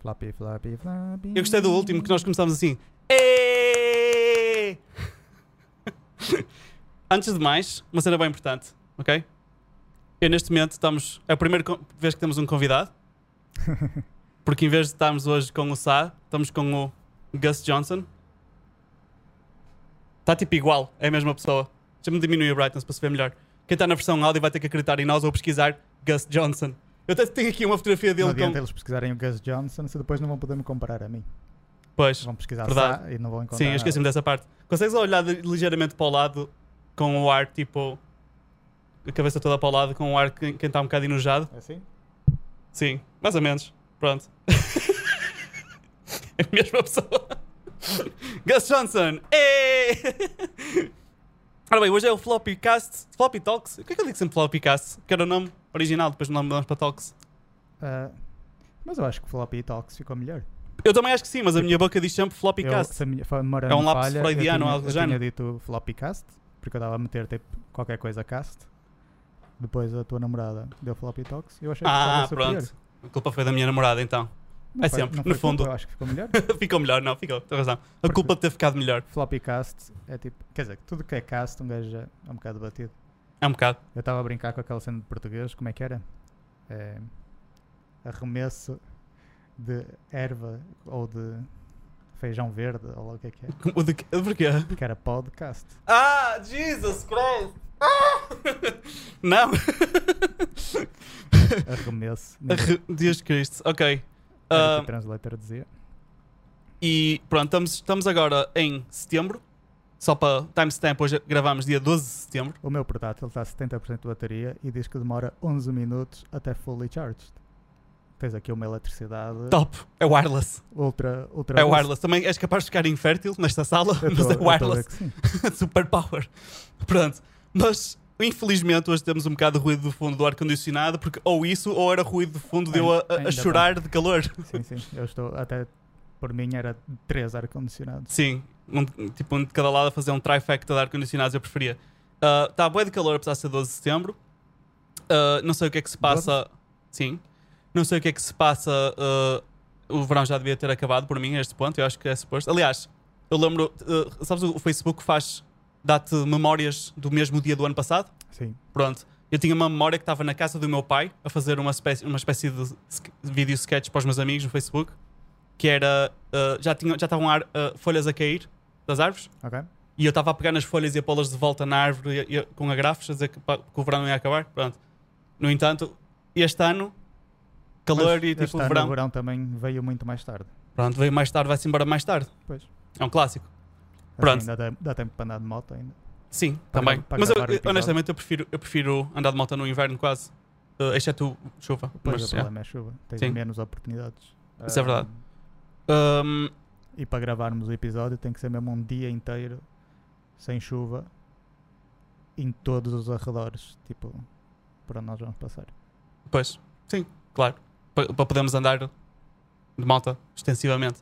Floppy, floppy, floppy. Eu gostei do último que nós começámos assim. Antes de mais, uma cena bem importante, ok? Eu neste momento estamos. É a primeira vez que temos um convidado. Porque em vez de estarmos hoje com o Sá, estamos com o Gus Johnson. Está tipo igual, é a mesma pessoa. Deixa-me diminuir a brightness para se ver melhor. Quem está na versão áudio vai ter que acreditar em nós ou pesquisar Gus Johnson. Eu tenho aqui uma fotografia Não dele adianta com. eles pesquisarem o Gus Johnson se depois não vão poder me comparar a mim. Pois. Vão pesquisar Verdade. E não vão encontrar. Sim, eu esqueci-me dessa parte. Consegues olhar ligeiramente para o lado com o ar tipo. A cabeça toda para o lado com o ar que- quem está um bocado enojado? É assim? Sim, mais ou menos. Pronto. é a mesma pessoa. Gus Johnson! Ora bem, hoje é o Floppy Cast. Floppy Talks. Por que é que eu digo sempre Floppy Cast? Que era o nome original, depois não mudamos para Talks. Ah, mas eu acho que Floppy Talks ficou melhor. Eu também acho que sim, mas a minha boca diz sempre Floppy Eu, Cast. É um lápis falha, freudiano eu ou algo do eu tinha género. dito Floppy Cast, porque eu estava a meter tipo, qualquer coisa cast. Depois a tua namorada deu Floppy Talks e eu achei que Ah, superior. pronto. A culpa foi da minha namorada então. Não É foi- sempre, no fundo. culpa, eu acho que ficou melhor. ficou melhor, não, ficou, tens razão. A Porque- culpa de ter ficado melhor. Floppy Cast é tipo, quer dizer, tudo que é cast um gajo é um bocado batido. É um bocado. Eu estava a brincar com aquela cena de português, como é que era? É, arremesso de erva ou de feijão verde, ou lá o que é que é. O de, porquê? Que era podcast. Ah, Jesus Christ! Não! Arremesso. Arre- Deus Cristo, ok. Era o Ah, que o translator dizia. e pronto, estamos, estamos agora em setembro. Só para timestamp, hoje gravamos dia 12 de setembro. O meu portátil está a 70% de bateria e diz que demora 11 minutos até fully charged. Tens aqui uma eletricidade Top! É wireless. ultra, ultra É wireless. Também és capaz de ficar infértil nesta sala, Eu mas tô- é wireless. Super power. Pronto. Mas infelizmente hoje temos um bocado de ruído do fundo do ar-condicionado, porque ou isso ou era ruído do fundo de eu a, a- chorar de calor. Sim, sim. Eu estou até por mim era 3 ar-condicionados. Sim, um, tipo um de cada lado a fazer um trifecta de ar-condicionados, eu preferia. Está uh, bué de calor, apesar de ser 12 de setembro. Ah, não sei o que é que se passa. Sim. Não sei o que é que se passa. ah, o verão já devia ter acabado por mim a este ponto, eu acho que é suposto. Aliás, eu lembro. ah, sabes, o Facebook faz. dá-te memórias do mesmo dia do ano passado? Sim. Pronto. Eu tinha uma memória que estava na casa do meu pai a fazer uma espécie, uma espécie de, vídeo sketch para os meus amigos no Facebook. Que era. ah, já, tinha, já estavam ar- ah, folhas a cair das árvores. E eu estava a pegar nas folhas e a pô-las de volta na árvore e- e- com agrafos a dizer que, pá, que o verão ia acabar. Pronto. No entanto, este ano, calor Mas e este tipo ano verão. o verão também veio muito mais tarde. Pronto, veio mais tarde, vai-se embora mais tarde. Pois. É um clássico. Assim, Pronto. dá, tempo- dá tempo para andar de moto ainda. Sim, Para também. para Mas eu- honestamente eu prefiro, eu prefiro andar de moto no inverno quase. Uh, exceto chuva. Pois Mas, o é. problema é a chuva. Tens Sim. menos oportunidades. Isso é verdade. Um, E para gravarmos o episódio tem que ser mesmo um dia inteiro sem chuva em todos os arredores, tipo, por onde nós vamos passar. pois, sim, claro. Pa- Para podermos andar de moto extensivamente.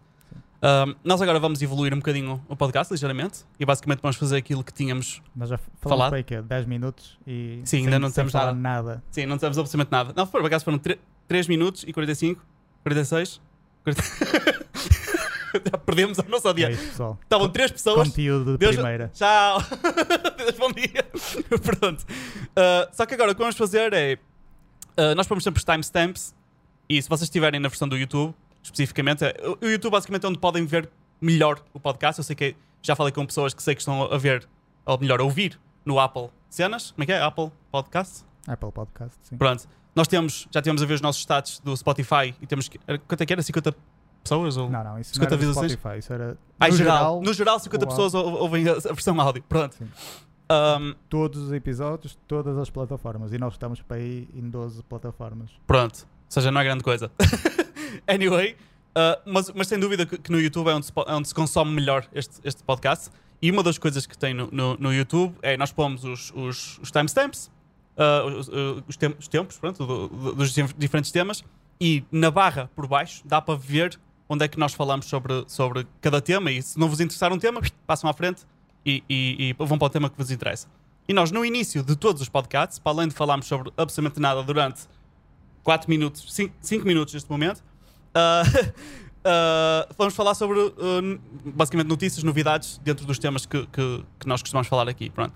Um, nós agora vamos evoluir um bocadinho o podcast, ligeiramente, e basicamente vamos fazer aquilo que tínhamos. Mas já Falado? para aí que é 10 minutos e Sim, sem, ainda não temos falar nada. Sim, não temos absolutamente nada. Não, por acaso foram 3 minutos e 45, 46. 40... Já perdemos a nossa É audiência. isso, pessoal. Estavam 3 pessoas. Conteúdo de Deus- primeira. Tchau! Deus bom dia! Pronto. Uh, só que agora o que vamos fazer é. uh, nós pomos sempre os timestamps e se vocês estiverem na versão do YouTube, especificamente, é- o YouTube basicamente é onde podem ver melhor o podcast. Eu sei que já falei com pessoas que sei que estão a ver, ou melhor, a ouvir no Apple Cenas. Como é que é? Apple Podcast? Apple Podcast, sim. Pronto. Nós temos, já temos a ver os nossos stats do Spotify e temos. que- era- Quanto é que era? 50 pessoas? Ou... Não, não, isso 50 não era? Spotify, isso era Ah, no geral, no geral 50 o pessoas ou- ouvem a, a versão áudio. Pronto. Um, todos os episódios, todas as plataformas. E nós estamos para aí em 12 plataformas. Pronto. Ou seja, não é grande coisa. anyway, uh, mas, mas sem dúvida que, que no YouTube é onde, se, é onde se consome melhor este, este podcast. E uma das coisas que tem no, no, no YouTube é nós pomos os, os, os timestamps, uh, os, uh, os, tem- os tempos pronto, do- do- dos dif- diferentes temas, e na barra por baixo dá para ver onde é que nós falamos sobre, sobre cada tema. E se não vos interessar um tema, passam à frente e, e- e vão para o tema que vos interessa. E nós, no início de todos os podcasts, para além de falarmos sobre absolutamente nada durante 4 minutos, 5 minutos neste momento, Ah, ah, vamos falar sobre n- basicamente notícias, novidades dentro dos temas que, que, que nós costumamos falar aqui. Pronto.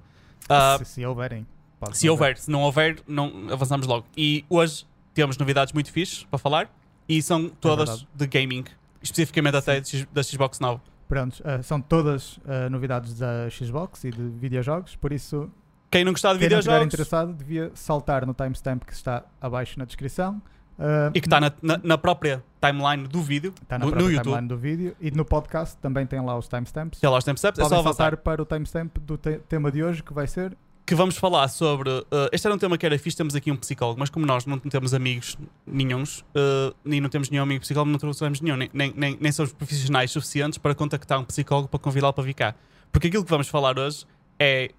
Se, se houverem. pode se houver, se não houver, não avançamos logo. E hoje temos novidades muito fixes para falar e são todas verdade. de gaming, especificamente até da Xbox Now. Pronto, ah, são todas ah, novidades da Xbox e de videojogos, por isso Quem não gostar de quem videojogos interessado devia saltar no timestamp que está abaixo na descrição. ah, e que está na, na- na própria timeline do vídeo, Está na no, no própria YouTube, timeline do vídeo e no podcast também tem lá os timestamps. tem lá os timestamps, é só Podem avançar. saltar para o timestamp do te- tema de hoje que vai ser que vamos falar sobre. uh, este era um tema que era fixe, temos aqui um psicólogo, mas como nós não temos amigos nenhuns, uh, e não temos nenhum amigo psicólogo, não trouxemos nenhum, nem, nem, nem, nem somos profissionais suficientes para contactar um psicólogo para convidá-lo para vir cá. Porque aquilo que vamos falar hoje é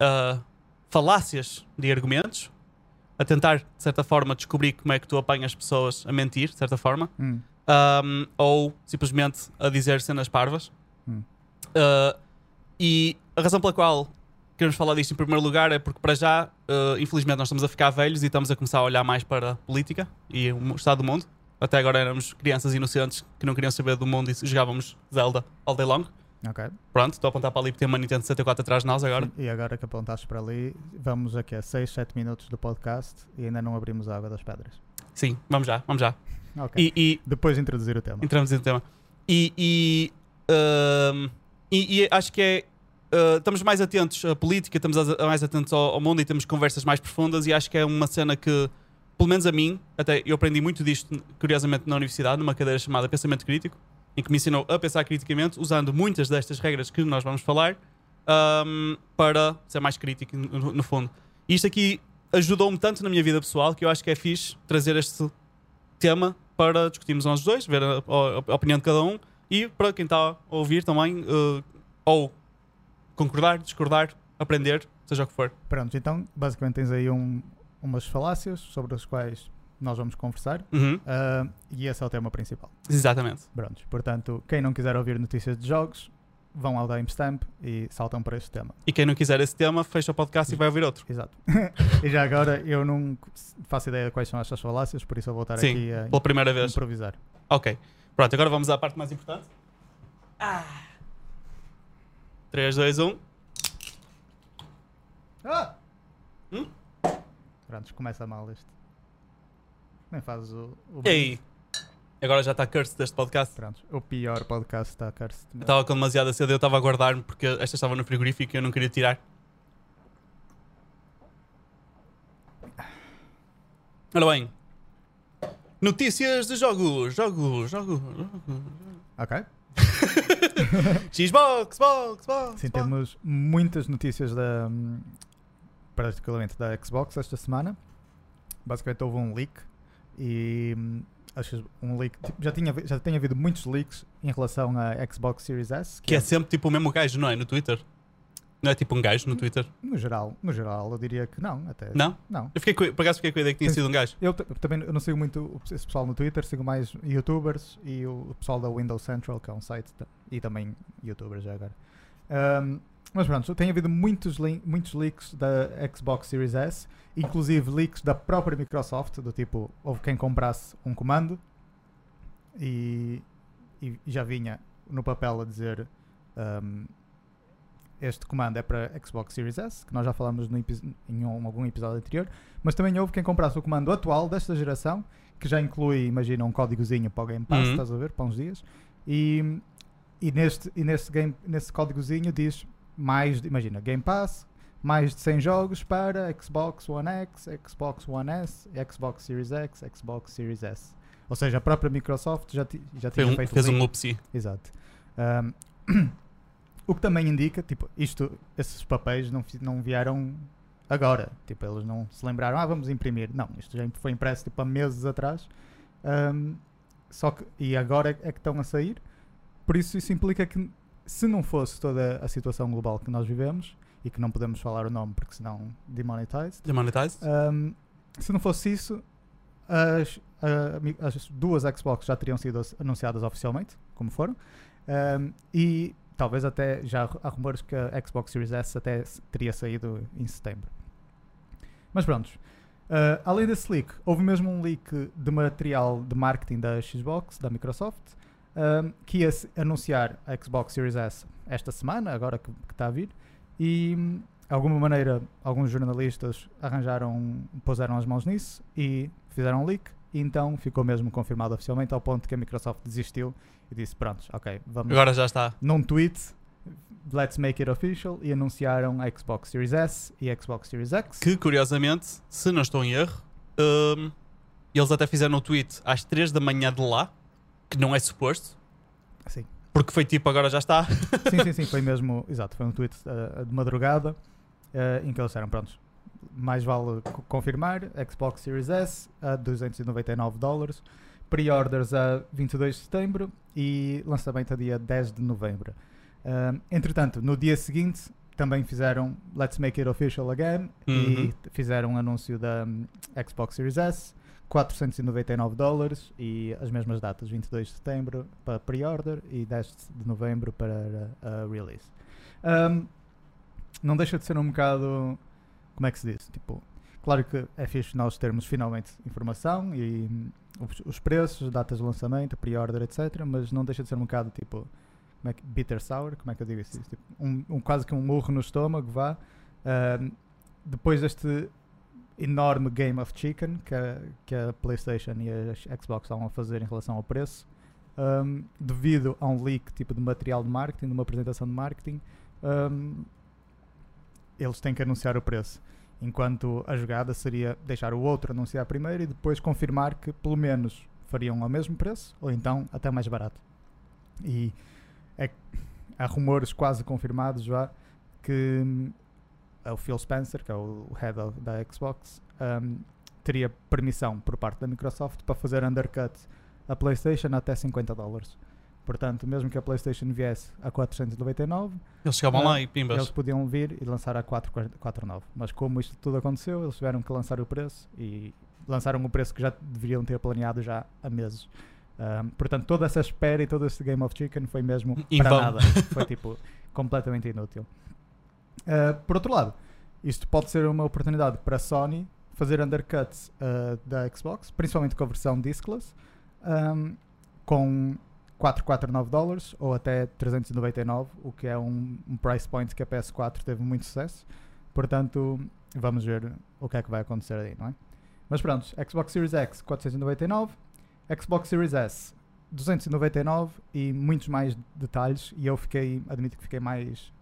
uh, falácias de argumentos, a tentar, de certa forma, descobrir como é que tu apanhas pessoas a mentir, de certa forma, hum, um, ou simplesmente a dizer cenas parvas. Hum. E a razão pela qual queremos falar disto em primeiro lugar é porque, para já, uh, infelizmente, nós estamos a ficar velhos e estamos a começar a olhar mais para a política e o estado do mundo. Até agora éramos crianças inocentes que não queriam saber do mundo e jogávamos Zelda all day long. ok. Pronto, estou a apontar para ali porque tem uma Nintendo 64 atrás de nós agora. E agora que apontaste para ali, vamos aqui a 6, 7 minutos do podcast e ainda não abrimos a água das pedras. Sim, vamos já, vamos já. Ok. E, e Depois de introduzir o tema. entramos no tema. E, e, ahm, e- e acho que é. Ah, estamos mais atentos à política, estamos mais atentos ao, ao mundo e temos conversas mais profundas. E acho que é uma cena que, pelo menos a mim, até eu aprendi muito disto, curiosamente, na universidade, numa cadeira chamada Pensamento Crítico, em que me ensinou a pensar criticamente, usando muitas destas regras que nós vamos falar, ahm, para ser mais crítico, no, no fundo. E isto aqui ajudou-me tanto na minha vida pessoal que eu acho que é fixe trazer este tema para discutirmos nós dois, ver a, a- a opinião de cada um e para quem está a ouvir também, eh, ou concordar, discordar, aprender, seja o que for. Pronto, então basicamente tens aí um- umas falácias sobre as quais nós vamos conversar Uhum, ah, e esse é o tema principal. Exatamente. Pronto, portanto, quem não quiser ouvir notícias de jogos, vão ao timestamp e saltam para este tema. E quem não quiser esse tema, fecha o podcast e vai ouvir outro. Exato. e já agora eu não faço ideia de quais são estas falácias, por isso eu vou estar Sim, aqui a Pela primeira vez. improvisar. Ok. Pronto, agora vamos à parte mais importante. Ah. 3, 2, 1. Ah! Hum? Pronto, começa mal este. Nem fazes o. o E aí? Agora já está curse deste podcast. Pronto, o pior podcast está cursed. Eu Estava com demasiada sede, eu estava a guardar-me porque esta estava no frigorífico e eu não queria tirar. Ora bem. Notícias de jogos, jogos, jogos. jogos. Ok. Xbox, Xbox, Xbox. Sim, temos muitas notícias da. particularmente da Xbox esta semana. Basicamente houve um leak e. hum, acho que um leak. tipo, já, tinha, já tinha havido muitos leaks em relação à Xbox Series S. Que é sempre tipo o mesmo gajo, não é? No Twitter. Não é tipo um gajo no Twitter? No geral, no geral, eu diria que não, até. Não? Não. Eu fiquei com, por acaso fiquei com a ideia que tinha Sim. sido um gajo. Eu também eu não sigo muito esse pessoal no Twitter, sigo mais youtubers e o pessoal da Windows Central, que é um site, e também youtubers já agora. Ahm, mas pronto, tem havido muitos, muitos leaks da Xbox Series S, inclusive leaks da própria Microsoft, do tipo, houve quem comprasse um comando e, e já vinha no papel a dizer ahm, este comando é para Xbox Series S, que nós já falamos no em um- algum episódio anterior, mas também houve quem comprasse o comando atual desta geração, que já inclui, imagina, um códigozinho para o Game Pass, Uhum. estás a ver, para uns dias, e, e, neste, e nesse, game, nesse códigozinho diz mais, imagina, Game Pass, mais de 100 jogos para Xbox One X, Xbox One S, Xbox Series X, Xbox Series S. Ou seja, a própria Microsoft já, já Foi tinha um- feito fez um upsi. Exato. Ahm, o que também indica, tipo, isto, esses papéis não, não vieram agora. Tipo, eles não se lembraram, ah, vamos imprimir. Não, isto já foi impresso tipo, há meses atrás. Ahm, só que, e agora é, que estão a sair. Por isso, isso implica que se não fosse toda a situação global que nós vivemos, e que não podemos falar o nome porque senão demonetized, Demonetized? um, se não fosse isso, as, as duas Xbox já teriam sido as- anunciadas oficialmente, como foram, um, e talvez até já há- rumores que a Xbox Series S até teria saído em setembro. Mas pronto, Uh, além desse leak, houve mesmo um leak de material de marketing da Xbox, da Microsoft, um, que ia anunciar a Xbox Series S esta semana, agora que está a vir, e de alguma maneira alguns jornalistas arranjaram, puseram as mãos nisso e fizeram um leak, e então ficou mesmo confirmado oficialmente ao ponto que a Microsoft desistiu e disse: Pronto, ok, vamos Agora já está. num tweet, let's make it official, e anunciaram a Xbox Series S e a Xbox Series X. Que curiosamente, se não estou em erro, hum, eles até fizeram um tweet às 3 da manhã de lá, que não é suposto, Sim. porque foi tipo agora já está. sim, sim, sim, foi mesmo, exato, foi um tweet uh, de madrugada uh, em que eles disseram, pronto, mais vale co- confirmar, Xbox Series S a 299 dólares, pre-orders a 22 de setembro e lançamento a dia 10 de novembro. Uh, entretanto, no dia seguinte também fizeram Let's Make It Official Again Uhum. e anúncio um anúncio da hum, Xbox Series S 499 dólares e as mesmas datas, 22 de setembro para pre-order e 10 de novembro para uh, release. Um, não deixa de ser um bocado, como é que se diz? Tipo, claro que é fixe nós termos finalmente informação e hum, os, os preços, datas de lançamento, pre-order, etc. Mas não deixa de ser um bocado tipo, como é que, bitter sour, como é que eu digo isso? Tipo, um, um- quase que um murro no estômago, vá. Um, depois deste enorme game of chicken que a, que a PlayStation e a Xbox estavam a fazer em relação ao preço, um, devido a um leak tipo de material de marketing, de uma apresentação de marketing, um, eles têm que anunciar o preço. Enquanto a jogada seria deixar o outro anunciar primeiro e depois confirmar que pelo menos fariam ao mesmo preço ou então até mais barato. E é, há rumores quase confirmados já que hum, o Phil Spencer, que é o head of- da Xbox, um, teria permissão por parte da Microsoft para fazer undercut a PlayStation até 50 dólares. Portanto, mesmo que a PlayStation viesse a 499, Eles chegavam Ah, lá e pimbas. eles podiam vir e lançar a 449. Mas como isto tudo aconteceu, eles tiveram que lançar o preço e lançaram o preço que já deveriam ter planeado já há meses. Um, portanto, toda essa espera e todo esse Game of Chicken foi mesmo Em para nada. Foi tipo completamente inútil. Uh, por outro lado, isto pode ser uma oportunidade para a Sony fazer undercuts uh, da Xbox, principalmente com a versão discless, um, com 449 dólares ou até 399, o que é um, um price point que a PS4 teve muito sucesso. Portanto, vamos ver o que é que vai acontecer aí, não é? Mas pronto, Xbox Series X 499, Xbox Series S 299 e muitos mais detalhes. E eu fiquei, admito que fiquei mais.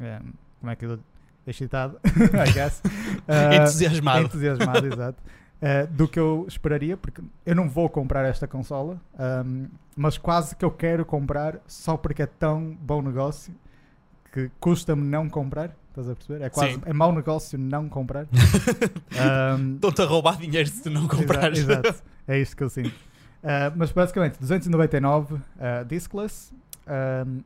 eh, como é que eu. excitado, I guess. Eh, Entusiasmado. entusiasmado, exato. Eh, do que eu esperaria, porque eu não vou comprar esta consola, ahm, mas quase que eu quero comprar só porque é tão bom negócio que custa-me não comprar. Estás a perceber? É quase Sim. é mau negócio não comprar. Ahm, Estão-te a roubar dinheiro se tu não comprares. Exato, é isto que eu sinto. Ah, mas basicamente, 299 ah, discless. ahm,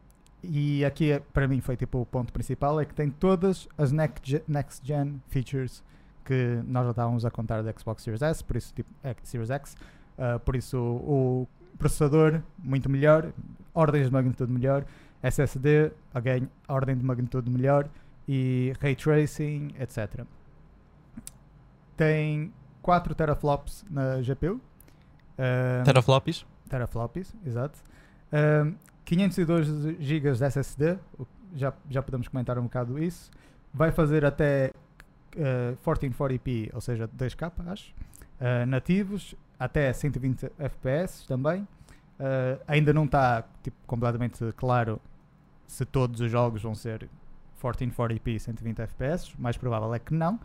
e aqui é- para mim foi tipo o ponto principal: é que tem todas as next gen, next gen features que nós já estávamos a contar da Xbox Series S, por isso tipo Series X. ah, por isso o, o processador muito melhor, ordens de magnitude melhor, SSD, again, ordem de magnitude melhor e ray tracing, etc. Tem 4 teraflops na GPU. ah, Teraflops. teraflops, exato. Um, 502 GB de SSD, já, já podemos comentar um bocado isso. Vai fazer até uh, 1440p, ou seja, 2K, acho. Uh, nativos, até 120 FPS também. Uh, ainda não está tipo, completamente claro se todos os jogos vão ser 1440p 120 FPS, mais provável é que não.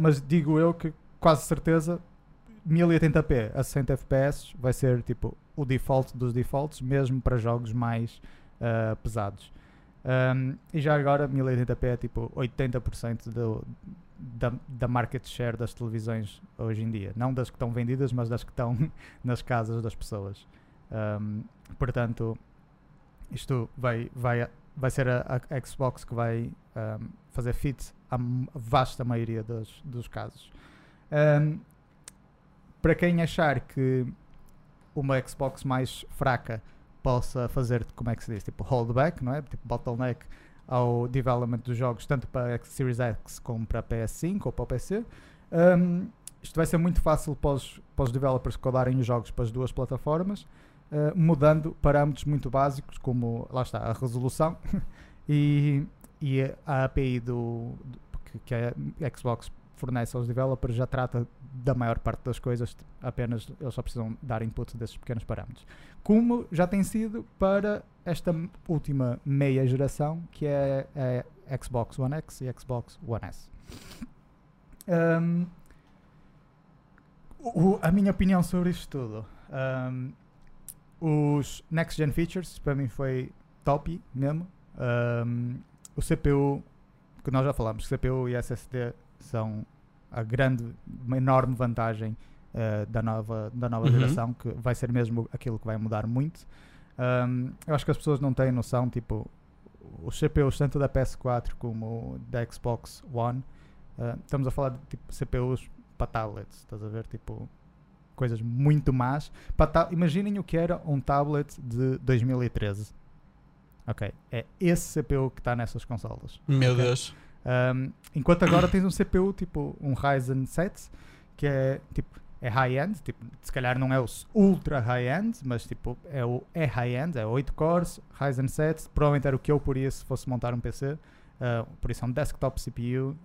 Mas digo eu que quase certeza 1080p a 60 FPS vai ser tipo o default dos defaults, mesmo para jogos mais pesados. Um, e já agora 1080p é tipo 80% do, da, da market share das televisões hoje em dia. Não das que estão vendidas, mas das que estão nas casas das pessoas. Um, portanto, isto vai, vai, vai ser a, a Xbox que vai um, fazer fit à vasta maioria dos, dos casos. Um, para quem achar que uma Xbox mais fraca possa fazer, como é que se diz, tipo holdback, não é? Tipo bottleneck ao development dos jogos, tanto para a Series X como para a PS5 ou para o PC, um, isto vai ser muito fácil para os, para os developers codarem os jogos para as duas plataformas, uh, mudando parâmetros muito básicos, como lá está, a resolução e, e a API do, do que, que a Xbox fornece aos developers já trata da maior parte das coisas, apenas eles só precisam dar input desses pequenos parâmetros. Como já tem sido para esta última meia geração, que é a Xbox One X e Xbox One S. Um, o, a minha opinião sobre isto tudo. Um, os Next Gen Features, para mim, foi top mesmo. Um, o CPU, que nós já falamos, CPU e SSD são a grande, uma enorme vantagem uh, da nova, da nova uhum. geração, que vai ser mesmo aquilo que vai mudar muito. Um, eu acho que as pessoas não têm noção, tipo, os CPUs, tanto da PS4 como da Xbox One, uh, estamos a falar de tipo, CPUs para tablets, estás a ver? Tipo, coisas muito más. Imaginem o que era um tablet de 2013. Ok, é esse CPU que está nessas consolas. Meu okay? Deus. Um, enquanto agora tens um CPU tipo um Ryzen 7 que é tipo é high-end, tipo, se calhar não é o ultra high-end, mas tipo é, o, é high-end, é 8 cores, Ryzen 7, provavelmente era o que eu poria se fosse montar um PC, uh, ah, por isso é um desktop CPU,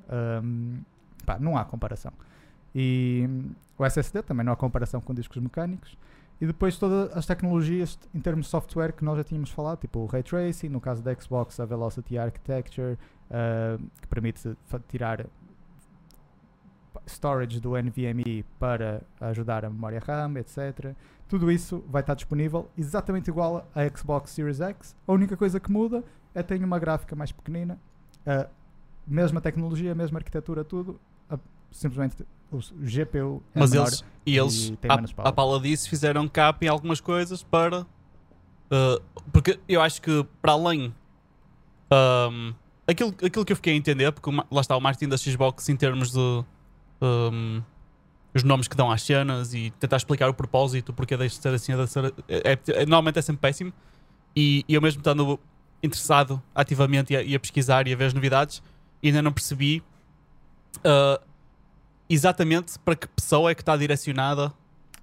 um, pá, não há comparação. E o SSD também não há comparação com discos mecânicos. E depois todas as tecnologias em termos de software que nós já tínhamos falado, tipo o Ray Tracing, no caso da Xbox a Velocity Architecture, uh, que permite tirar storage do NVMe para ajudar a memória RAM, etc. Tudo isso vai estar disponível exatamente igual à Xbox Series X. A única coisa que muda é ter uma gráfica mais pequenina, a mesma tecnologia, a mesma arquitetura, tudo, a, simplesmente o GPU é Mas menor eles, e eles, a, a pala disso, fizeram cap em algumas coisas para. Uh, porque eu acho que, para além. Um, aquilo, aquilo que eu fiquei a entender, porque lá está o marketing da Xbox em termos de um, os nomes que dão às cenas e tentar explicar o propósito, porque deixa de ser assim, de ser, é, é, é, normalmente é sempre péssimo. E, e, eu mesmo estando interessado ativamente e a, e a, pesquisar e a ver as novidades, ainda não percebi uh, exatamente para que pessoa é que está direcionada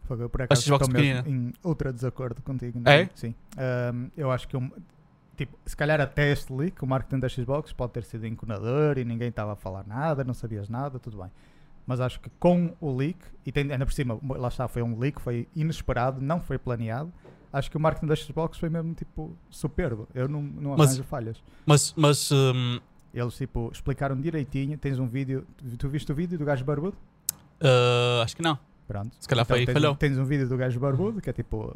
foi, por acaso, a Xbox pequenina. Em outra desacordo contigo. Não? É? é? Sim. Um, eu acho que eu, tipo, se calhar até este leak, o marketing da Xbox pode ter sido enconador e ninguém estava a falar nada, não sabias nada, tudo bem. Mas acho que com o leak, e tem, ainda por cima, lá está, foi um leak, foi inesperado, não foi planeado. Acho que o marketing da Xbox foi mesmo tipo superbo. Eu não, não arranjo falhas. Mas, mas um... eles tipo explicaram direitinho. Tens um vídeo, tu viste o vídeo do gajo barbudo? Uh, acho que não. Pronto. Se calhar então, foi tens, falhou. Tens um vídeo do gajo barbudo, que é tipo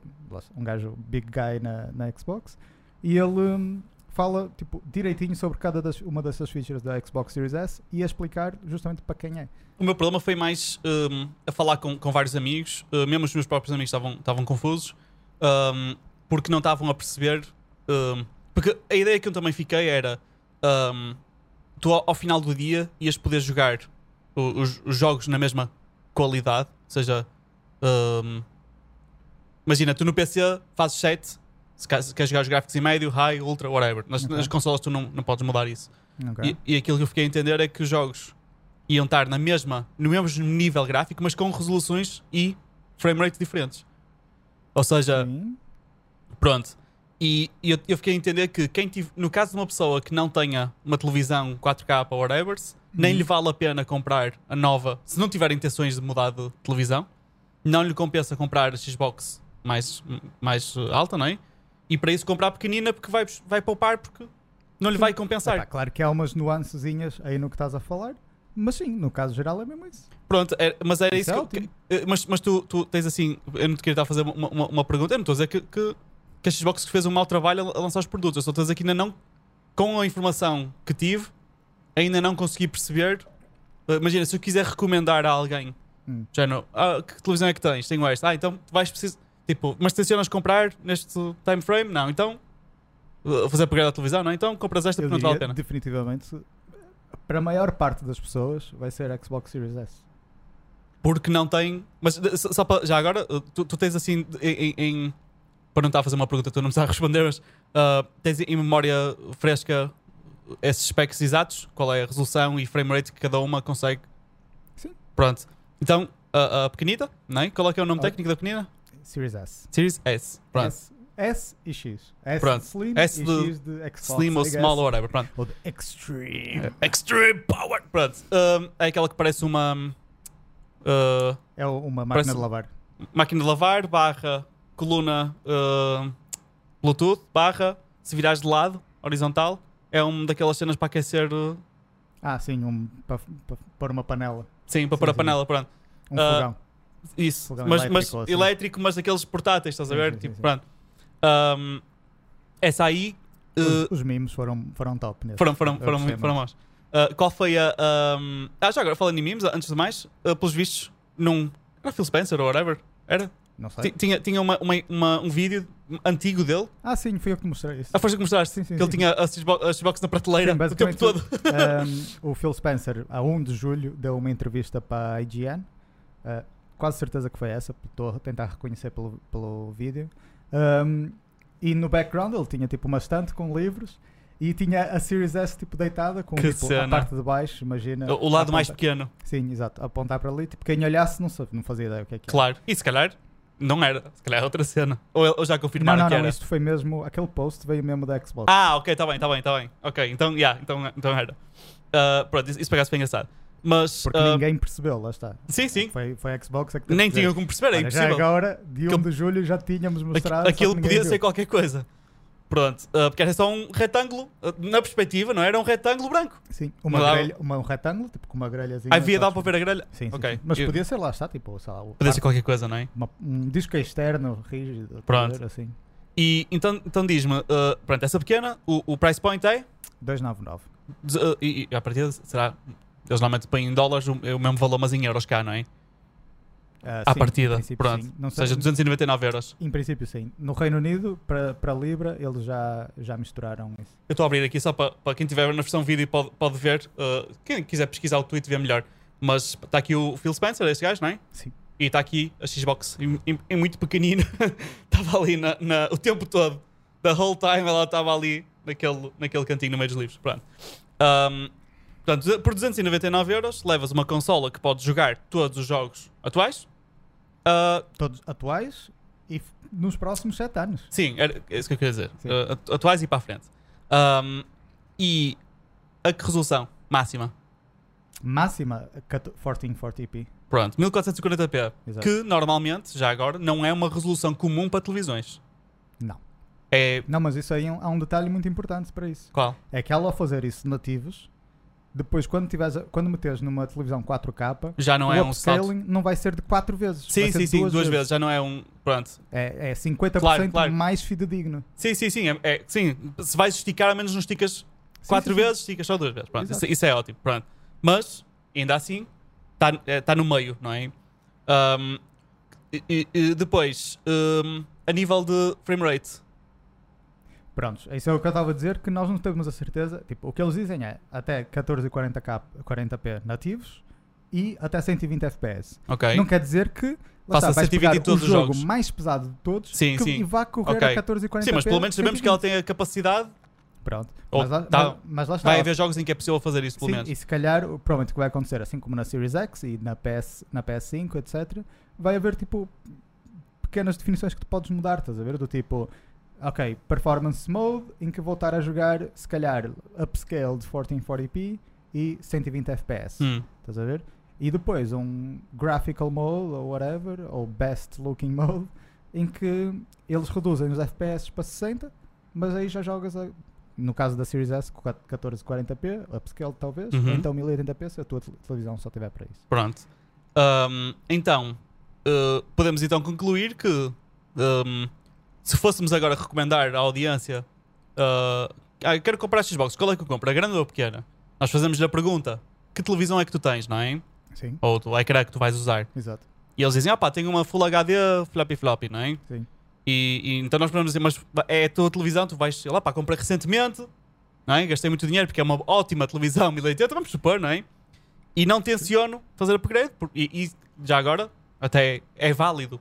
um gajo big guy na, na Xbox, e ele um, fala tipo, direitinho sobre cada das, uma dessas features da Xbox Series S e a explicar justamente para quem é. O meu problema foi mais um, a falar com, com vários amigos, uh, mesmo os meus próprios amigos estavam, confusos, um, porque não estavam a perceber. Um, porque a ideia que eu também fiquei era: hum, tu ao, ao, final do dia ias poder jogar os, os jogos na mesma qualidade, ou seja, hum, imagina, tu no PC fazes 7, se queres jogar os gráficos em médio, high, ultra, whatever. Nas, okay. nas consolas tu não, não podes mudar isso. Okay. E, e, aquilo que eu fiquei a entender é que os jogos iam estar na mesma, no mesmo nível gráfico, mas com resoluções e frame rate diferentes. Ou seja, Sim. pronto. E, e eu, eu, fiquei a entender que quem tive, no caso de uma pessoa que não tenha uma televisão 4K ou whatever, nem uhum. lhe vale a pena comprar a nova, se não tiver intenções de mudar de televisão, não lhe compensa comprar a Xbox mais, mais alta, não é? E para isso comprar pequenina porque vai, vai poupar porque não lhe sim. vai compensar. Epá, claro que há umas nuancezinhas aí no que estás a falar, mas sim, no caso geral é mesmo isso. Pronto, é, mas era isso, isso é que, que, Mas, mas tu, tu tens assim. Eu não te queria estar a fazer uma, uma, uma pergunta. Eu não estou a dizer que, que, que a Xbox fez um mau trabalho a, lançar os produtos. Eu estou a dizer que ainda não. Com a informação que tive, ainda não consegui perceber. Uh, imagina, se eu quiser recomendar a alguém, hum. já não. Ah, que televisão é que tens? Tenho esta. Ah, então vais precisar. Tipo, mas tencionas comprar neste time frame? Não, então. Fazer upgrade da televisão? Não, então compras esta porque não vale a pena. Definitivamente, para a maior parte das pessoas, vai ser Xbox Series S. Porque não tem. Mas só para. Já agora, uh, tu, tu tens assim. Em, em, para não estar a fazer uma pergunta, tu não me estás a responder, mas. Uh, tens em memória fresca esses specs exatos? Qual é a resolução e frame rate que cada uma consegue? Sim. Pronto. Então, a, a pequenita, não é? Qual é é o nome Oh. técnico da pequenina? Series S. Series S. Pronto. S, S e X. S Pronto. de Slim S de X de Xbox. Slim ou small ou whatever. Pronto. Ou de Extreme. Extreme Power. Pronto. Um, é aquela que parece uma uh, É uma máquina de lavar. máquina de lavar barra coluna uh, Bluetooth barra se virares de lado, horizontal. É uma daquelas cenas para aquecer. uh, Ah, sim, um, para pôr uma panela. sim, para Sim, pôr a panela. Pronto. Um Ah, fogão. Isso. Fogão Mas, elétrico, mas assim. elétrico, mas daqueles portáteis, estás a ver? sim, tipo, sim, pronto. Um, essa aí. uh, Os, os memes foram, foram top nesse. Foram, foram, foram, gostei foram muito. maus. Uh, qual foi a. um, Ah, já agora, falando em memes, antes de mais, uh, pelos vistos, num. Era Phil Spencer ou whatever? Era? Não sei. Ti- Tinha, tinha uma, uma- uma- um vídeo antigo dele. Ah, sim, fui eu que te mostrei isso. A força que mostraste. Sim, sim, que ele tinha a Xbox, na prateleira Sim, o tempo todo. Um, o Phil Spencer, a 1 de julho, deu uma entrevista para a IGN. Uh, quase certeza que foi essa, estou a tentar reconhecer pelo, pelo vídeo. Um, e no background ele tinha tipo uma estante com livros e tinha a Series S tipo deitada com Que tipo, a parte de baixo, imagina. O, o lado mais pequeno, Sim, exato, apontar para ali. Tipo, quem olhasse não, sabe, não fazia ideia o que é que era. claro. E se calhar não era. Se calhar é outra cena. Ou, ou já Não, confirmaram não, que não, era. isto foi mesmo, aquele post veio mesmo da Xbox. Ah, ok, está bem, está bem, está bem. Ok, então, yeah, então, então era. Uh, pronto, isso, isso por acaso foi engraçado. Mas. porque uh, ninguém percebeu, lá está. Sim, sim. Foi, foi a Xbox a que Nem que dizer, tinham como perceber, é "Olha, Já impossível. agora, de 1 Aquilo- de julho, já tínhamos mostrado. Aquilo podia viu." ser qualquer coisa. Pronto, uh, porque era só um retângulo, uh, na perspectiva, não era um retângulo branco. Sim, uma Não grelha, uma, um retângulo, tipo com uma grelhazinha. Havia, que- para ver a grelha. Sim, sim, Ok. sim. Mas Eu- podia ser lá, está, tipo, sei lá, Podia ser qualquer coisa, não é? uma- um disco externo rígido. Pronto. ver, Assim, E então, então diz-me, uh, pronto, essa pequena, o, o price point é. 299. de- uh, e, e a partir será. Eles normalmente põem em dólares o, é o mesmo valor, mas em euros cá, não é? Ah, À sim, partida. Pronto. sim. Não Ou sei- seja, 299 euros. Em princípio, sim. No Reino Unido, para, Libra, eles já, já misturaram isso. Eu estou a abrir aqui só para, para quem tiver na versão vídeo pode, pode ver. uh, quem quiser pesquisar o tweet, vê melhor. Mas está aqui o Phil Spencer, esse gajo, não é? Sim. E está aqui a Xbox em, em- em muito pequenino. Estava ali na, na- o tempo todo. The whole time ela estava ali naquele, naquele cantinho no meio dos livros. Pronto. Um, portanto, por 299 euros levas uma consola que pode jogar todos os jogos atuais. Uh, Todos atuais e nos próximos 7 anos. sim, era isso que eu queria dizer. Uh, atu- atuais e para a frente. Um, e a que resolução máxima? Máxima 1440p. Pronto, 1440p. Exato. Que normalmente, já agora, não é uma resolução comum para televisões. Não. É. Não, mas isso aí é há um detalhe muito importante para isso. Qual? É que ela ao fazer isso nativos, depois quando, tiveres, quando meteres numa televisão 4K, Já não o é um salto. upscaling não vai ser de 4 vezes. Sim, sim, sim, duas, vezes. Já não é um. Pronto. É, é 50% Claro, claro. mais fidedigno. Sim, sim, sim. É, é- sim, se vais esticar, ao menos não esticas Sim, quatro sim, vezes, esticas só duas vezes. Pronto, isso, isso é ótimo. Pronto. Mas, ainda assim, está tá no meio, não é? Um, e- e depois, um, a nível de frame rate. Prontos, isso é o que eu estava a dizer, que nós não temos a certeza. Tipo, o que eles dizem é até 1440k, 40p nativos e até 120 fps. Ok. Não quer dizer que lá Faça está, vais 120 pegar em todos o os jogo jogos. mais pesado de todos Sim, que- sim. e vá correr Ok. a 1440p. Sim, mas pelo menos sabemos que ela 120. tem a capacidade. Pronto, Ou mas, lá, tá- mas, mas lá está. Vai haver jogos em que é possível fazer isso, pelo Sim, menos. e se calhar, o- provavelmente o que vai acontecer, assim como na Series X e na, PS, na PS5, etc., vai haver tipo pequenas definições que tu podes mudar, estás a ver? Do tipo, ok, performance mode, em que vou estar a jogar, se calhar, upscale de 1440p e 120 fps, Hum. estás a ver? E depois um graphical mode ou whatever, ou best looking mode, em que eles reduzem os FPS para 60, mas aí já jogas a, no caso da Series S com 1440p, upscale talvez, Uhum. ou então 1080p se a tua te- televisão só tiver para isso. Pronto. Ahm, então, uh, podemos então concluir que ahm, se fôssemos agora recomendar à audiência uh, ah, quero comprar Xbox, qual é que eu compro? A grande ou a pequena? Nós fazemos-lhe a pergunta: que televisão é que tu tens, não é? Sim, Ou o ecrã que tu vais usar. exato. E eles dizem: ah pá, tenho uma Full HD floppy floppy, não é? Sim. E, e então nós podemos dizer: mas é a tua televisão, tu vais, sei lá, pá, comprei recentemente, não é? Gastei muito dinheiro porque é uma ótima televisão 1080, vamos supor, não é? E não tenciono fazer upgrade, e, e já agora, até é válido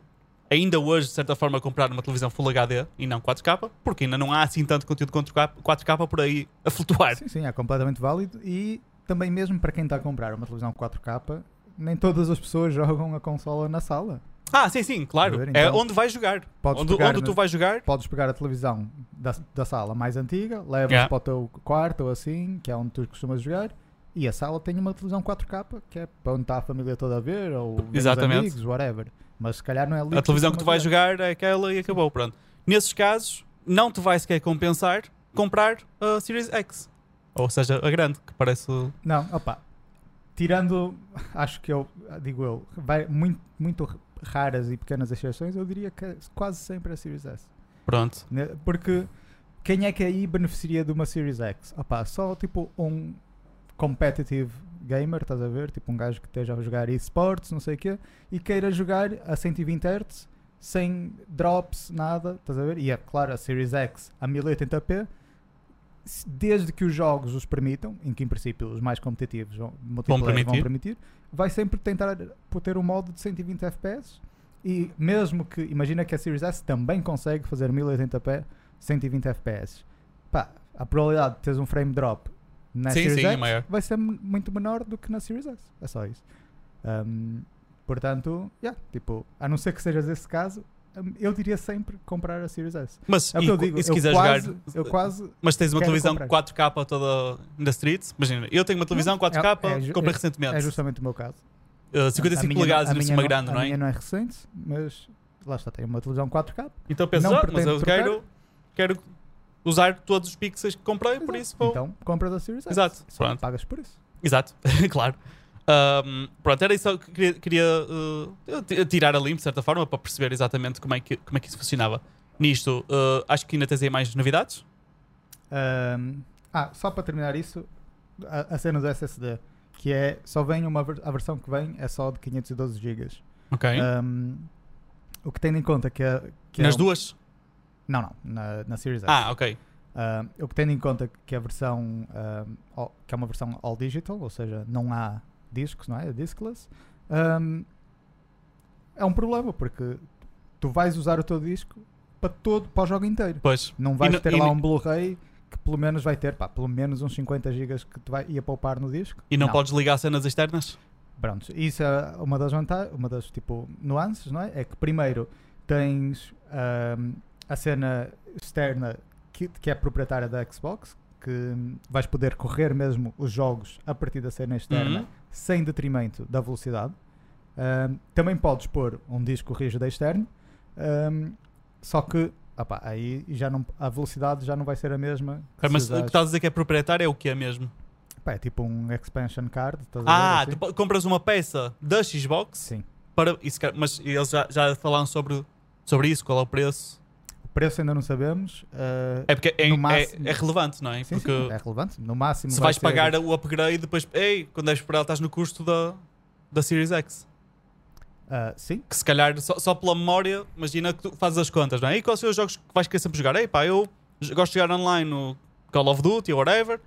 ainda hoje, de certa forma, comprar uma televisão Full HD e não 4K, porque ainda não há assim tanto conteúdo 4K, 4K por aí a flutuar. Sim, sim, é completamente válido e também mesmo para quem está a comprar uma televisão 4K, nem todas as pessoas jogam a consola na sala. Ah, sim, sim, claro. Ver? é Então, onde vais jogar. Podes Onde, pegar onde no- tu vais jogar. Podes pegar a televisão da, da sala mais antiga, levas Yeah. para o teu quarto ou assim, que é onde tu costumas jogar, e a sala tem uma televisão 4K, que é para onde está a família toda a ver, ou Exatamente. amigos, whatever. Mas se calhar não é A televisão que tu vais costumas jogar é aquela e acabou. Pronto. Nesses casos, não te vai sequer compensar comprar a Series X. Ou seja, a grande, que parece. Não, opa. Tirando, acho que eu, digo eu, vai muito, muito raras e pequenas exceções, eu diria que é quase sempre a Series S. Pronto. né? Porque quem é que aí beneficiaria de uma Series X? Opa, só tipo um competitive gamer, estás a ver? Tipo um gajo que esteja a jogar esportes, não sei o quê, e queira jogar a 120 Hz sem drops, nada, estás a ver? E é claro, a Series X a 1080p, se- desde que os jogos os permitam, em que em princípio os mais competitivos vão, vão permitir. permitir, vai sempre tentar ter um modo de 120 FPS e mesmo que, imagina que a Series S também consegue fazer 1080p 120 FPS. Pá, a probabilidade de teres um frame drop na Sim, Series sim, é X maior. vai ser muito menor do que na Series S. É só isso. Um, portanto, yeah, tipo, a não ser que sejas esse caso, eu diria sempre comprar a Series S. Mas É o e, que eu digo, e se eu quiser quase, jogar. eu quase Mas tens uma televisão comprar. 4K toda na street. Imagina, eu tenho uma televisão 4K, é ju- comprei é- recentemente. é justamente o meu caso. Uh, A 55 minha polegadas, não- a ainda por minha cima grande, a não é? minha não é recente, mas lá está, tem uma televisão 4K. Então pensas, não ah, mas eu trocar. quero, quero usar todos os pixels que comprei, por isso vou. Então, compras a Series S. Exato, Só pronto. pagas por isso. Exato, claro. Um, pronto, era isso que queria, queria uh, tirar a limpo, de certa forma, para perceber exatamente como é que, como é que isso funcionava. Nisto, uh, acho que ainda tens aí mais novidades. Ahm, ah, só para terminar isso, a, a cena do SSD, que é só vem uma a versão que vem é só de 512 GB. Ok. Ahm, o que tendo em conta que, é- que é Nas um- duas? Não, não, na, na Series S. Ah, ok. Ahm, o que tendo em conta que a versão all- que é uma versão all digital, ou seja, não há discos, não é? É discless. ahm, é um problema porque tu vais usar o teu disco para todo, para o jogo inteiro. Pois. Não vais no- ter lá no- um Blu-ray que pelo menos vai ter, pá, pelo menos uns 50 GB que te vai, ia poupar no disco. E não, podes ligar cenas externas? Pronto, isso é uma das vantagens, uma das tipo nuances, não é? É que primeiro tens ahm, a cena externa que, que é proprietária da Xbox, que vais poder correr mesmo os jogos a partir da cena externa Uhum. sem detrimento da velocidade. Ahm, também podes pôr um disco rígido externo, ahm, só que opá, aí já não, a velocidade já não vai ser a mesma. Mas o que estás a dizer que é proprietário é o que é mesmo? pá, é tipo um expansion card. Ah, assim? tu compras uma peça da Xbox Sim. para. Isso, mas eles já, já falaram sobre, sobre isso, qual é o preço? Preço ainda não sabemos. ah, É porque é, é- máximo- é relevante, não é? sim, porque sim, é relevante. No máximo. se vai vais ser- pagar o upgrade, depois, ei, quando és esperar, estás no custo da, da Series X. Ah, sim, Que se calhar só, só pela memória, imagina que tu fazes as contas, não é? E quais são os jogos que vais querer sempre jogar? Ei, pá, eu gosto de jogar online no Call of Duty ou whatever,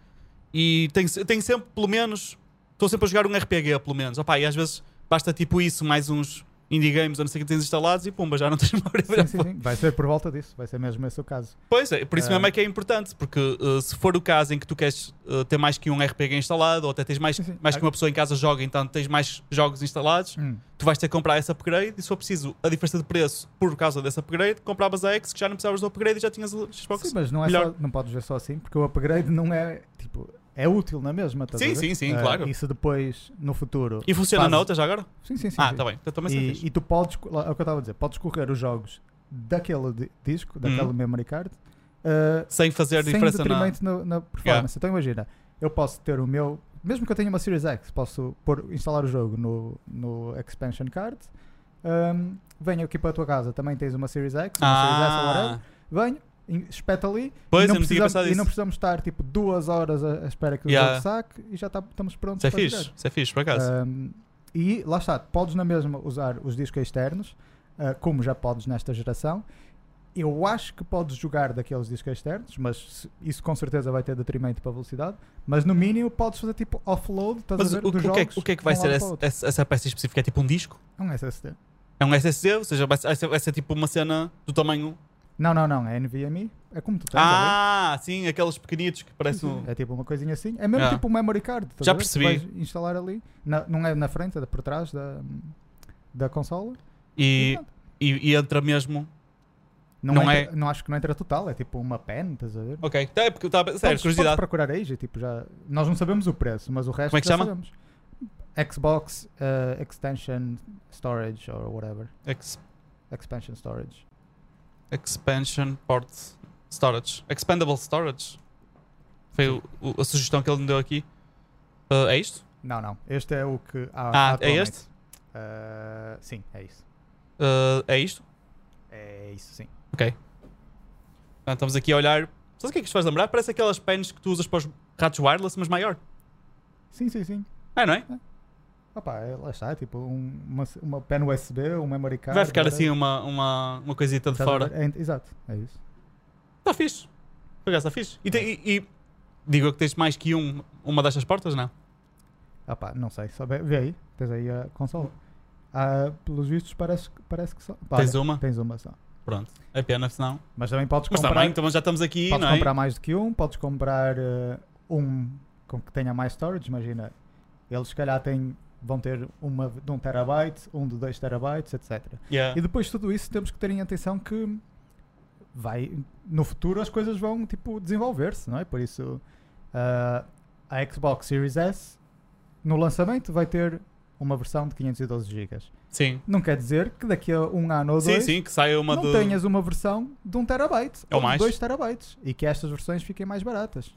e tenho, tenho sempre, pelo menos, estou sempre a jogar um RPG, pelo menos. Opá, e às vezes basta tipo isso, mais uns indie games ou não sei o que tens instalados e pumba, já não tens memória. sim, sim, sim. Vai ser por volta disso. Vai ser mesmo esse o caso. Pois é, por isso Ah. mesmo é que é importante, porque uh, se for o caso em que tu queres uh, ter mais que um RPG instalado, ou até tens mais, Sim, sim. mais que uma pessoa em casa joga, então tens mais jogos instalados, Hum. tu vais ter que comprar esse upgrade e se for preciso a diferença de preço por causa desse upgrade, compravas a X que já não precisavas do upgrade e já tinhas o Xbox. Sim, mas não, é melhor. só, não podes ver só assim, porque o upgrade não é tipo. É útil na mesma, estás Sim, sim, sim, Ah, claro. E se depois, no futuro. E funciona na outra já agora? Sim, sim, sim. ah, sim. tá bem. Então também E, e tu podes, é o que eu estava a dizer, podes correr os jogos daquele di- disco, daquela Uhum. memory card, ah, Sem fazer sem diferença na. detrimento na, na performance. Então imagina, eu posso ter o meu, mesmo que eu tenha uma Series X, posso pôr, instalar o jogo no, no expansion card, ahm, venho aqui para a tua casa, também tens uma Series X, uma Series S ou whatever, Ah, venho, espeta ali pois e, não precisamos, e não precisamos estar tipo duas horas a espera que o Yeah. jogo saque e já tá- estamos prontos Isso é fixe, isso é fixe, por acaso. Um, e lá está, podes na mesma usar os discos externos, uh, como já podes nesta geração. Eu acho que podes jogar daqueles discos externos, mas isso com certeza vai ter detrimento para a velocidade. Mas no mínimo podes fazer tipo offload, estás Mas a ver, o, o que é, o que é que vai um ser o essa, essa peça específica? É tipo um disco? É um SSD. É um SSD, ou seja, vai ser- vai ser tipo uma cena do tamanho Não, não, não. É NVMe. É como tu tens. Ah, sim, aqueles pequenitos que parecem um. É tipo uma coisinha assim. É mesmo Ah. tipo um memory card. estás Já a ver? Tu percebi. Vais instalar ali. Na- não é na frente, é por trás da, da consola. E, pronto. e, e entra mesmo. não, não entra- não acho que não entra total. É tipo uma pen, estás a ver? Ok, tá, é porque eu estava. Sério, Podes- curiosidade. podes procurar aí, já, tipo, já, nós não sabemos o preço, mas o resto Como é que já chama? sabemos. Xbox uh, Extension Storage or whatever. Ex- Expansion Storage. Expansion Port Storage. Expandable Storage. Foi o- o- a sugestão que ele me deu aqui. Ah, é isto? Não, não. Este é o que há. Ah, é este? Uh, sim, é isso. Ah, é isto? É isso, sim. Ok. Ah, estamos aqui a olhar. Sabe o que é que isto faz lembrar? Parece aquelas pens que tu usas para os ratos wireless, mas maior. Sim, sim, sim. É, não é? Opa, é- lá está, tipo um- uma, uma pen USB, um memory card. Vai ficar assim uma, uma, uma coisita de fora. ver? É, exato, é isso. Está fixe. Por acaso está fixe. E, tem- e- e digo que tens mais que um, uma destas portas, não? Opa, não sei, só vê, vê aí, tens aí a consola. Ah, pelos vistos parece, que- parece que só. Pá, Tens olha, uma? Tens uma só. Pronto. É pena, senão. Mas também podes Mas comprar. também, então já estamos aqui, Podes não é? comprar mais do que um, podes comprar eh, um com que tenha mais storage, imagina. Eles se calhar têm, vão ter uma de 1 terabyte, um de 2 terabytes, etc. Yeah. E depois de tudo isso temos que ter em atenção que vai no futuro as coisas vão tipo desenvolver-se, não é? Por isso ah, a Xbox Series S no lançamento vai ter uma versão de 512 GB. Sim. Não quer dizer que daqui a um ano ou Sim, dois sim, que saia uma não de. tenhas uma versão de 1 terabyte Ou ou, mais. de 2 terabytes e que estas versões fiquem mais baratas.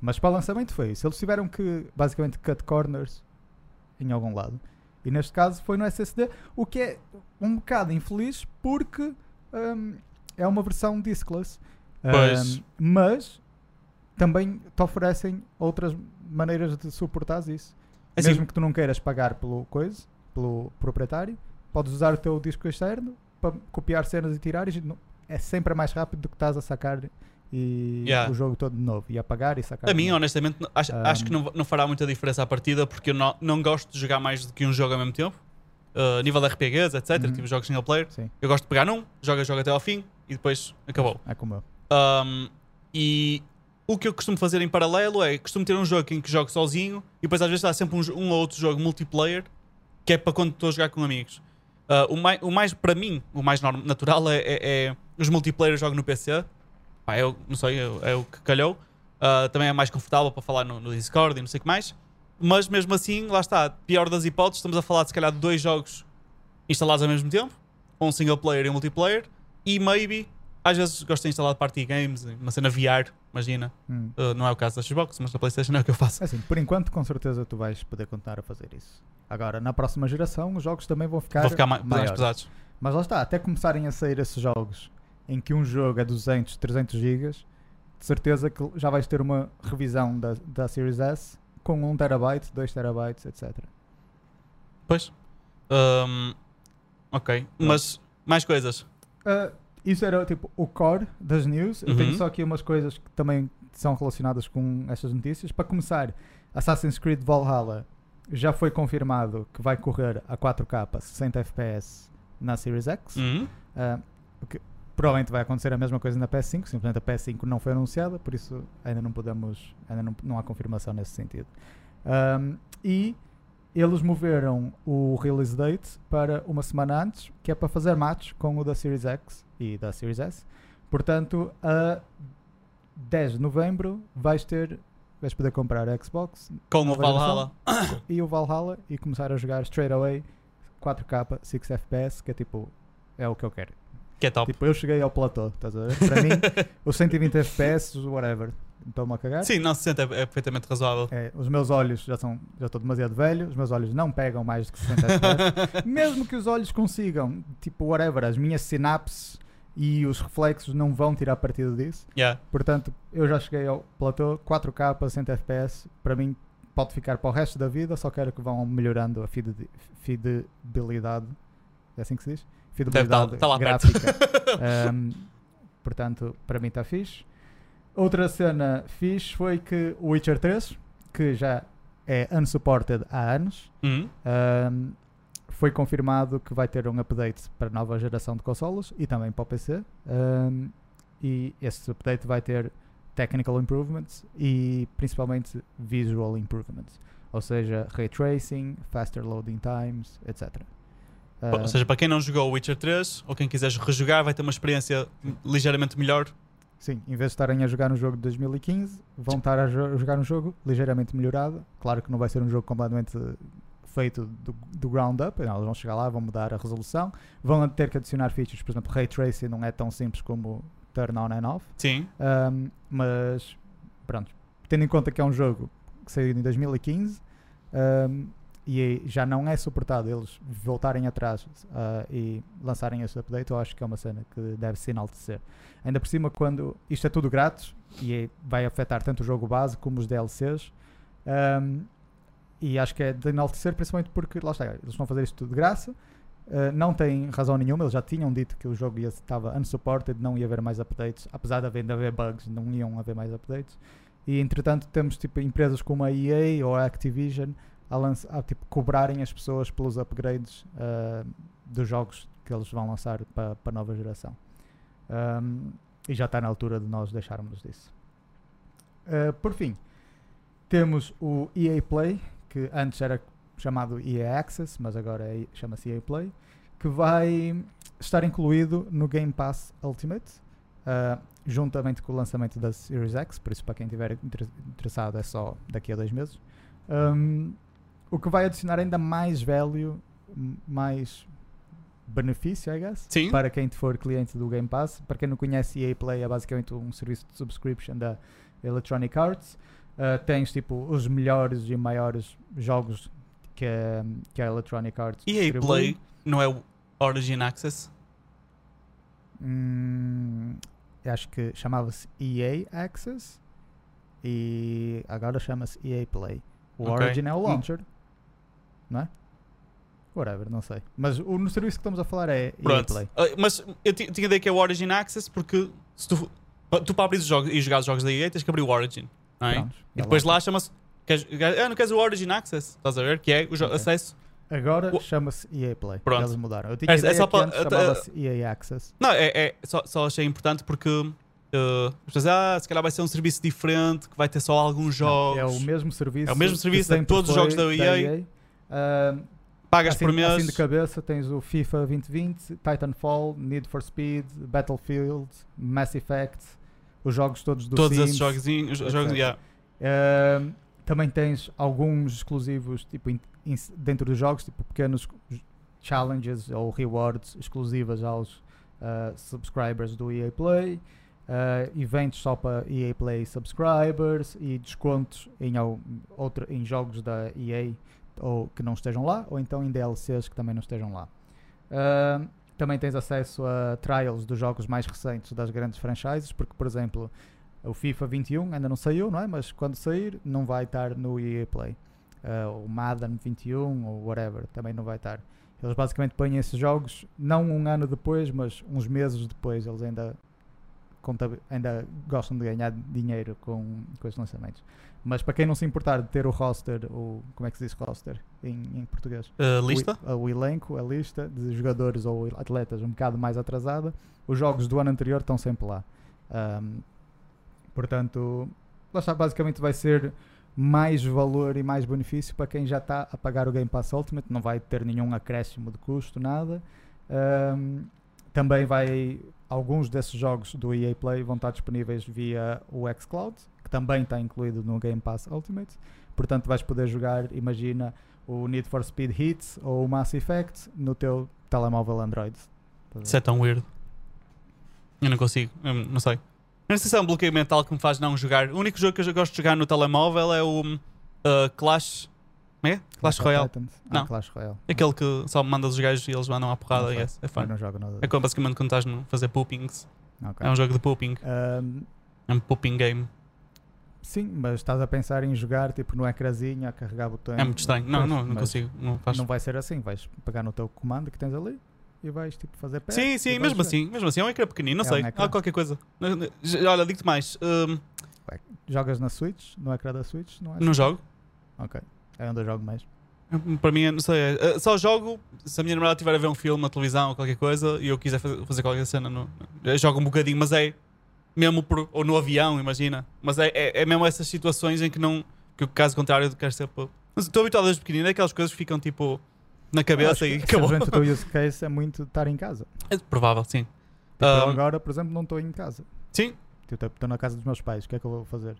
Mas para o lançamento foi isso. Eles tiveram que basicamente cut corners em algum lado. E neste caso foi no SSD, o que é um bocado infeliz porque hum, é uma versão diskless. Pois. Hum, mas também te oferecem outras maneiras de suportar isso. É assim, Mesmo que tu não queiras pagar pelo coisa, pelo proprietário, podes usar o teu disco externo para copiar cenas e tirar e é sempre mais rápido do que estás a sacar e Yeah. o jogo todo de novo e apagar e sacar. A mim, honestamente, acho, Um, acho que não, não fará muita diferença à partida porque eu não, não gosto de jogar mais do que um jogo ao mesmo tempo. Uh, nível de RPGs, etc. Uhum. Tipo jogos single player. Sim, Eu gosto de pegar num, joga, joga até ao fim e depois acabou. é como eu. Um, e o que eu costumo fazer em paralelo é costumo ter um jogo em que jogo sozinho e depois às vezes há sempre um, um ou outro jogo multiplayer que é para quando estou a jogar com amigos. Uh, o, mai, o mais, para mim, o mais natural é, é- é os multiplayer eu jogo no PC. Pá, eu não sei, é, é o que calhou. Uh, também é mais confortável para falar no, no Discord e não sei o que mais. Mas mesmo assim, lá está, pior das hipóteses, estamos a falar de se calhar de dois jogos instalados ao mesmo tempo, um single player e um multiplayer, e maybe, às vezes gosto de instalar party games, uma cena VR, imagina. Hum. Uh, não é o caso da Xbox, mas na Playstation é o que eu faço. Assim, por enquanto, com certeza tu vais poder continuar a fazer isso. Agora, na próxima geração, os jogos também vão ficar, Vou ficar mais, pesados. Mas lá está, até começarem a sair esses jogos em que um jogo é 200, 300 gigas, de certeza que já vais ter uma revisão da, da Series S com 1 terabyte, 2 terabytes, etc. Pois. Um, ok, mas mais coisas. Uh, isso era tipo o core das news. Eu Uhum. tenho só aqui umas coisas que também são relacionadas com estas notícias. Para começar, Assassin's Creed Valhalla já foi confirmado que vai correr a 4K 60 FPS na Series X. Uhum. Uh, provavelmente vai acontecer a mesma coisa na PS5, simplesmente a PS5 não foi anunciada, por isso ainda não podemos, ainda não, não há confirmação nesse sentido. Um, e eles moveram o release date para uma semana antes, que é para fazer match com o da Series X e da Series S. Portanto, a 10 de novembro vais ter, vais poder comprar a Xbox Com o Valhalla. e o Valhalla e começar a jogar straight away 4K 6 FPS, que é tipo, é o que eu quero. Que é top. Tipo, eu cheguei ao platô, estás a ver? Para mim, os 120 FPS, whatever, estou-me a cagar. Sim, não se sente, é, é perfeitamente razoável. É, os meus olhos já são já estou demasiado velho, os meus olhos não pegam mais do que 60 FPS. Mesmo que os olhos consigam, tipo, whatever, as minhas sinapses e os reflexos não vão tirar partido disso. Yeah. Portanto, eu já cheguei ao platô 4K para 60 FPS. Para mim, pode ficar para o resto da vida. Só quero que vão melhorando a fide- fidelidade. É assim que se diz? Fidelidade tá- tá gráfica. Um, portanto, para mim está fixe. Outra cena fixe foi que o Witcher 3, que já é unsupported há anos, Uhum. um, foi confirmado que vai ter um update para a nova geração de consoles e também para o PC. Um, e esse update vai ter technical improvements e principalmente visual improvements. Ou seja, ray tracing, faster loading times, etc. Ou Uh, seja, para quem não jogou o Witcher 3 ou quem quiser rejogar, vai ter uma experiência ligeiramente melhor. Sim, em vez de estarem a jogar no jogo de 2015, vão estar a jo- jogar um jogo ligeiramente melhorado. Claro que não vai ser um jogo completamente feito do, do ground up, não, eles vão chegar lá, vão mudar a resolução, vão ter que adicionar features, por exemplo, Ray Tracing não é tão simples como Turn On and Off, Sim. Um, mas pronto, tendo em conta que é um jogo que saiu em 2015 um, e já não é suportado eles voltarem atrás uh, e lançarem esse update, eu acho que é uma cena que deve se enaltecer. Ainda por cima, quando isto é tudo grátis e é- vai afetar tanto o jogo base como os DLCs, um, e acho que é de enaltecer, principalmente porque lá está, eles vão fazer isto tudo de graça. Uh, não tem razão nenhuma, eles já tinham dito que o jogo ia- estava unsupported, não ia haver mais updates, apesar de haver, de haver bugs, não iam haver mais updates. E entretanto temos tipo empresas como a EA ou a Activision a, lança- a, tipo, cobrarem as pessoas pelos upgrades uh, dos jogos que eles vão lançar para a nova geração. Um, e já está na altura de nós deixarmos disso. Uh, por fim, temos o EA Play, que antes era chamado EA Access, mas agora é- chama-se EA Play, que vai estar incluído no Game Pass Ultimate, uh, juntamente com o lançamento da Series X, por isso para quem estiver inter- interessado é só daqui a dois meses. Um, o que vai adicionar ainda mais value, mais benefício, I guess, Sim. para quem for cliente do Game Pass. Para quem não conhece, EA Play é basicamente um serviço de subscription da Electronic Arts. Uh, tens tipo os melhores e maiores jogos que, a- que a Electronic Arts EA distribui. Play não é o Origin Access? Hum, acho que chamava-se EA Access e agora chama-se EA Play. O Ok. Origin é o Hum. launcher, não é? Whatever, não sei. Mas o, no serviço que estamos a falar é EA Pronto. Play. Ah, mas eu ti- tinha ideia que é o Origin Access porque se tu, tu para abrir os jogos e jogar os jogos da EA tens que abrir o Origin. Não é? Prontos, E é depois launcher. lá chama-se. Ah, não queres o Origin Access? Estás a ver? Que é o jo- Ok. acesso. Agora O- chama-se EA Play. Pronto. Eles mudaram. Eu tinha É- é ideia só que antes uh, chamava-se EA Access. Não, é, é- só, só achei importante porque. pessoas, ah, se calhar vai ser um serviço diferente, que vai ter só alguns jogos. Não, é o mesmo serviço. É o mesmo serviço, é sempre todos os jogos da EA. Pagas assim, por mês. assim de cabeça tens o FIFA 2020, Titanfall, Need for Speed, Battlefield, Mass Effect, os jogos todos do todos Sims. esses joguinhos. jogos yeah. Ahm, também tens alguns exclusivos tipo, in- in- dentro dos jogos, tipo pequenos challenges ou rewards exclusivas aos ah, subscribers do EA Play, ah, eventos só para EA Play subscribers e descontos em, outra, em jogos da EA ou que não estejam lá, ou então em DLCs que também não estejam lá. Ah, também tens acesso a trials dos jogos mais recentes das grandes franchises, porque, por exemplo, o FIFA 21 ainda não saiu, não é? Mas quando sair, não vai estar no EA Play. Ah, o Madden 21 ou whatever também não vai estar. Eles basicamente põem esses jogos, não um ano depois, mas uns meses depois. Eles ainda, ainda gostam de ganhar dinheiro com, com esses lançamentos. Mas para quem não se importar de ter o roster, o, como é que se diz roster em, em português? O, lista? o, o elenco, a lista de jogadores ou atletas um bocado mais atrasada, os jogos do ano anterior estão sempre lá. Ahm, portanto, lá está, basicamente vai ser mais valor e mais benefício para quem já está a pagar o Game Pass Ultimate, não vai ter nenhum acréscimo de custo, nada. Ahm, também vai, alguns desses jogos do EA Play vão estar disponíveis via o xCloud, também está incluído no Game Pass Ultimate. Portanto, vais poder jogar, imagina, o Need for Speed Hits ou o Mass Effect no teu telemóvel Android. Isso é tão weird. Eu não consigo. Eu não sei. Não sei se é um bloqueio mental que me faz não jogar. O único jogo que eu gosto de jogar no telemóvel é o ah, Clash. Como é? Clash Royale. Ah, Não. Clash Royale. Aquele que só manda os gajos e eles mandam à porrada. Não yes, é fun. não jogo nada. É como basicamente quando estás a fazer poopings. Ok. É um jogo de pooping. Ahm, É um pooping game. Sim, mas estás a pensar em jogar tipo no ecrãzinho a carregar botões. É muito estranho. Não, não, não consigo. Não. Não vai ser assim, vais pegar no teu comando que tens ali e vais tipo fazer pé. Sim, sim, mesmo jogar. assim, mesmo assim, é um ecrã pequenino, não É sei. um ecrã. Há qualquer coisa. Olha, digo-te mais, hum, Jogas na Switch, no ecrã da Switch, não é? não jogo. Ok. É onde eu jogo mais. Para mim, não sei. é, Só jogo se a minha namorada estiver a ver um filme na televisão ou qualquer coisa e eu quiser fazer, qualquer cena. No, jogo um bocadinho, mas é mesmo por, ou no avião, imagina. Mas é, é, é mesmo essas situações em que não. Que o caso contrário eu quero ser. Mas estou habituado desde pequenino, é aquelas coisas que ficam tipo na cabeça e que, acabou. o teu use case é muito estar em casa. É provável, sim. Tipo, Um, agora, por exemplo, não estou em casa. Sim, Tipo, Estou na casa dos meus pais. O que é que eu vou fazer?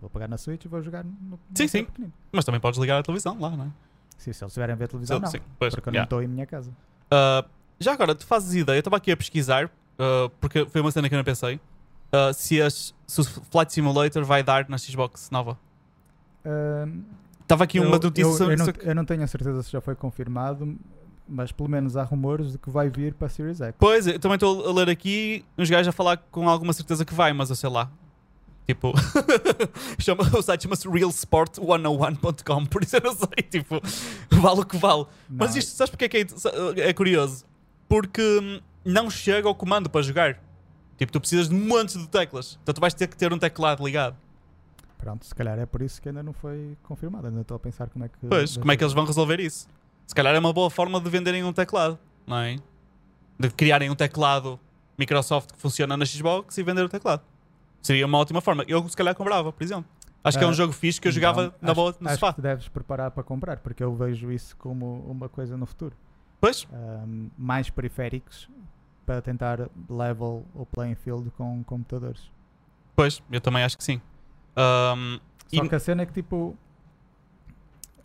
Vou pegar na Switch e vou jogar no, no Sim, sim. pequenino. mas também podes ligar a televisão lá, não é? Sim, se eles estiverem a ver televisão, não. Sim, pois, Porque eu não yeah. estou em minha casa. Uh, já agora, tu fazes ideia, eu estava aqui a pesquisar, uh, porque foi uma cena que eu não pensei, uh, se, as, se o Flight Simulator vai dar na Xbox nova. Estava aqui uma eu, notícia eu, sobre eu, não, eu não tenho a certeza se já foi confirmado, mas pelo menos há rumores de que vai vir para a Series X. Pois, eu também estou a ler aqui uns gajos a falar com alguma certeza que vai, mas eu sei lá. Tipo, chama, o site chama-se realsport101.com, por isso eu não sei, tipo, vale o que vale. Mas Não, isto, sabes porque é que é, é curioso? Porque hum, não chega ao comando para jogar. Tipo, tu precisas de um monte de teclas. Então tu vais ter que ter um teclado ligado. Pronto, se calhar é por isso que ainda não foi confirmado. Ainda estou a pensar como é que. Pois, como é que eles vão resolver isso? Se calhar é uma boa forma de venderem um teclado, não é? De criarem um teclado Microsoft que funciona na Xbox e vender o teclado. Seria uma ótima forma. Eu se calhar comprava, por exemplo. Acho que é um Ah, jogo fixe que eu jogava Então, na acho- boa no acho sofá. que deves preparar para comprar, porque eu vejo isso como uma coisa no futuro. Pois, mais periféricos para tentar level o playing field com computadores. pois, eu também acho que sim. Ahm, Só E- que a cena é que tipo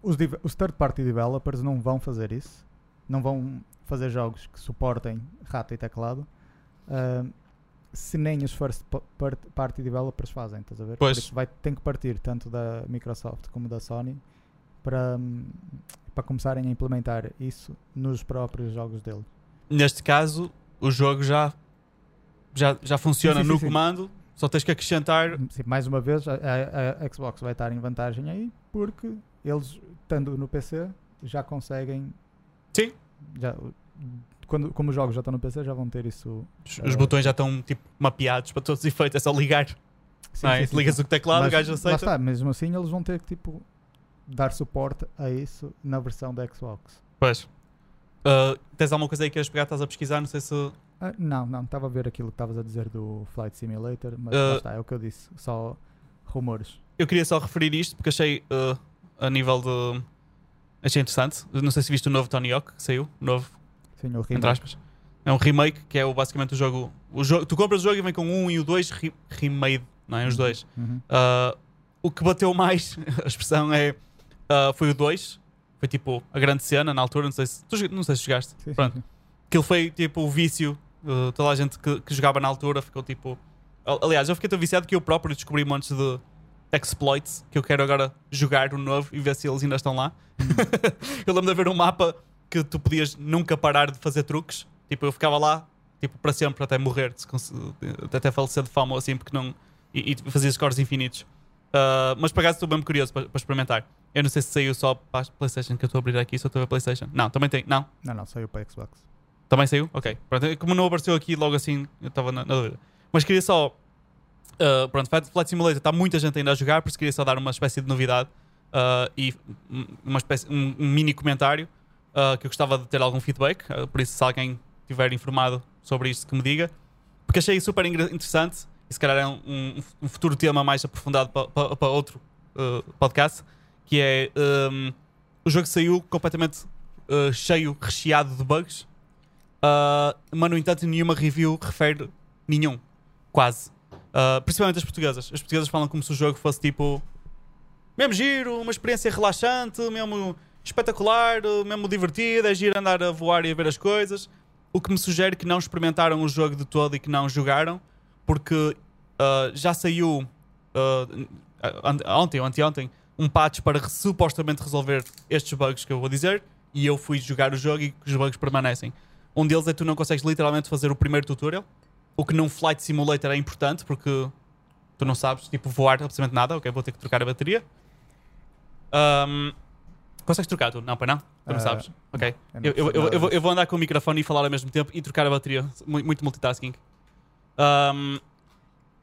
os, os third party developers não vão fazer isso. Não vão fazer jogos que suportem rato e teclado. se nem os first pa- part- party developers fazem, estás a ver? Pois. Por isso vai, tem que partir tanto da Microsoft como da Sony para, para começarem a implementar isso nos próprios jogos dele. neste caso, o jogo já, já, já funciona Sim, sim, no sim, comando, só tens que acrescentar. Sim, mais uma vez, a, a- a Xbox vai estar em vantagem aí porque eles, estando no PC, já conseguem. Sim. Já, quando, como os jogos já estão no PC, já vão ter isso. Os, os botões já estão tipo mapeados para todos os efeitos, é só ligar. Sim, é? Ligas o teclado, o Mas gajo Lá aceita. está, mesmo assim, eles vão ter que tipo, dar suporte a isso na versão da Xbox. Pois. Ah, tens alguma coisa aí que queres pegar? Estás a pesquisar? Não sei se. Ah, não, não, estava a ver aquilo que estavas a dizer do Flight Simulator, mas lá está, é o que eu disse, só rumores. Eu queria só referir isto porque achei a nível de. Achei interessante. Não sei se viste o novo Tony Hawk que saiu. Novo, Sim, o entre remake. aspas. É um remake que é o, basicamente o jogo, o jogo. Tu compras o jogo e vem com um e o dois re, remade, não é? Os dois. Uhum. Uh, o que bateu mais, a expressão é. uh, foi o 2. Foi tipo a grande cena na altura. Não sei se, tu, não sei se chegaste. Sim, Pronto. sim. Aquilo foi tipo o vício. uh, toda a gente que, que jogava na altura ficou tipo. Al- Aliás, eu fiquei tão viciado que eu próprio descobri montes de exploits que eu quero agora jogar o novo e ver se eles ainda estão lá. eu lembro de haver um mapa que tu podias nunca parar de fazer truques. Tipo, eu ficava lá tipo, para sempre até morrer, até falecer de fome ou assim, porque não. E, e fazia scores infinitos. Uh, mas por acaso estou mesmo curioso para, para experimentar. Eu não sei se saiu só para a PlayStation que eu estou a abrir aqui, só estou a ver PlayStation. Não, também tem. Não, Não, não, saiu para Xbox. também saiu? Ok. Pronto, como não apareceu aqui logo assim, eu estava na, na dúvida. Mas queria só. uh, pronto, Flight Simulator está muita gente ainda a jogar, por isso queria só dar uma espécie de novidade uh, e um- uma espécie, um, um mini comentário uh, que eu gostava de ter algum feedback. uh, por isso, se alguém estiver informado sobre isto, que me diga. Porque achei super interessante e se calhar é um, um- um futuro tema mais aprofundado para para outro uh, podcast. Que é um, o jogo saiu completamente uh, cheio, recheado de bugs. Uh, mas no entanto nenhuma review refere nenhum, quase. Uh, principalmente as portuguesas. As portuguesas falam como se o jogo fosse tipo mesmo giro, uma experiência relaxante, mesmo espetacular, mesmo divertido, é giro andar a voar e a ver as coisas. O que me sugere que não experimentaram o jogo de todo e que não jogaram, porque uh, já saiu uh, ontem ou anteontem um patch para supostamente resolver estes bugs que eu vou dizer e eu fui jogar o jogo e os bugs permanecem. Um deles é que tu não consegues literalmente fazer o primeiro tutorial, o que num Flight Simulator é importante porque tu não sabes tipo voar absolutamente nada, ok, vou ter que trocar a bateria. Ahm, consegues trocar tu? Não, para não? Tu não Ah, sabes? Ok. não Eu, eu- eu- eu vou, eu vou andar com o microfone e falar ao mesmo tempo e trocar a bateria. Mu- Muito multitasking. Um,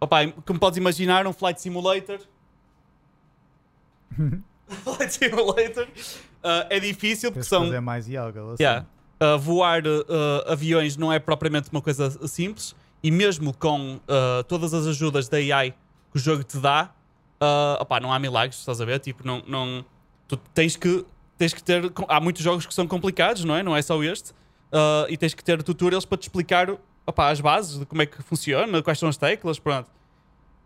opa, como podes imaginar, um Flight Simulator. Flight Simulator Uh, é difícil porque são. fazer mais yoga. Assim. Yeah. Uh, voar uh, aviões não é propriamente uma coisa simples e mesmo com uh, todas as ajudas da AI que o jogo te dá, uh, opá, não há milagres, estás a ver? Tipo, não, não, tu tens que, tens que ter. Há muitos jogos que são complicados, não é? Não é só este. E tens que ter tutorials para te explicar opá, as bases de como é que funciona, quais são as teclas, pronto.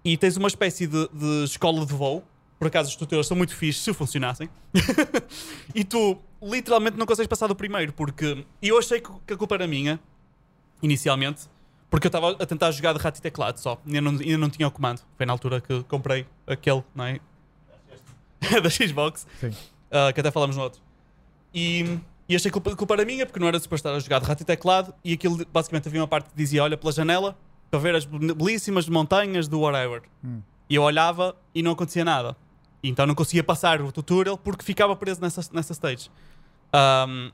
E tens uma espécie de, de escola de voo. Por acaso os tutorials são muito fixes se funcionassem. e tu literalmente não consegues passar do primeiro, porque. Eu achei que, a culpa era minha, inicialmente, porque eu estava a tentar jogar de rato e teclado só. Ainda não, ainda não tinha o comando. Foi na altura que comprei aquele, não é? da Xbox, Sim. uh, que até falamos no outro. E, e achei que culpa, culpa era minha, porque não era suposto estar a jogar de rato e teclado, e aquilo basicamente havia uma parte que dizia: olha pela janela para ver as belíssimas montanhas do whatever. Hum. E eu olhava e não acontecia nada. E então não conseguia passar o tutorial porque ficava preso nessa, nessa stage. Um,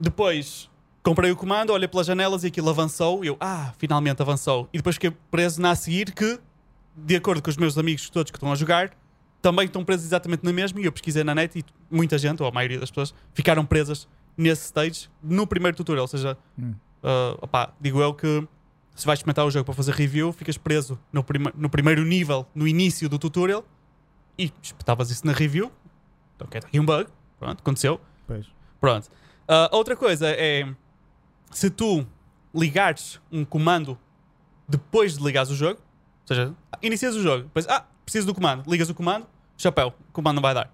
depois comprei o comando, olhei pelas janelas e aquilo avançou. E eu, ah, finalmente avançou. E depois fiquei preso na a seguir que, de acordo com os meus amigos todos que estão a jogar, também estão presos exatamente na mesma. E eu pesquisei na net e muita gente, ou a maioria das pessoas, ficaram presas nesse stage no primeiro tutorial. Ou seja, Hum. uh, opá, digo eu que se vais experimentar o jogo para fazer review, ficas preso no, prime no primeiro nível, no início do tutorial, e espetavas isso na review. Então, que é aqui um bug. Pronto, aconteceu. Pois. Pronto. Uh, outra coisa é se tu ligares um comando depois de ligares o jogo, ou seja, inicias o jogo, depois, ah, preciso do comando, ligas o comando, chapéu, o comando não vai dar.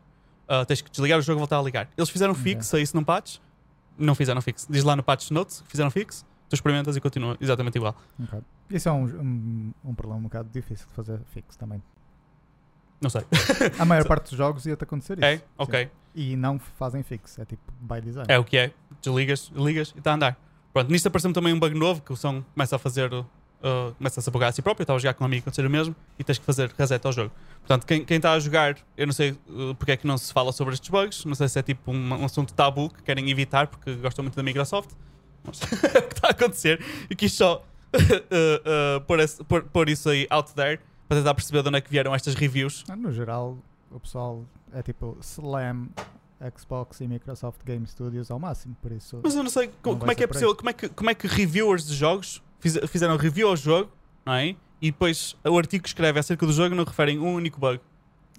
Uh, tens que desligar o jogo e voltar a ligar. Eles fizeram Ok. fix a isso num patch, não fizeram fix. Diz lá no patch notes, que fizeram fix, tu experimentas e continua exatamente igual. Ok. Isso é um, um, um problema um bocado difícil de fazer fixo também. Não sei. A maior parte dos jogos ia-te acontecer isso. É? Ok. E não fazem fixo. É tipo by design. É o que é. Desligas, ligas e está a andar. Pronto, nisto apareceu-me também um bug novo que o som começa a fazer. uh, começa a bugar a si próprio. Eu estava a jogar com um amigo acontecer o mesmo e tens que fazer reset ao jogo. Portanto, quem quem está a jogar, eu não sei uh, porque é que não se fala sobre estes bugs. Não sei se é tipo um, um assunto tabu que querem evitar porque gostam muito da Microsoft. Mas é o que está a acontecer. E quis só uh, uh, pôr, esse- pôr- pôr isso aí out there para tentar perceber de onde é que vieram estas reviews. Ah, No geral, o pessoal é tipo Slam, Xbox e Microsoft Game Studios ao máximo. Por isso. Mas eu não sei Não como, é que é possível, como é que, como é que reviewers de jogos fiz- fizeram review ao jogo, não é? E depois o artigo que escreve acerca do jogo não referem um único bug.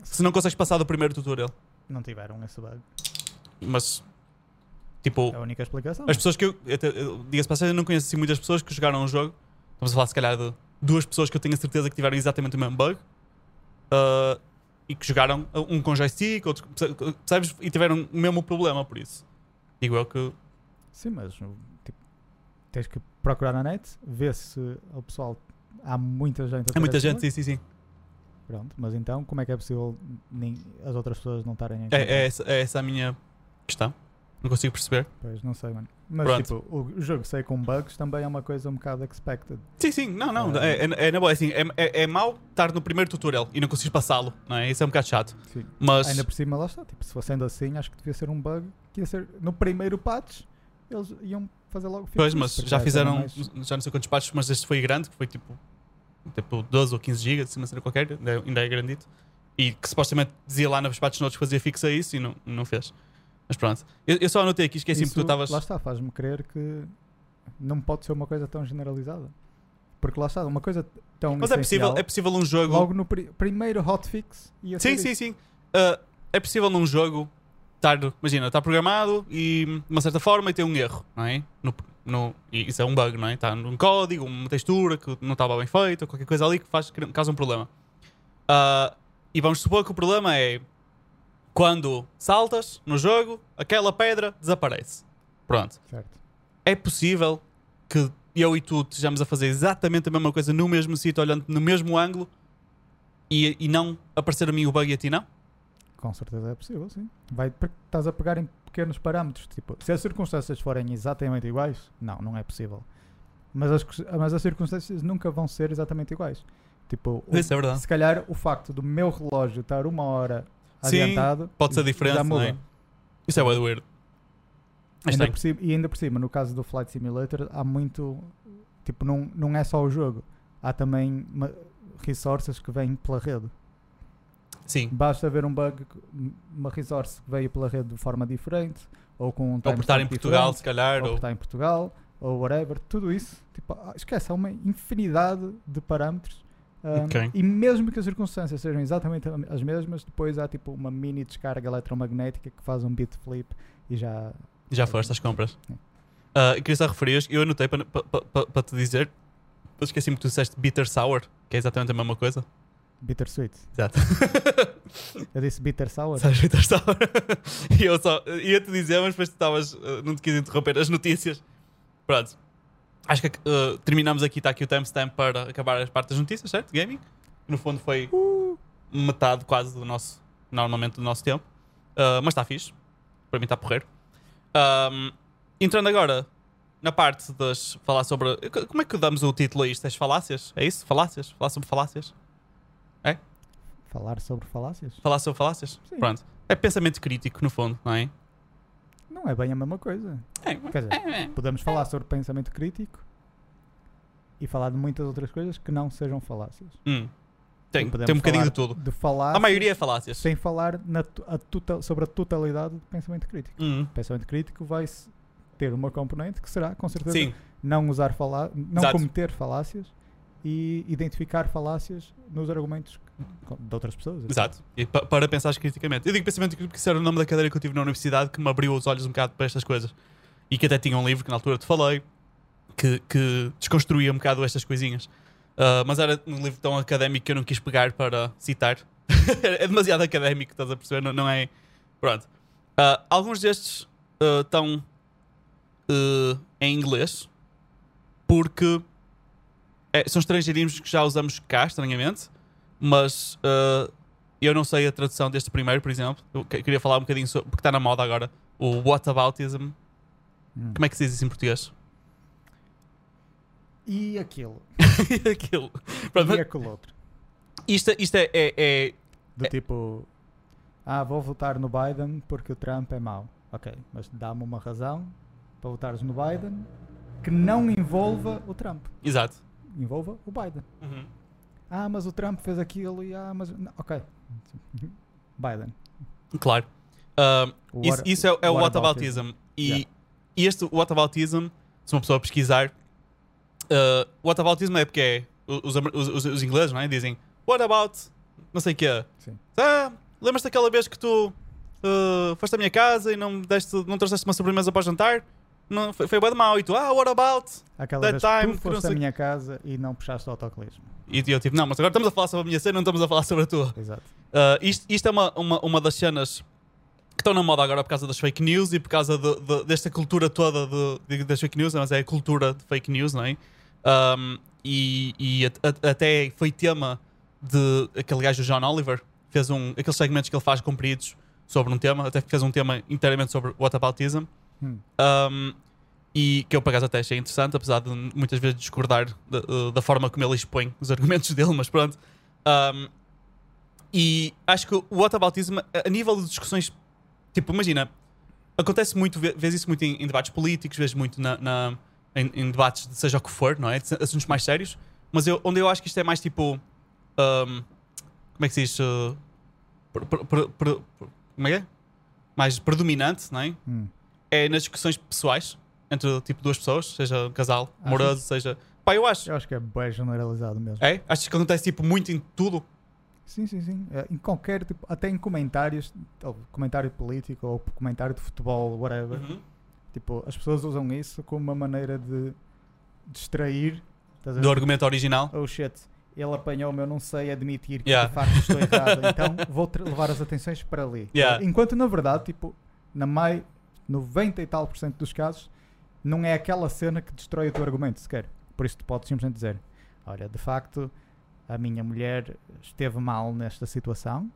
Se não consegues passar do primeiro tutorial. Não tiveram esse bug. Mas, tipo, É a única explicação. as pessoas que eu, eu, eu diga-se passagem, eu não conheço assim muitas pessoas que jogaram o jogo. Estamos a falar, se calhar, de duas pessoas que eu tenho a certeza que tiveram exatamente o mesmo bug. ah, e que jogaram um com joystick, outro, percebes? E tiveram o mesmo problema, por isso. Digo eu que Sim, mas tipo, tens que procurar na net, ver se o pessoal. Há muita gente a ter muita gente, sim, sim, sim. Pronto, mas então como é que é possível nem as outras pessoas não estarem É, é, essa, é essa a minha questão. Não consigo perceber. Pois, não sei, mano. Mas Pronto. tipo, o jogo sair com bugs também é uma coisa um bocado expected. Sim, sim, não, não. Ah. É, é, é na boa, é assim, é, é, é mau estar no primeiro tutorial e não conseguires passá-lo, não é? Isso é um bocado chato. Sim. Mas. Ainda por cima, lá está. Tipo, se fosse sendo assim, acho que devia ser um bug que ia ser no primeiro patch. Eles iam fazer logo fix Pois, mas já era fizeram, mais- já não sei quantos patches, mas este foi grande, que foi tipo, tipo 12 ou 15 GB, assim, uma cena qualquer, ainda é- ainda é grandito. E que supostamente dizia lá nas patches notes que fazia fixa a isso e não, não fez. Mas pronto. Eu, eu só anotei aqui, esqueci-me que tu estavas. Lá está, faz-me crer que não pode ser uma coisa tão generalizada. Porque lá está, uma coisa tão. Mas é possível, é possível um jogo. Logo no pri- primeiro hotfix ia Sim, sim, isso. sim. Uh, é possível num jogo estar, imagina, está programado e de uma certa forma e tem um erro, não é? No, no, e isso é um bug, não é? Está num código, uma textura que não estava bem feita, ou qualquer coisa ali que faz, causa um problema. Uh, e vamos supor que o problema é quando saltas no jogo, aquela pedra desaparece. Pronto. Certo. É possível que eu e tu estejamos a fazer exatamente a mesma coisa no mesmo sítio, olhando no mesmo ângulo e, e não aparecer a mim o bug e a ti não? Com certeza é possível, sim. Vai, estás a pegar em pequenos parâmetros. Tipo, se as circunstâncias forem exatamente iguais, não, não é possível. Mas as, mas as circunstâncias nunca vão ser exatamente iguais. Tipo, o- Isso é verdade. se calhar o facto do meu relógio estar uma hora Sim, adiantado Pode ser diferente, não é? Isso é bué weird. Ainda por cima- e ainda por cima, no caso do Flight Simulator, há muito. Tipo, não, não é só o jogo, há também resources que vêm pela rede. Sim. Basta ver um bug, uma resource que veio pela rede de forma diferente, ou com um Ou por estar em Portugal, se calhar. ou por Ou... estar em Portugal, ou whatever, tudo isso, tipo, ah, esquece, há uma infinidade de parâmetros. Ah, Ok. E mesmo que as circunstâncias sejam exatamente as mesmas, depois há tipo uma mini descarga eletromagnética que faz um bit flip e já. Já foste às compras. Sim. Ah, queria só referir, eu anotei para pa, te dizer, esqueci-me que tu disseste bitter sour, que é exatamente a mesma coisa. Bittersweet. Exato. Eu disse bitter sour. Sabes bitter sour? e eu só ia-te dizer, mas depois tu estavas, ah, não te quis interromper as notícias. Pronto. Acho que ah, terminamos aqui, está aqui o timestamp para acabar as partes das notícias, certo? Gaming. No fundo foi metade quase do nosso, normalmente do nosso tempo. Ah, mas está fixe. Para mim está porreiro. Ahm, entrando agora na parte das. falar sobre. Como é que damos o título a isto? As falácias? É isso? Falácias? Falar sobre falácias? Falar sobre falácias? Falar sobre falácias? Sim. Pronto. É pensamento crítico, no fundo, não é? Não é bem a mesma coisa. Quer dizer, podemos falar sobre pensamento crítico e falar de muitas outras coisas que não sejam falácias. Hum. Tem, tem um bocadinho falar de tudo. De falar A maioria é falácias. sem falar na a total- sobre a totalidade do pensamento crítico. Hum. Pensamento crítico vai ter uma componente que será, com certeza, Sim, não usar falá não Exato. cometer falácias e identificar falácias nos argumentos de outras pessoas. exato. E pa- para pensar criticamente. Eu digo pensamento crítico porque isso era o nome da cadeira que eu tive na universidade que me abriu os olhos um bocado para estas coisas. E que até tinha um livro que na altura te falei que, que desconstruía um bocado estas coisinhas. Ah, mas era um livro tão académico que eu não quis pegar para citar. é demasiado académico, estás a perceber? Não, não é. Pronto. Ah, alguns destes ah, estão em inglês porque é, são estrangeirismos que já usamos cá, estranhamente, mas ah, eu não sei a tradução deste primeiro, por exemplo. Eu que- queria falar um bocadinho sobre. porque está na moda agora. O whataboutism. Hum. Como é que se diz isso em português? E aquilo. Aquilo. Pronto, e aquele outro. isto, isto é, é- é- Do tipo, ah, vou votar no Biden porque o Trump é mau. Ok, mas dá-me uma razão para votares no Biden que não envolva o Trump. Exato. Envolva o Biden. Uhum. Ah, mas o Trump fez aquilo e ah, mas. não, ok. Biden. Claro. Ah, O isso, what- isso é, é o whataboutism. whataboutism. E Yeah. este whataboutism, se uma pessoa pesquisar, uh, whataboutism é porque é, os, os, os- ingleses não é? dizem what about não sei o quê. Sim. Ah, lembras-te daquela vez que tu uh, foste à minha casa e não, deste, não trouxeste uma sobremesa para jantar? Não, foi, foi bem mal. E tu, ah, what about? Aquela That vez time que tu foste à minha casa e não puxaste o autocolismo. E eu tipo, não, mas agora estamos a falar sobre a minha cena, não estamos a falar sobre a tua. Exato. Uh, isto, isto é uma, uma, uma das cenas que estão na moda agora por causa das fake news e por causa de- de- desta cultura toda de, de- das fake news, mas é a cultura de fake news, não é? Um, e e a- a- até foi tema de aquele gajo, John Oliver, fez um, aqueles segmentos que ele faz compridos sobre um tema, até fez um tema inteiramente sobre whataboutism. Hum. Um, e que eu por acaso até achei interessante, apesar de muitas vezes discordar da, da forma como ele expõe os argumentos dele, mas pronto. Um, e acho que o whataboutism, a, nível de discussões, tipo, imagina, acontece muito, vê- vês isso muito em, em debates políticos, vês muito na, na- em, em debates de seja o que for, não é? De assuntos mais sérios, mas eu, onde eu acho que isto é mais tipo. um, como é que se diz? Uh, como é que é? Mais predominante, não é? Hum. É nas discussões pessoais entre tipo duas pessoas, seja um casal Achas? amoroso, seja. Pá, eu acho. Eu acho que é bem generalizado mesmo. É? Acho que acontece tipo muito em tudo. Sim, sim, sim. É, em qualquer tipo, até em comentários, ou comentário político ou comentário de futebol, whatever. Uhum. Tipo, as pessoas usam isso como uma maneira de distrair. Do argumento original. Oh shit, ele apanhou-me, eu não sei admitir que Yeah. de facto estou errado, então vou levar as atenções para ali. Yeah. Enquanto na verdade, tipo, na mai 90 e tal por cento dos casos, não é aquela cena que destrói o teu argumento sequer. Por isso tu podes simplesmente dizer, olha, de facto, a minha mulher esteve mal nesta situação,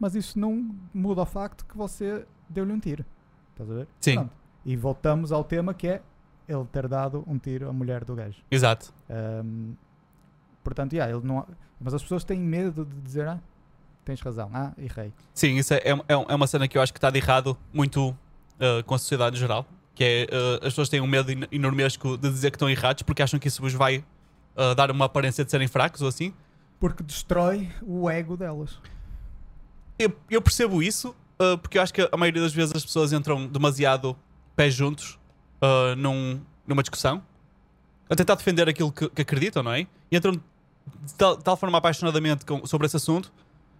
mas isso não muda o facto que você deu-lhe um tiro. Estás a ver? Sim. Pronto. E voltamos ao tema que é ele ter dado um tiro à mulher do gajo. Exato. Ahm, portanto, yeah, ele não, mas as pessoas têm medo de dizer, ah, tens razão, ah, errei. Sim, isso é, é é uma cena que eu acho que está de errado muito uh, com a sociedade em geral. Que é uh, as pessoas têm um medo en- enormesco de dizer que estão errados porque acham que isso vos vai uh, dar uma aparência de serem fracos ou assim. Porque destrói o ego delas. eu, eu percebo isso, porque eu acho que a maioria das vezes as pessoas entram demasiado pés juntos num, numa discussão, a tentar defender aquilo que, que acreditam, não é? E entram de tal, de tal forma apaixonadamente com- sobre esse assunto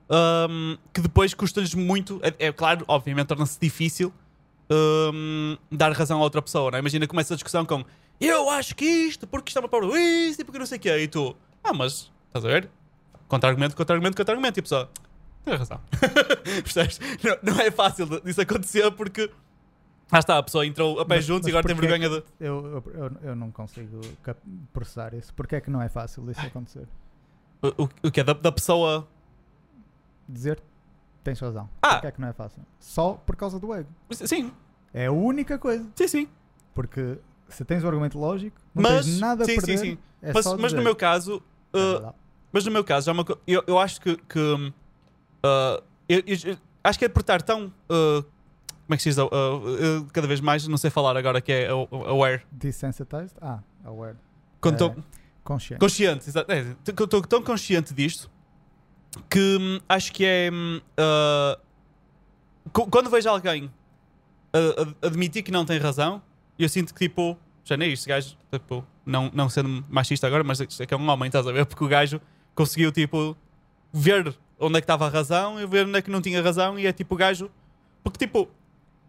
um, que depois custa-lhes muito. É, é claro, obviamente, torna-se difícil um, dar razão a outra pessoa, não é? Imagina começa a discussão com eu acho que isto, porque isto é uma prova isto e porque não sei o quê, e tu, ah, mas estás a ver? Contra-argumento, contra-argumento, contra-argumento, e a pessoa, tem razão. Percebes? Não, não é fácil disso acontecer porque. Ah está, a pessoa entrou a pé Mas- juntos mas e agora tem porquê é vergonha de. Eu, eu, eu, não consigo processar isso. Porque é que não é fácil isso acontecer? O, o, o que é? Da, da pessoa. Dizer tens razão. Ah! Porque é que não é fácil? Só por causa do ego. Sim, É a única coisa. sim, sim. Porque se tens o argumento lógico, não Mas. tens nada a sim, perder. sim, sim. É mas, só mas no meu caso. É uh, verdade. Mas no meu caso, é uma eu, eu acho que. que, uh, eu, eu- eu acho que é por estar tão. uh, como é que se diz? Uh, uh, cada vez mais, não sei falar agora, que é aw- aware. Desensitized? Ah, aware. Quando É, estou Consciente. consciente, exato, é, estou estou tão consciente disto que hum, acho que é. uh, quando vejo alguém ad- admitir que não tem razão, eu sinto que tipo. Já nem é isto, este gajo, tipo, não, não sendo machista agora, mas é que é um homem, estás a ver? Porque o gajo conseguiu, tipo, ver onde é que estava a razão e ver onde é que não tinha razão e é tipo o gajo. Porque, tipo,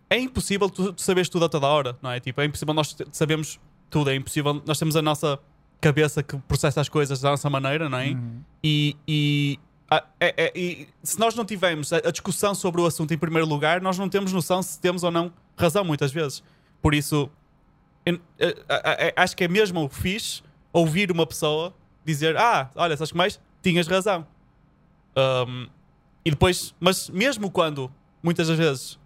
é impossível tu, tu saberes tudo a toda hora, não é? Tipo, é impossível nós sabemos tudo, é impossível. Nós temos a nossa cabeça que processa as coisas da nossa maneira, não é? Uhum. E, e, ah, é- é- e se nós não tivermos a, a discussão sobre o assunto em primeiro lugar, nós não temos noção se temos ou não razão muitas vezes. Por isso, eu- ah, ah, acho que é mesmo fixe ouvir uma pessoa dizer: Ah, olha, sabes que mais? Tinhas razão. Um, e depois, mas mesmo quando, muitas das vezes,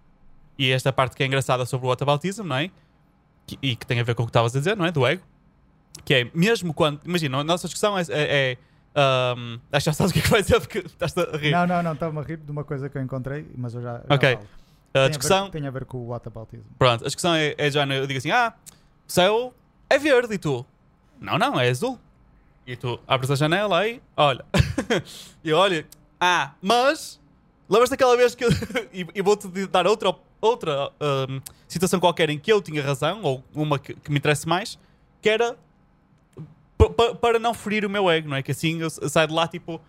e esta parte que é engraçada sobre o whataboutism, não é? Que- e que tem a ver com o que estavas a dizer, não é? Do ego. Que é, mesmo quando, imagina, a nossa discussão é. é, é um, acho que já sabes o que é que vai dizer porque estás a rir. Não, não, não, estava a rir de uma coisa que eu encontrei, mas eu já. já Ok. falo. a Tem a ver- discussão, tem a ver com o whataboutism. pronto, a discussão é, é já, eu digo assim: Ah, o céu é verde e tu, não, não, é azul. E tu abres a janela aí, olha, e olha, ah, mas lembras daquela vez que eu, e, e vou-te dar outra, outra hum, situação qualquer em que eu tinha razão, ou uma que, que me interessa mais, que era pa- pa- para não ferir o meu ego, não é? Que assim eu, saio de lá tipo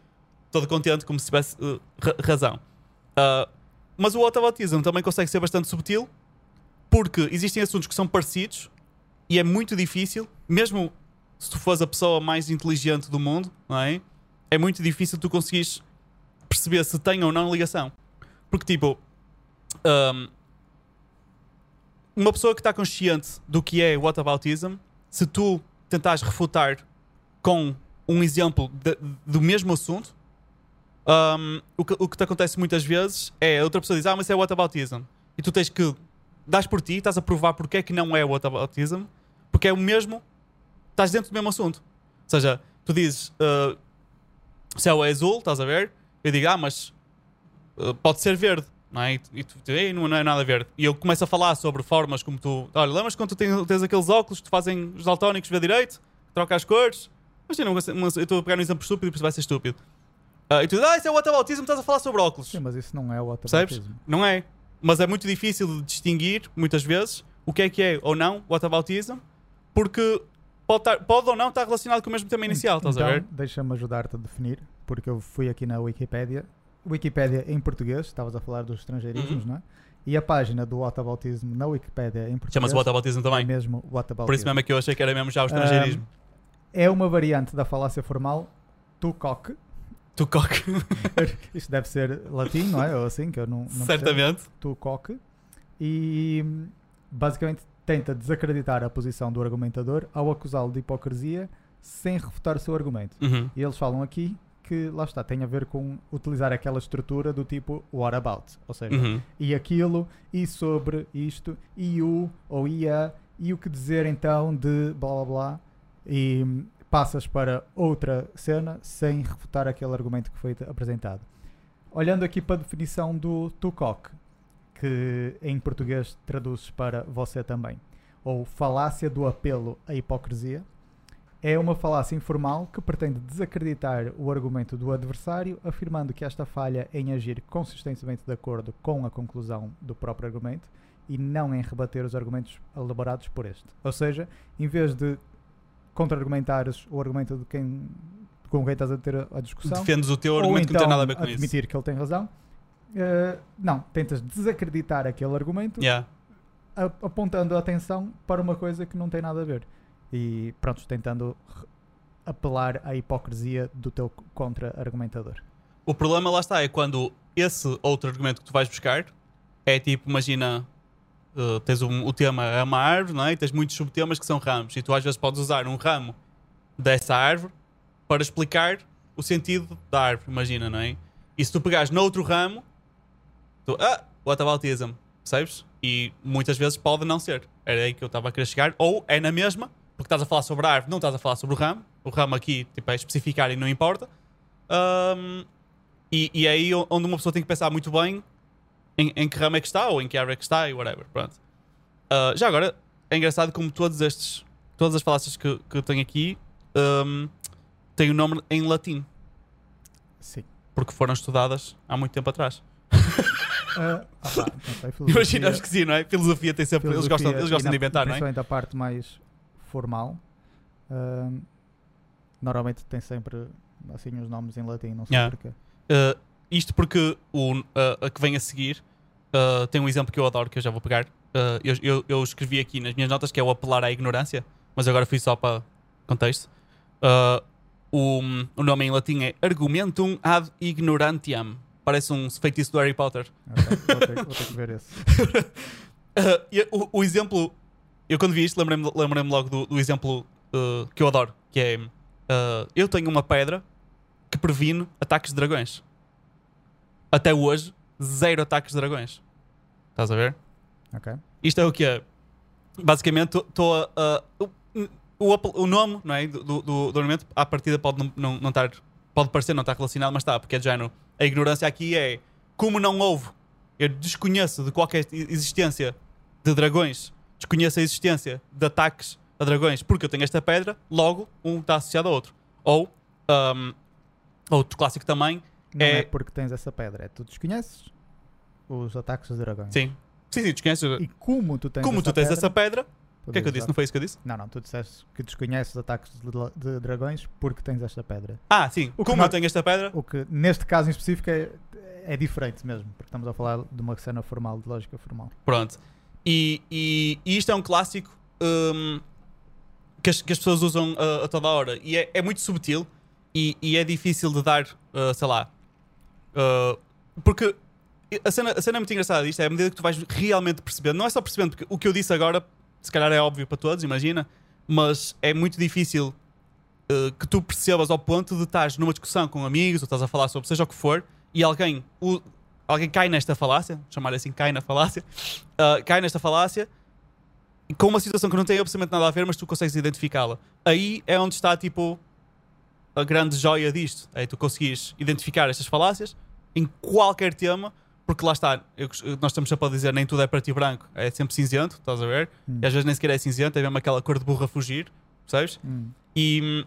todo contente, como se tivesse uh, ra- razão. Ah, mas o whataboutism também consegue ser bastante subtil, porque existem assuntos que são parecidos e é muito difícil, mesmo se tu fores a pessoa mais inteligente do mundo, não é? É muito difícil tu conseguires perceber se tem ou não ligação. Porque, tipo, ahm, uma pessoa que está consciente do que é whataboutism, se tu tentares refutar com um exemplo de- do mesmo assunto, ahm, o, que, o que te acontece muitas vezes é outra pessoa diz: Ah, mas isso é whataboutism. E tu tens que. Dás por ti, estás a provar porque é que não é whataboutism, porque é o mesmo. Estás dentro do mesmo assunto. Ou seja, tu dizes: ah, O céu é azul, estás a ver? Eu digo: Ah, mas uh, pode ser verde, não é? E tu, tu "Ei, não, não é nada verde. E eu começo a falar sobre formas como tu. Olha, lembras quando tu tens, tens aqueles óculos que te fazem os daltónicos ver direito? Troca as cores? Imagina, uma- uma- eu estou a pegar um exemplo estúpido, por isso vai ser estúpido. Ah, e tu dizes, ah, isso é o whataboutism, estás a falar sobre óculos. Sim, mas isso não é o Percebes? whataboutism. Não é. Mas é muito difícil de distinguir, muitas vezes, o que é que é ou não whataboutism, porque pode, estar- pode ou não estar relacionado com o mesmo tema inicial, estás então, a ver? deixa-me ajudar-te a definir, porque eu fui aqui na Wikipédia. Wikipédia em português, estavas a falar dos estrangeirismos, Uhum. não é? E a página do whataboutism na Wikipédia em português Chama-se whataboutism é também. mesmo whataboutism. Por isso mesmo é que eu achei que era mesmo já o estrangeirismo. É uma variante da falácia formal tu coque. Tu coque. Isto deve ser latim, não é? Ou assim, que eu não, não. Certamente. tu coque e basicamente tenta desacreditar a posição do argumentador ao acusá-lo de hipocrisia sem refutar o seu argumento. Uhum. E eles falam aqui que, lá está, tem a ver com utilizar aquela estrutura do tipo what about, ou seja, Uhum. e aquilo, e sobre isto, e o, ou ia, e o que dizer então de blá blá blá, e passas para outra cena sem refutar aquele argumento que foi apresentado. Olhando aqui para a definição do Tucoc, que em português traduzes para você também, ou falácia do apelo à hipocrisia, É uma falácia informal que pretende desacreditar o argumento do adversário, afirmando que esta falha em agir consistentemente de acordo com a conclusão do próprio argumento e não em rebater os argumentos elaborados por este. Ou seja, em vez de contra-argumentares o argumento de quem, com quem estás a ter a- discussão, Defendes o teu argumento que não então tem nada a ver com isso. admitir que ele tem razão, eh, não, tentas desacreditar aquele argumento Yeah. apontando a atenção para uma coisa que não tem nada a ver. E pronto, tentando apelar à hipocrisia do teu contra-argumentador. O problema lá está é quando esse outro argumento que tu vais buscar é tipo, imagina, uh, tens um- o tema é uma árvore, não é? E tens muitos subtemas que são ramos, e tu às vezes podes usar um ramo dessa árvore para explicar o sentido da árvore, imagina, não é? E se tu pegares noutro ramo, tu, ah, whataboutism, percebes? E muitas vezes pode não ser. Era aí que eu estava a querer chegar. Ou é na mesma, porque estás a falar sobre a árvore, não estás a falar sobre o ramo. O ramo aqui tipo, é especificar e não importa. Ahm, e, e é aí onde uma pessoa tem que pensar muito bem em, em que ramo é que está ou em que árvore é que está e whatever. Pronto. Ah, já agora, é engraçado como todos estes, todas as falácias que, que eu tenho aqui ahm, têm o nome em latim, Sim. porque foram estudadas há muito tempo atrás. Ah, ah filosofia- Imaginamos que sim, não é? Filosofia tem sempre. Eles gostam, filosofia eles gostam na- de inventar, não é? Principalmente a parte mais formal. ah, normalmente tem sempre assim os nomes em latim, não sei Yeah. porquê. Uh, isto porque o, uh, a que vem a seguir uh, tem um exemplo que eu adoro, que eu já vou pegar. Uh, eu, eu, eu escrevi aqui nas minhas notas que é o apelar à ignorância, mas agora fui só para contexto. Uh, o, o nome em latim é Argumentum ad ignorantiam. Parece um feitiço do Harry Potter. Ok, vou, ter, vou ter que ver esse. E o, o exemplo, eu quando vi isto lembrei-me lembrei logo do, do exemplo que eu adoro, que é eu tenho uma pedra que previne ataques de dragões. Até hoje, zero ataques de dragões. Estás a ver? Ok. Isto é o que é. Basicamente, estou a. a- o, o, o nome não é, do, do, do ornamento, à partida, pode não, não, não estar. Pode parecer não estar relacionado, mas está, porque é de género. A ignorância aqui é como não houve. Eu desconheço de qualquer existência de dragões, desconheço a existência de ataques a dragões, porque eu tenho esta pedra, logo um está associado ao outro. Ou, um, outro clássico também, Não é... É- porque tens essa pedra, é tu desconheces os ataques dos dragões. sim. Sim, sim, desconheces. E como tu tens Como essa tu tens pedra, essa pedra, o que é que eu disse? Não foi isso que eu disse? Não, não, tu disseste que desconheces ataques de, de dragões porque tens esta pedra. Ah, sim. O Como não- eu tenho esta pedra, O que neste caso em específico é, é diferente mesmo, porque estamos a falar de uma cena formal, de lógica formal. Pronto. E, e, e isto é um clássico hum, que, as, que as pessoas usam uh, a toda hora. E é, é muito subtil e, e é difícil de dar, uh, sei lá. Uh, porque a cena, a cena é muito engraçada disto, é à medida que tu vais realmente percebendo, não é só percebendo, porque o que eu disse agora, se calhar é óbvio para todos, imagina, mas é muito difícil uh, que tu percebas ao ponto de estás numa discussão com amigos ou estás a falar sobre seja o que for e alguém, o- alguém cai nesta falácia, chamar assim, cai na falácia, uh, cai nesta falácia com uma situação que não tem absolutamente nada a ver, mas tu consegues identificá-la. Aí é onde está tipo a grande joia disto. É tu conseguires identificar estas falácias em qualquer tema, porque lá está, eu- nós estamos sempre a dizer nem tudo é preto e branco, é sempre cinzento, estás a ver? Hum. E às vezes nem sequer é cinzento, é mesmo aquela cor de burra a fugir, percebes? Hum. E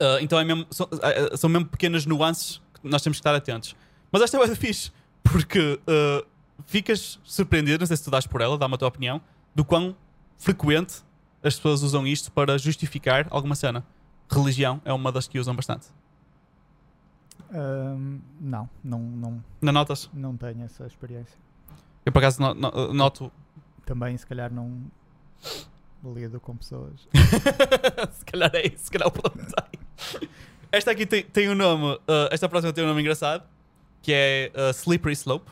ah, então é mesmo, são, ah, ah, são mesmo pequenas nuances que nós temos que estar atentos. Mas esta é o fixe, porque ah, ficas surpreendido, não sei se tu dás por ela, dá-me a tua opinião, do quão frequente as pessoas usam isto para justificar alguma cena. Religião é uma das que usam bastante. Ahm, não, não, não, Não notas? não tenho essa experiência. Eu por acaso no- no- noto. Também, se calhar, não lido com pessoas. se calhar é isso, se calhar o problema. Esta aqui tem, tem um nome, ah, esta próxima tem um nome engraçado, que é ah, Slippery Slope.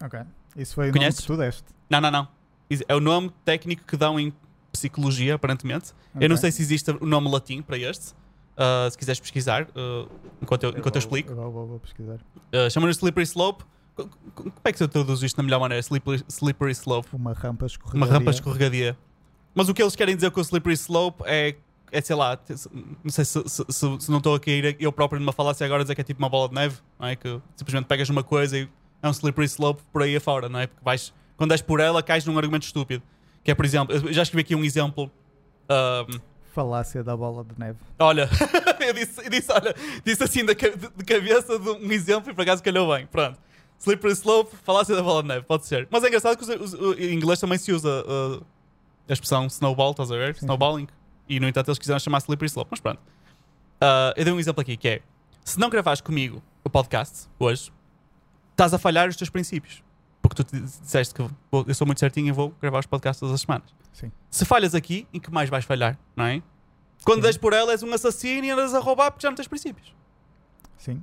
Ok. Isso foi o nome que tu deste. Não, não, não. É o nome técnico que dão em psicologia, aparentemente. Eu não sei se existe o nome latim para este. Ah, se quiseres pesquisar, ah, enquanto eu, enquanto eu vou- explico. vou, vou, vou pesquisar. Uh, Chama-lhe Slippery Slope. Co- co- Como é que se traduz isto na melhor maneira? Slippery, slippery Slope. Uma rampa escorregadia. Uma rampa escorregadia. Mas o que eles querem dizer com o Slippery Slope é, é sei lá, não sei se, se- se- se não estou a cair eu próprio numa falácia agora dizer que é tipo uma bola de neve, não é? Que simplesmente pegas numa coisa e é um Slippery Slope por aí afora, não é? Porque vais, quando és por ela, cais num argumento estúpido. Que é, por exemplo, eu já escrevi aqui um exemplo. um, Falácia da bola de neve. Olha, eu disse, eu disse, olha, disse assim de, de cabeça de um exemplo e por acaso calhou bem. Pronto. Slippery slope, falácia da bola de neve, pode ser. Mas é engraçado que os- os- o- em inglês também se usa uh, a expressão snowball, estás a ver? Sim. Snowballing. E no entanto eles quiseram chamar slippery slope. Mas pronto. Uh, eu dei um exemplo aqui que é: se não gravares comigo o podcast hoje, estás a falhar os teus princípios. Porque tu te disseste que eu sou muito certinho e vou gravar os podcasts todas as semanas. Sim. Se falhas aqui, em que mais vais falhar, não é? Quando Sim. des por ela, és um assassino e andas a roubar porque já não tens princípios. Sim.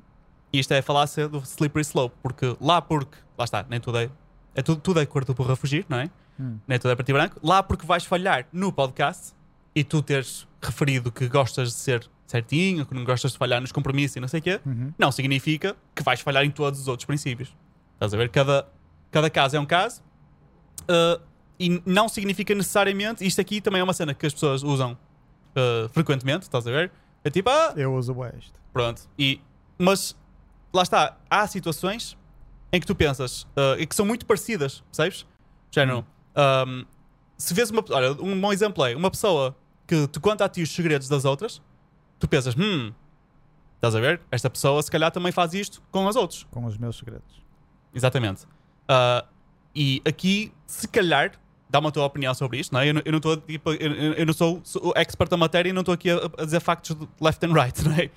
E isto é a falácia do slippery slope, porque lá porque, lá está, nem tudo é, é tudo, tudo é cor do burro a fugir, não é? Hum. Nem tudo é preto e branco. Lá porque vais falhar no podcast e tu teres referido que gostas de ser certinho, que não gostas de falhar nos compromissos e não sei o quê, Uhum. não significa que vais falhar em todos os outros princípios. Estás a ver? Cada, cada caso é um caso. uh, e não significa necessariamente. Isto aqui também é uma cena que as pessoas usam uh, frequentemente. Estás a ver? É tipo, ah, Eu uso o este. pronto. E, mas lá está. Há situações em que tu pensas uh, e que são muito parecidas, percebes? Género, um, se vês uma. Olha, um bom exemplo é uma pessoa que te conta a ti os segredos das outras, tu pensas, hum, estás a ver? Esta pessoa se calhar também faz isto com os outros. Com os meus segredos. Exatamente. Ah, e aqui, se calhar, dá-me a tua opinião sobre isto, não é? Eu eu não, estou, tipo, eu, eu- não sou, o expert da matéria e não estou aqui a, a dizer factos left and right, não é?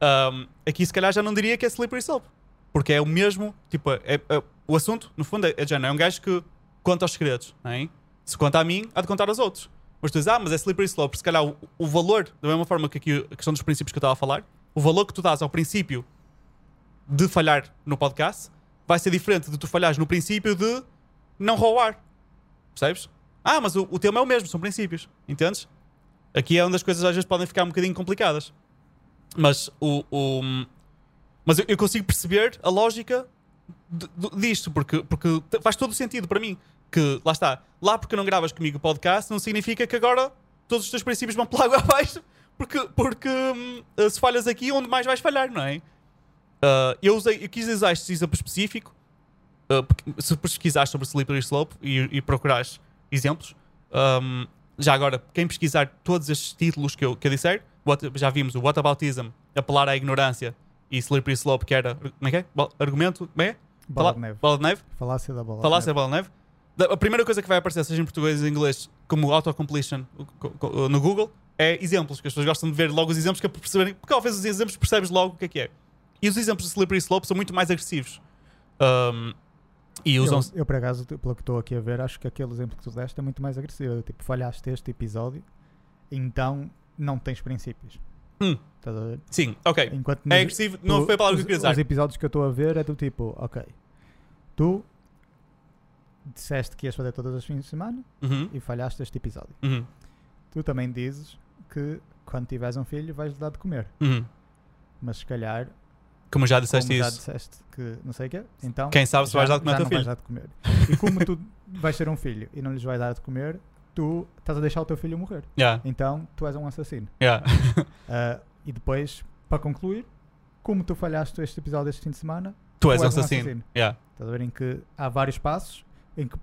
Ahm, aqui, se calhar, já não diria que é slippery slope. Porque é o mesmo, tipo, é, é- o assunto, no fundo, é, é, é um gajo que conta os segredos, não é? Se conta a mim, há de contar aos outros. Mas tu dizes, ah, mas é slippery slope. Se calhar o, o valor, da mesma forma que aqui a questão dos princípios que eu estava a falar, o valor que tu dás ao princípio de falhar no podcast vai ser diferente de tu falhares no princípio de não roubar. Percebes? Ah, mas o, o tema é o mesmo, são princípios. Entendes? Aqui é onde as coisas às vezes podem ficar um bocadinho complicadas. Mas o. o- mas eu, eu consigo perceber a lógica de- de- disto, porque, porque faz todo o sentido para mim. Que lá está, lá porque não gravas comigo o podcast, não significa que agora todos os teus princípios vão pela água abaixo, porque, porque hum, se falhas aqui, onde mais vais falhar, não é? Uh, eu, usei, eu quis usar este exemplo específico. uh, se pesquisares sobre Slippery Slope e, e procurares exemplos, um, já agora, quem pesquisar todos estes títulos que eu, que eu disser, what- já vimos o Whataboutism, apelar à ignorância e Slippery Slope, que era. Como é que é? Argumento. Como é? Bola Fala- de neve. Bola de neve? Falácia da bola Falácia da bola de neve. A primeira coisa que vai aparecer, seja em português ou em inglês, como autocompletion no Google, é exemplos, que as pessoas gostam de ver logo os exemplos que é para perceberem, porque ao ver os exemplos percebes logo o que é que é. E os exemplos de Slippery Slope são muito mais agressivos. Um, e Eu, usam eu, por acaso, pelo que estou aqui a ver, acho que aquele exemplo que tu deste é muito mais agressivo. Tipo, falhaste este episódio, então não tens princípios. Hum. Estás a ver? Sim, ok. Enquanto É nos- agressivo, não tu- foi a palavra que eu os- queria. Os episódios que eu estou a ver é do tipo, ok, tu disseste que ias fazer todas as fins de semana Uhum, e falhaste este episódio. uhum, Tu também dizes que quando tiveres um filho vais-lhe dar de comer. uhum. Mas se calhar, Como já como disseste já isso. disseste que não sei o quê, então Quem sabe se já- vais dar de comer já teu não vais filho. dar de comer. E como tu vais ter um filho e não lhes vais dar de comer, tu estás a deixar o teu filho morrer. Yeah, Então tu és um assassino. yeah. Ah, e depois, para concluir, como tu falhaste este episódio este fim de semana, tu és Tu um és um assassino. assassino. Yeah. estás a ver em que há vários passos em que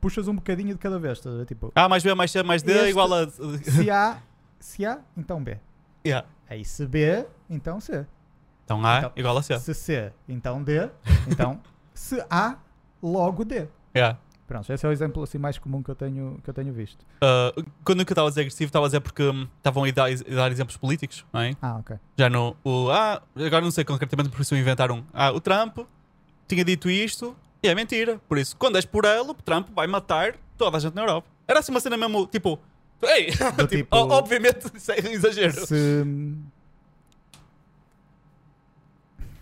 puxas um bocadinho de cada vez. Estás a ver? Tipo, A mais B mais C mais D Este- igual a. se A, se A, então B. Yeah. Aí se B, então C. Então A Então, igual a C. Se C, então D. Então se A, logo D. Yeah. Pronto, esse é o exemplo assim mais comum que eu tenho, que eu tenho visto. Uh, quando eu estava a dizer agressivo, estava a dizer porque hum, estavam a dar, a dar exemplos políticos, não é? Ah, ok. Já no. O, ah, agora não sei concretamente, por isso inventaram. Um, ah, o Trump tinha dito isto e é mentira. Por isso, quando és por ele, o Trump vai matar toda a gente na Europa. Era assim uma cena mesmo, tipo. Ei! tipo, tipo- obviamente, isso é exagero. Se.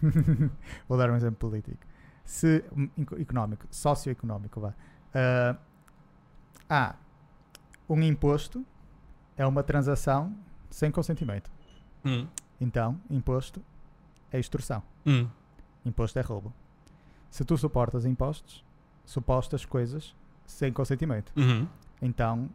Vou dar um exemplo político. Se. um, eco- Económico, socioeconómico, vá. Ah, há um imposto é uma transação sem consentimento. Hum, Então, imposto é extorsão. hum, Imposto é roubo. Se tu suportas impostos, supostas coisas sem consentimento. uhum. Então,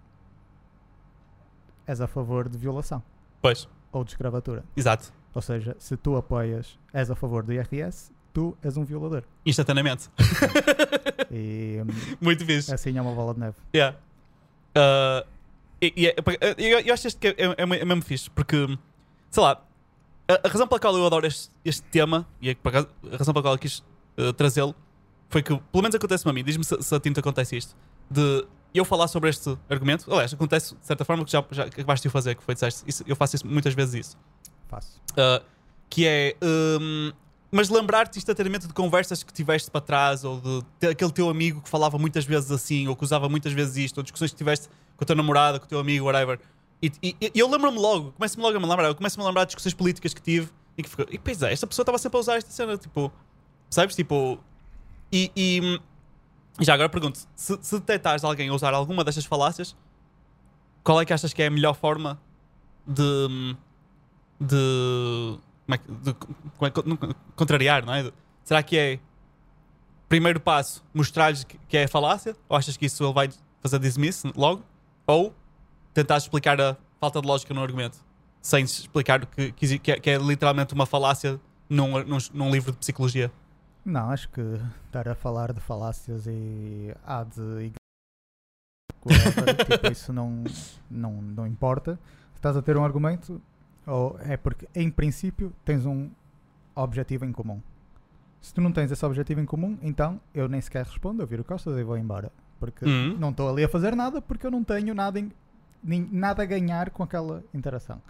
és a favor de violação Pois, ou de escravatura. exato. Ou seja, se tu apoias, és a favor do IRS, tu és um violador. Instantaneamente. E hum, Muito fixe. assim é uma bola de neve. Yeah. Uh, E, e é- eu, eu acho este que é, é, é mesmo fixe, porque, sei lá, a, a razão pela qual eu adoro este, este tema, e é acaso, a razão pela qual eu quis uh, trazê-lo, foi que, pelo menos acontece-me a mim, diz-me se, se a tinta acontece isto, de eu falar sobre este argumento, aliás, acontece de certa forma que já, já acabaste de o fazer, que foi disseste, isso, eu faço isso, muitas vezes isso. Faço. Uh, que é. um, mas lembrar-te instantaneamente de conversas que tiveste para trás, ou de te- aquele teu amigo que falava muitas vezes assim, ou que usava muitas vezes isto, ou discussões que tiveste com a tua namorada, com o teu amigo, whatever. E, e- e eu lembro-me logo, começo-me logo a me lembrar, eu começo-me a lembrar de discussões políticas que tive e que ficou. E pois é, esta pessoa estava sempre a usar esta cena, tipo. Sabes? Tipo. E. e, hum, já agora pergunto: se, se detectares alguém a usar alguma destas falácias, qual é que achas que é a melhor forma de. De. É. De, é contrariar, não é? Será que é. Primeiro passo, mostrar-lhes que, é falácia? Ou achas que isso ele vai fazer dismiss logo? Ou tentar explicar a falta de lógica no argumento? Sem explicar que, que, que é, que é literalmente uma falácia num, num, num livro de psicologia. Não, acho que estar a falar de falácias e há de tipo, isso não, não, não importa. Estás a ter um argumento, ou é porque em princípio tens um objetivo em comum. Se tu não tens esse objetivo em comum, então eu nem sequer respondo, eu viro costas e vou embora. Porque Hum. não estou ali a fazer nada porque eu não tenho nada, em- nem- nada a ganhar com aquela interação.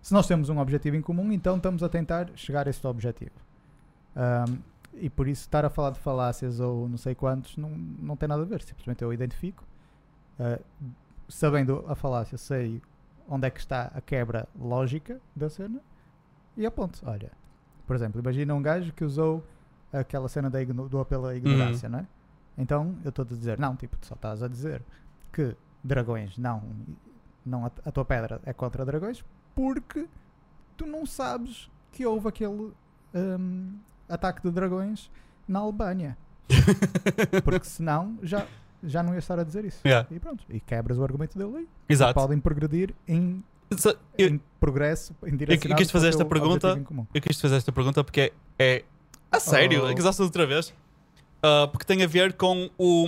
Se nós temos um objetivo em comum, então estamos a tentar chegar a esse objetivo. Ahm, e por isso estar a falar de falácias ou não sei quantos não, não tem nada a ver. Simplesmente eu identifico. ah, sabendo a falácia, sei onde é que está a quebra lógica da cena e aponto. Olha, por exemplo, imagina um gajo que usou aquela cena da do apelo à ignorância, não é? Então eu estou a dizer, não, tipo, tu só estás a dizer que dragões não, não a, a tua pedra é contra dragões porque tu não sabes que houve aquele hum, ataque de dragões na Albânia. Porque senão já, já não ia estar a dizer isso. Yeah. E pronto, e quebras o argumento dele aí. Exato. Podem progredir em, Se- Eu, em progresso, em direção quis fazer esta pergunta- eu quis fazer esta pergunta porque é. é a sério, Oh. é que outra vez. Ah, porque tem a ver com o.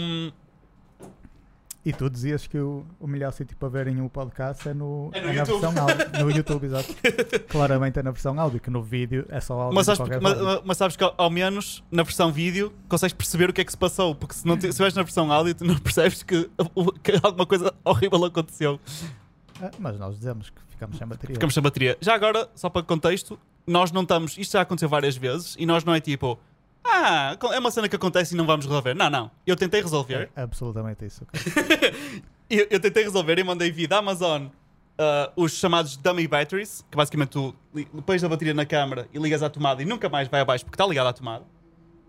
E tu dizias que o, o melhor sítio para verem o podcast é, no, É no na YouTube. versão áudio. No YouTube, exato. Claramente é na versão áudio, que no vídeo é só áudio. Mas sabes, mas, mas sabes que ao- ao menos na versão vídeo consegues perceber o que é que se passou. Porque se não estiveres na versão áudio, tu não percebes que, que alguma coisa horrível aconteceu. Ah, mas nós dizemos que ficamos sem bateria. Ficamos sem bateria. Já agora, só para contexto, nós não estamos. Isto já aconteceu várias vezes e nós não é tipo. Ah, é uma cena que acontece e não vamos resolver. Não, não. Eu tentei resolver. É absolutamente isso. Eu, eu tentei resolver e mandei via da Amazon ah, os chamados dummy batteries, que basicamente tu pões a bateria na câmara e ligas à tomada e nunca mais vai abaixo porque está ligado à tomada.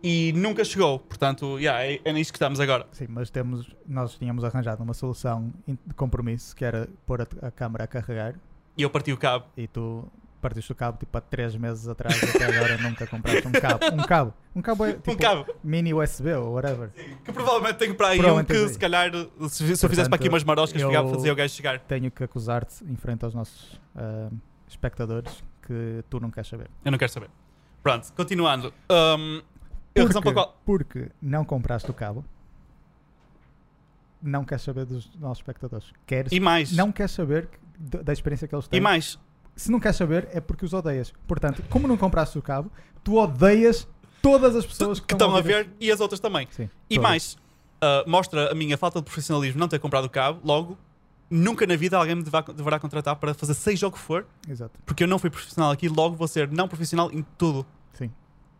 E nunca chegou. Portanto, yeah, é, é nisto que estamos agora. Sim, mas temos, nós tínhamos arranjado uma solução de compromisso que era pôr a, a câmara a carregar E eu parti o cabo. e tu partiste o cabo tipo há 3 meses atrás e até agora nunca compraste um cabo. Um cabo. Um cabo é tipo um cabo. mini USB ou whatever. Que provavelmente tenho para aí um que aí. se calhar, se, se eu fizesse para aqui umas maroscas, ficava- fazia o gajo chegar. Tenho que acusar-te em frente aos nossos ah, espectadores que tu não queres saber. Eu não quero saber. Pronto, continuando. Um, a razão pela qual. porque não compraste o cabo, não queres saber dos nossos espectadores. Queres, E mais. não queres saber da experiência que eles têm. E mais. Se não queres saber, é porque os odeias. Portanto, como não compraste o cabo, tu odeias todas as pessoas que, que estão a ver e as outras também. Sim, E todas. mais, ah, mostra a minha falta de profissionalismo não ter comprado o cabo, logo, nunca na vida alguém me deverá, deverá contratar para fazer seja o que for, Exato. porque eu não fui profissional aqui, logo vou ser não profissional em tudo. Sim.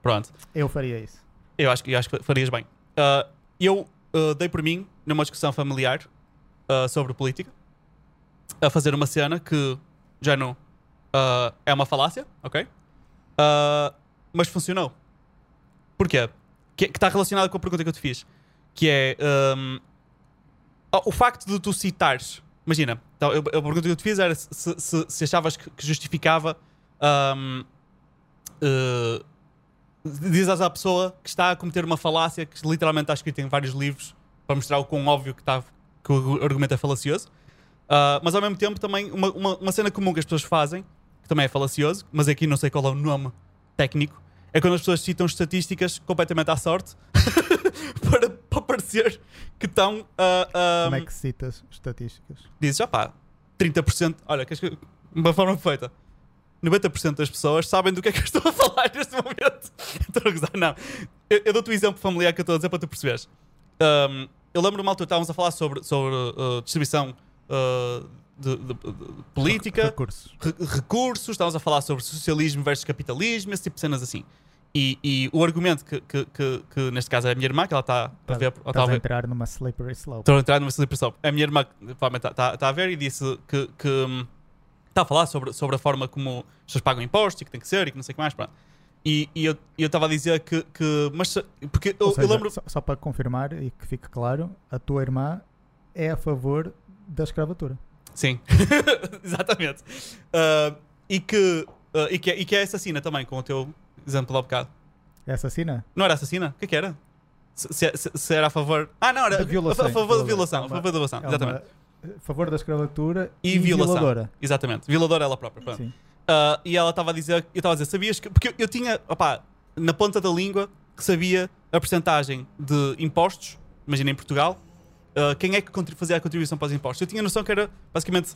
Pronto, Eu faria isso. eu acho, que- eu acho que farias bem. Ah, eu ah, dei por mim, numa discussão familiar sobre política, a fazer uma cena que já não ah, é uma falácia, ok? Ah, mas funcionou. Porquê? Que está relacionado com a pergunta que eu te fiz. Que é ahm, ah, o facto de tu citares. Imagina, então, eu- a pergunta que eu te fiz era se, se- se achavas que, que justificava. ahm, eh, dizes à pessoa que está a cometer uma falácia que literalmente está escrita em vários livros para mostrar o quão óbvio que, está, que o argumento é falacioso. Ah, mas ao mesmo tempo também uma, uma, uma cena comum que as pessoas fazem, que também é falacioso, mas aqui não sei qual é o nome técnico, é quando as pessoas citam estatísticas completamente à sorte para, para parecer que estão. ah, ah, Como é que citas estatísticas? Dizes, ah pá, 30%. Olha, que, uma forma perfeita. 90% das pessoas sabem do que é que eu estou a falar neste momento. Estou a gozar, não. Eu, eu dou-te o exemplo familiar que eu estou a dizer para tu perceberes. Um, eu lembro-me uma altura estávamos a falar sobre, sobre uh, distribuição uh, de, de- de política, Recursos. re- recursos, estávamos a falar sobre socialismo versus capitalismo, esse tipo de cenas assim. E, e o argumento que, que, que, que neste caso é a minha irmã, que ela está a ver, ela está a Estás a entrar numa slippery slope. Estou a entrar numa celebração. A minha irmã está a ver e disse que que, hum, está a falar sobre, sobre a forma como as pessoas pagam impostos e que tem que ser e que não sei o que mais. Pronto. E, e eu estava a dizer que. que mas porque eu, Ou eu seja, lembro. só, só para confirmar e que fique claro, a tua irmã é a favor da escravatura. Sim, exatamente. Ah, e, que, ah, e, que, e que é assassina também, com o teu exemplo há bocado. É assassina? Não era assassina? O que é que era? Se, se- se- se era a favor. Ah, não, era violação. a, favor da violação. A É favor da violação, É exatamente. a favor da escravatura E e, violação. violadora. Exatamente. Violadora ela própria. Uh, e ela estava a dizer, eu estava a dizer, sabias que. Porque eu, eu tinha, opá, na ponta da língua, que sabia a percentagem de impostos, imagina em Portugal, uh, quem é que fazia a contribuição para os impostos. Eu tinha noção que era, basicamente,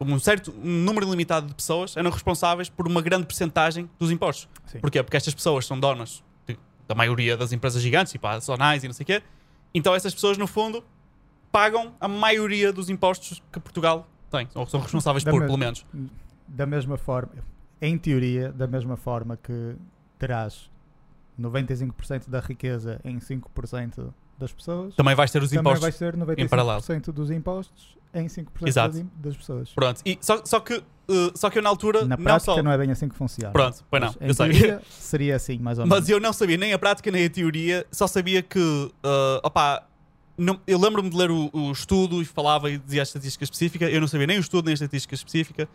um certo um número limitado de pessoas eram responsáveis por uma grande percentagem dos impostos. Sim. Porquê? Porque estas pessoas são donas de- da maioria das empresas gigantes, tipo a Sonais e não sei o quê. Então essas pessoas, no fundo, pagam a maioria dos impostos que Portugal tem. Ou são responsáveis Da por, pelo menos. Da mesma forma, em teoria, da mesma forma que terás 95% da riqueza em 5% das pessoas, Também vais ter os também impostos vai ser em paralelo. 95% dos impostos em 5% Exato. das, pessoas. Pronto. E só, só, que, uh, só que eu na altura Na não prática só. não é bem assim que funciona. Pronto, pois não, Mas, eu sei. seria assim, mais ou menos. Mas eu não sabia nem a prática nem a teoria, só sabia que. Uh, opá, não- eu lembro-me de ler o, o estudo e falava e dizia a estatística específica. Eu não sabia nem o estudo nem a estatística específica,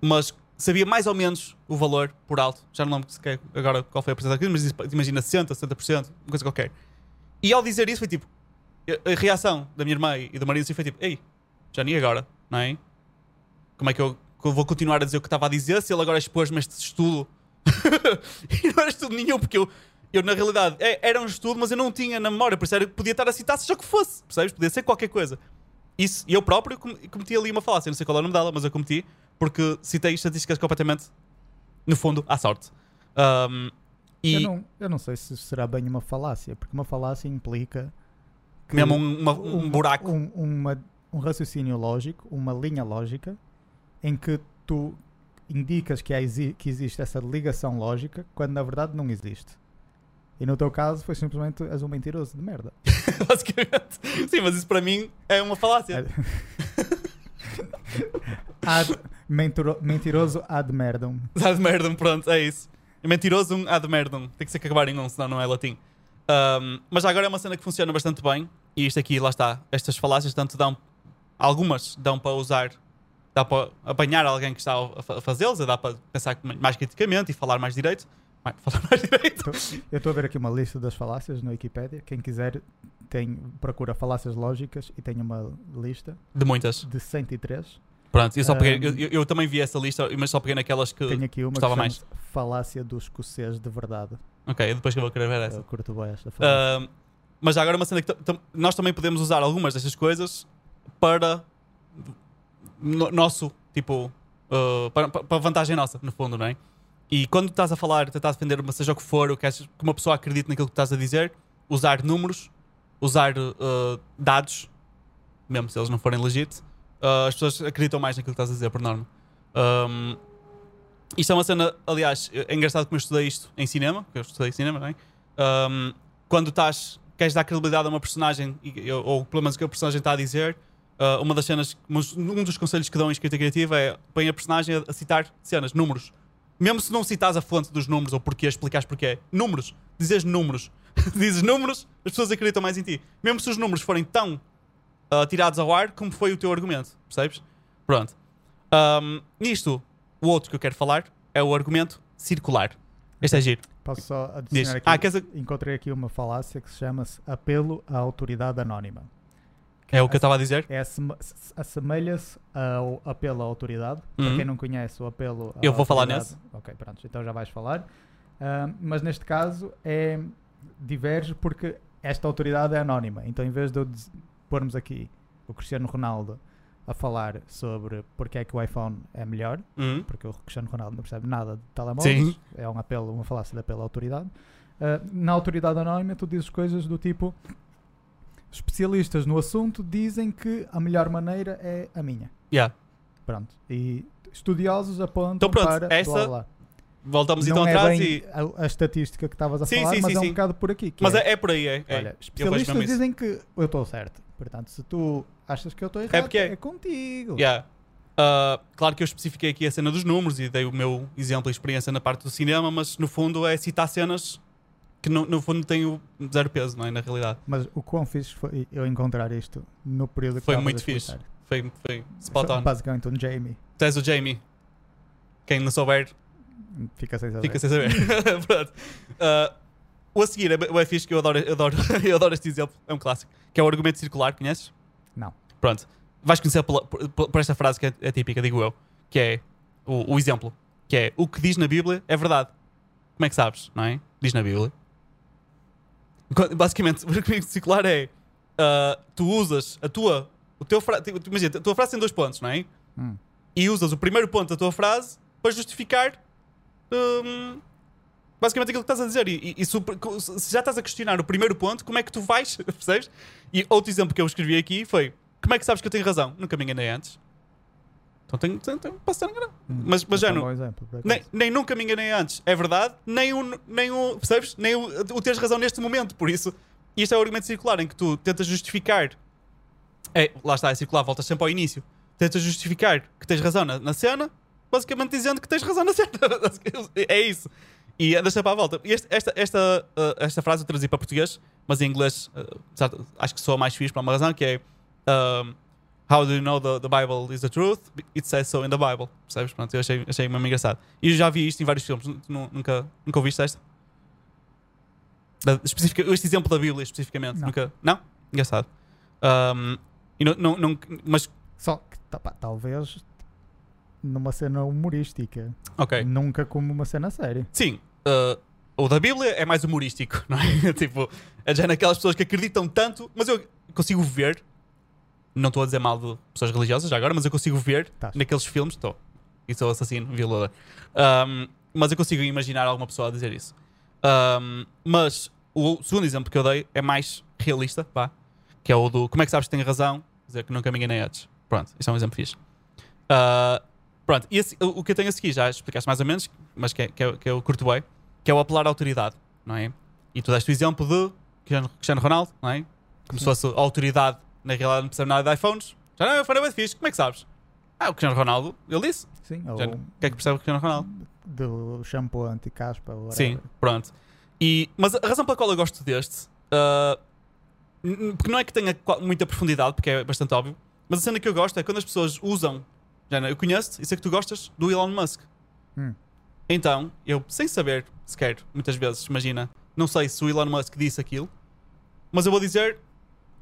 mas sabia mais ou menos o valor por alto. Já não lembro se que- agora qual foi a porcentagem, mas imagina 60%, 70%, uma coisa qualquer. E ao dizer isso foi tipo. A reação da minha irmã e do marido assim foi tipo: Ei, já nem agora, não é? Como é que eu, que eu vou continuar a dizer o que estava a dizer se ele agora expôs-me este estudo? e não era estudo nenhum, porque eu, eu na realidade é- era um estudo, mas eu não tinha na memória, por isso era, podia estar a citar seja o que fosse, percebes? Podia ser qualquer coisa. Isso, e eu próprio com- cometi ali uma falácia, não sei qual é o nome dela, mas eu cometi porque citei estatísticas completamente, no fundo, à sorte. Um, e Eu, não, eu não sei se será bem uma falácia, porque uma falácia implica mesmo um, uma- um um- buraco. um, uma- um raciocínio lógico, uma linha lógica, em que tu indicas que, há que existe essa ligação lógica, quando na verdade não existe. E no teu caso foi simplesmente és um mentiroso de merda. basicamente. Sim, mas isso para mim é uma falácia. Ad, mentiro- mentiroso ad merdum. Ad merdum, pronto, é isso. Mentirosum ad merdum. Tem que ser que acabar em um, senão não é latim. Um, mas agora é uma cena que funciona bastante bem. E isto aqui, lá está. Estas falácias, tanto dão. Algumas dão para usar. Dá para apanhar alguém que está a fa- a fazê-los. Dá para pensar mais criticamente e falar mais direito. Mais- Falar mais direito. Eu estou a ver aqui uma lista das falácias na Wikipédia. Quem quiser tem, procura falácias lógicas e tem uma lista De muitas. de 103. Pronto, eu, só peguei, Um, eu, eu- também vi essa lista, mas só peguei naquelas que. Tenho aqui uma que gostava chama falácia do escocês de verdade. Ok, depois que eu vou querer ver essa. Eu curto bem esta falácia. Mas agora uma cena que nós também podemos usar algumas destas coisas para no- nosso, tipo, uh, para, para- vantagem nossa, no fundo, não é? E quando estás a falar, tentar defender uma seja o que for, ou queres que uma pessoa acredite naquilo que estás a dizer, usar números, usar uh, dados, mesmo se eles não forem legit, uh, as pessoas acreditam mais naquilo que estás a dizer, por norma. Um, isto é uma cena, aliás, é engraçado como eu estudei isto em cinema, porque eu estudei cinema, não é? Um, quando estás, queres dar credibilidade a uma personagem, ou, pelo menos o que a personagem está a dizer, uh, uma das cenas, um dos conselhos que dão em escrita criativa é põe a personagem a citar cenas, números. Mesmo se não citas a fonte dos números ou porquê, explicares porquê. Números. Dizes números. Dizes números, as pessoas acreditam mais em ti. Mesmo se os números forem tão uh, tirados ao ar como foi o teu argumento. Percebes? Pronto. Um, nisto, o outro que eu quero falar é o argumento circular. Este é giro. Posso só Diz. adicionar aqui? Ah, queres Encontrei aqui uma falácia que se chama-se apelo à autoridade anónima. é o que eu estava a dizer? É assemelha-se ao apelo à autoridade. Para Uhum. quem não conhece o apelo à Eu vou falar autoridade- Ok, pronto, então já vais falar. Ah, mas neste caso é diverge porque esta autoridade é anónima. Então em vez de eu pormos aqui o Cristiano Ronaldo a falar sobre porque é que o iPhone é melhor, Hum. porque o Cristiano Ronaldo não percebe nada de telemóveis, Sim. é um apelo, uma falácia de apelo à autoridade. Ah, na autoridade anónima, tu dizes coisas do tipo: especialistas no assunto dizem que a melhor maneira é a minha. Yeah. Pronto. E estudiosos apontam Então pronto, para. essa blá, blá. Voltamos Não então é atrás bem e. a, a estatística que estavas a Sim, falar, sim, mas sim, é um bocado por aqui. Mas é, é, é por aí, é. é. Olha, especialistas dizem que eu estou certo. Portanto, se tu achas que eu estou errado, É porque é. contigo. Yeah. Ah, claro que eu especifiquei aqui a cena dos números e dei o meu exemplo e experiência na parte do cinema, mas no fundo é citar cenas que no, no fundo têm zero peso, não é? Na realidade. Mas o quão fixe foi eu encontrar isto no período que Foi muito fixe. Foi, foi spot on. Basicamente um Jamie. Tu és o Jamie. Quem não souber, Fica sem saber. fica sem saber. Pronto. O a seguir é, bem- é fixe que eu adoro, eu, adoro, eu adoro este exemplo, é um clássico, que é o argumento circular, conheces? Não. Pronto. Vais conhecer pela- por, por esta frase que é, é típica, digo eu, que é o, o exemplo, que é o que diz na Bíblia é verdade. Como é que sabes, não é? Diz na Bíblia. Basicamente, o argumento circular é ah, tu usas a tua, o teu fra- tu- imagina, a tua frase tem dois pontos, não é? Hum. E usas o primeiro ponto da tua frase para justificar hum, basicamente aquilo que estás a dizer. E, e- e se, já estás a questionar o primeiro ponto, como é que tu vais? Percebes? E outro exemplo que eu escrevi aqui foi: como é que sabes que eu tenho razão? Nunca me enganei antes. Então tenho, tenho, tenho, posso estar enganado. Hum. Mas- mas Esse já não- exemplo. Nem, nem nunca me enganei antes. É verdade, nem o, nem o percebes? Nem o, o teres razão neste momento. Por isso, isto é o argumento circular em que tu tentas justificar. É, lá está, é circular, voltas sempre ao início. Tentas justificar que tens razão na, na cena, basicamente dizendo que tens razão na cena. é isso. E andas sempre à volta. Este- esta, esta, uh, esta frase eu trazi para português, mas em inglês uh, acho que soa mais fixe para uma razão, que é um, How do you know the, the Bible is the truth? It says so in the Bible. Percebes? Pronto, eu achei, achei mesmo engraçado. E eu já vi isto em vários filmes. Nu- nu- Nunca, nunca ouviste esta? Da- este exemplo da Bíblia, especificamente. Não. Nunca? Não? Engraçado. Um, e não, não, não- mas, Só que tá, talvez numa cena humorística. ok. Nunca como uma cena séria. Sim, uh, o da Bíblia é mais humorístico, não é? tipo, é já naquelas pessoas que acreditam tanto, mas eu consigo ver, não estou a dizer mal de pessoas religiosas já agora, mas eu consigo ver Tás. naqueles filmes, estou, e sou assassino, violador, Um, mas eu consigo imaginar alguma pessoa a dizer isso. Um, mas o segundo exemplo que eu dei é mais realista, pá, que é o do como é que sabes que tenho razão, dizer que nunca me enganei antes. Pronto, isso é um exemplo fixe. Uh, pronto, e esse- o o que eu tenho a seguir já explicaste mais ou menos, mas que é, que é, que o curto bem, que é o apelar à autoridade, não é? E tu deste o exemplo de Cristiano- Ronaldo, não é? Como se Sim. fosse a autoridade, na realidade não percebe nada de iPhones. Já não, iPhone é bem fixe, como é que sabes? Ah, o Cristiano Ronaldo, ele disse. Sim, O que é que percebe o Cristiano Ronaldo? do shampoo anti-caspa. Sim, pronto. E, mas a razão pela qual eu gosto deste, n- porque não é que tenha muita profundidade, porque é bastante óbvio, mas a cena que eu gosto é quando as pessoas usam, já não, eu conheço, e sei que tu gostas, do Elon Musk. Hum. Então, eu, sem saber sequer, muitas vezes, imagina, não sei se o Elon Musk disse aquilo, mas eu vou dizer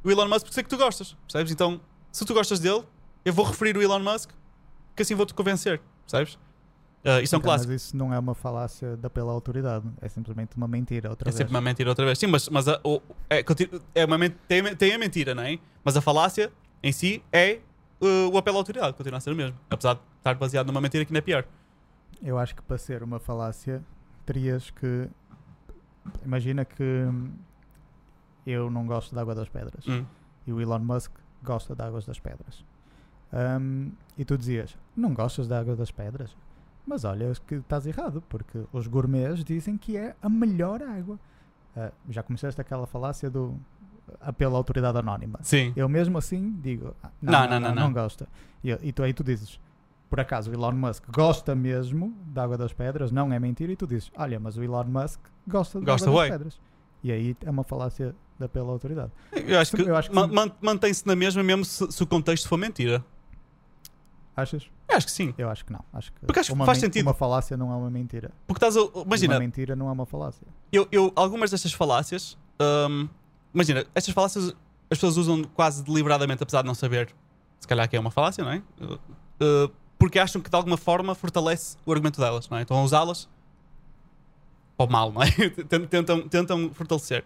o Elon Musk porque sei que tu gostas, percebes? Então, se tu gostas dele, eu vou referir o Elon Musk, que assim vou-te convencer, percebes? Ah, isto é um Então, clássico. Mas isso não é uma falácia da pela autoridade. É simplesmente uma mentira. Outra É vez. sempre uma mentira outra vez. Sim, mas, mas a, o- é, é uma, tem, tem a mentira, não é? Mas a falácia em si é uh, o apelo à autoridade, continua a ser o mesmo. Apesar de estar baseado numa mentira que ainda é pior. Eu acho que para ser uma falácia terias que. Imagina que eu não gosto da água das pedras Hum. e o Elon Musk gosta da água das pedras. Hum, e tu dizias: Não gostas da água das pedras? Mas olha que estás errado, porque os gourmets dizem que é a melhor água. Ah, já começaste aquela falácia do apelo à autoridade anónima. Sim. Eu mesmo assim digo, "Ah, Não, não, não, não, não, não, não. gosta. E, e tu, aí tu dizes, por acaso o Elon Musk gosta mesmo da água das pedras, não é mentira, e tu dizes, olha, mas o Elon Musk gosta da Gosta, água das pedras. E aí é uma falácia da pela autoridade. Eu acho que, que man- mantém-se na mesma mesmo se, se o contexto for mentira. Achas? Eu acho que sim. Eu acho que não. Acho que Porque acho que uma, faz sentido. uma falácia não é uma mentira. Porque estás a. Imagina, Uma mentira não é uma falácia. eu, eu- algumas destas falácias. hum, imagina, estas falácias as pessoas usam quase deliberadamente, apesar de não saber se calhar que é uma falácia, não é? Uh, uh, porque acham que de alguma forma fortalece o argumento delas, não é? Estão a usá-las para o mal, não é? Tentam- tentam, fortalecer.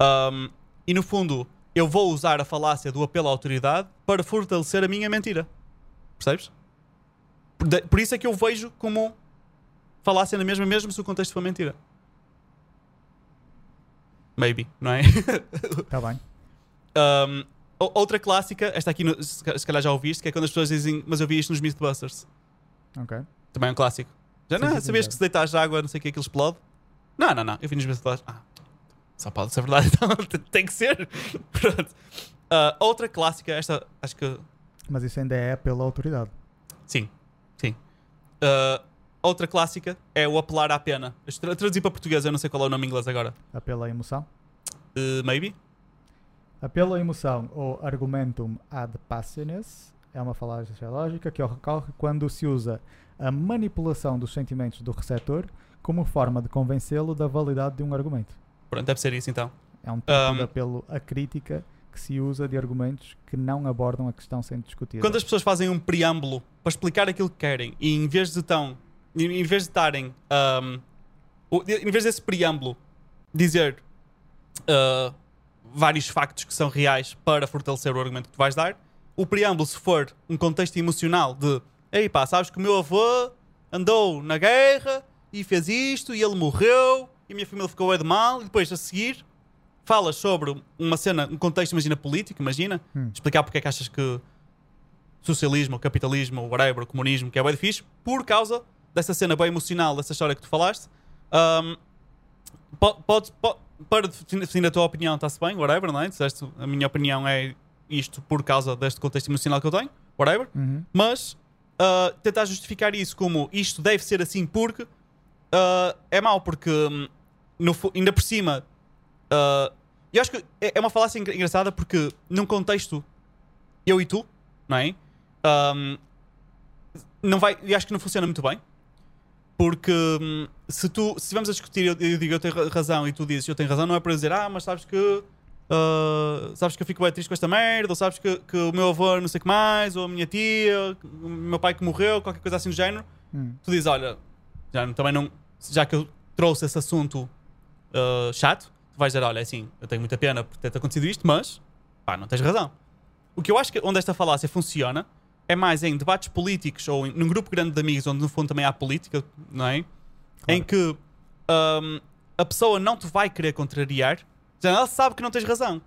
Um, e no fundo, eu vou usar a falácia do apelo à autoridade para fortalecer a minha mentira. Percebes? Por, de- por isso é que eu vejo como falácia na mesma, mesmo se o contexto for mentira. Maybe, não é? Está bem. Um, outra clássica, esta aqui no- se ca- se calhar já ouviste, que é quando as pessoas dizem, mas eu vi isto nos Mythbusters. Ok. Também é um clássico. Já Sim, não, sim, sabias sim, que se deitas água, não sei o que, aquilo explode? Não, não, não. Eu vi nos Mythbusters. Ah, só pode ser verdade, então tem que ser. Pronto. Ah, outra clássica, esta acho que. Mas isso ainda é pela autoridade. Sim, sim. Ah, outra clássica é o apelar à pena. Eu tra- traduzi para português, eu não sei qual é o nome em inglês agora. Apelo à emoção. Uh, maybe? Apelo à emoção ou argumentum ad passiones é uma falácia lógica que ocorre quando se usa a manipulação dos sentimentos do receptor como forma de convencê-lo da validade de um argumento. Pronto, deve ser isso então. É um tipo Um, de apelo à crítica que se usa de argumentos que não abordam a questão sendo discutida. Quando as pessoas fazem um preâmbulo para explicar aquilo que querem e em vez de tão, em vez de estarem, o- em vez desse preâmbulo dizer ah, vários factos que são reais para fortalecer o argumento que tu vais dar, o preâmbulo, se for um contexto emocional de ei pá, sabes que o meu avô andou na guerra e fez isto e ele morreu e a minha família ficou bué de mal e depois a seguir falas sobre uma cena, um contexto, imagina político, imagina, Hum. explicar porque é que achas que socialismo, capitalismo, whatever, comunismo, que é bem fixe, por causa dessa cena bem emocional, dessa história que tu falaste. Um, po- pode, po- para defin- definir a tua opinião, está-se bem, whatever, não é? Disseste, a minha opinião é isto por causa deste contexto emocional que eu tenho, whatever. Uhum. Mas uh, tentar justificar isso como isto deve ser assim porque uh, é mau, porque hum, no ainda por cima. uh, eu acho que é é uma falácia engra- engraçada porque num contexto eu e tu, não é? Um, não vai, eu acho que não funciona muito bem. Porque hum, se tu se estivermos a discutir, eu, eu digo eu tenho ra- razão e tu dizes eu tenho razão, não é para dizer, ah, mas sabes que ah, sabes que eu fico bem triste com esta merda, ou sabes que, que o meu avô não sei o que mais, ou a minha tia, o meu pai que morreu, qualquer coisa assim do género. Hum. Tu dizes, olha, já, também não, já que eu trouxe esse assunto ah, chato, tu vais dizer, olha, é assim, eu tenho muita pena por ter acontecido isto, mas pá, não tens razão. O que eu acho que onde esta falácia funciona é mais em debates políticos ou em, num grupo grande de amigos onde no fundo também há política, não é? Em que ahm, a pessoa não te vai querer contrariar, já ela sabe que não tens razão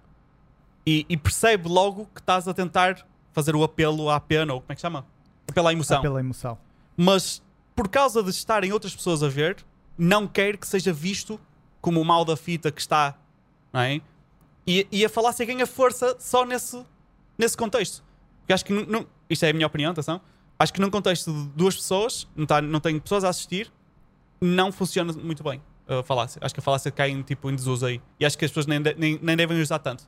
e, e percebe logo que estás a tentar fazer o apelo à pena, ou como é que chama? Apelo à emoção. Apelo à emoção. Mas por causa de estarem outras pessoas a ver, não quer que seja visto como o mal da fita que está, não é? E, e a falácia ganha força só nesse, nesse contexto. Porque acho que, não- isto é a minha opinião, atenção, acho que num contexto de duas pessoas, não, tá, não tenho pessoas a assistir, não funciona muito bem a falácia. Acho que a falácia cai em, tipo, em desuso aí. E acho que as pessoas nem, de- nem, nem devem usar tanto.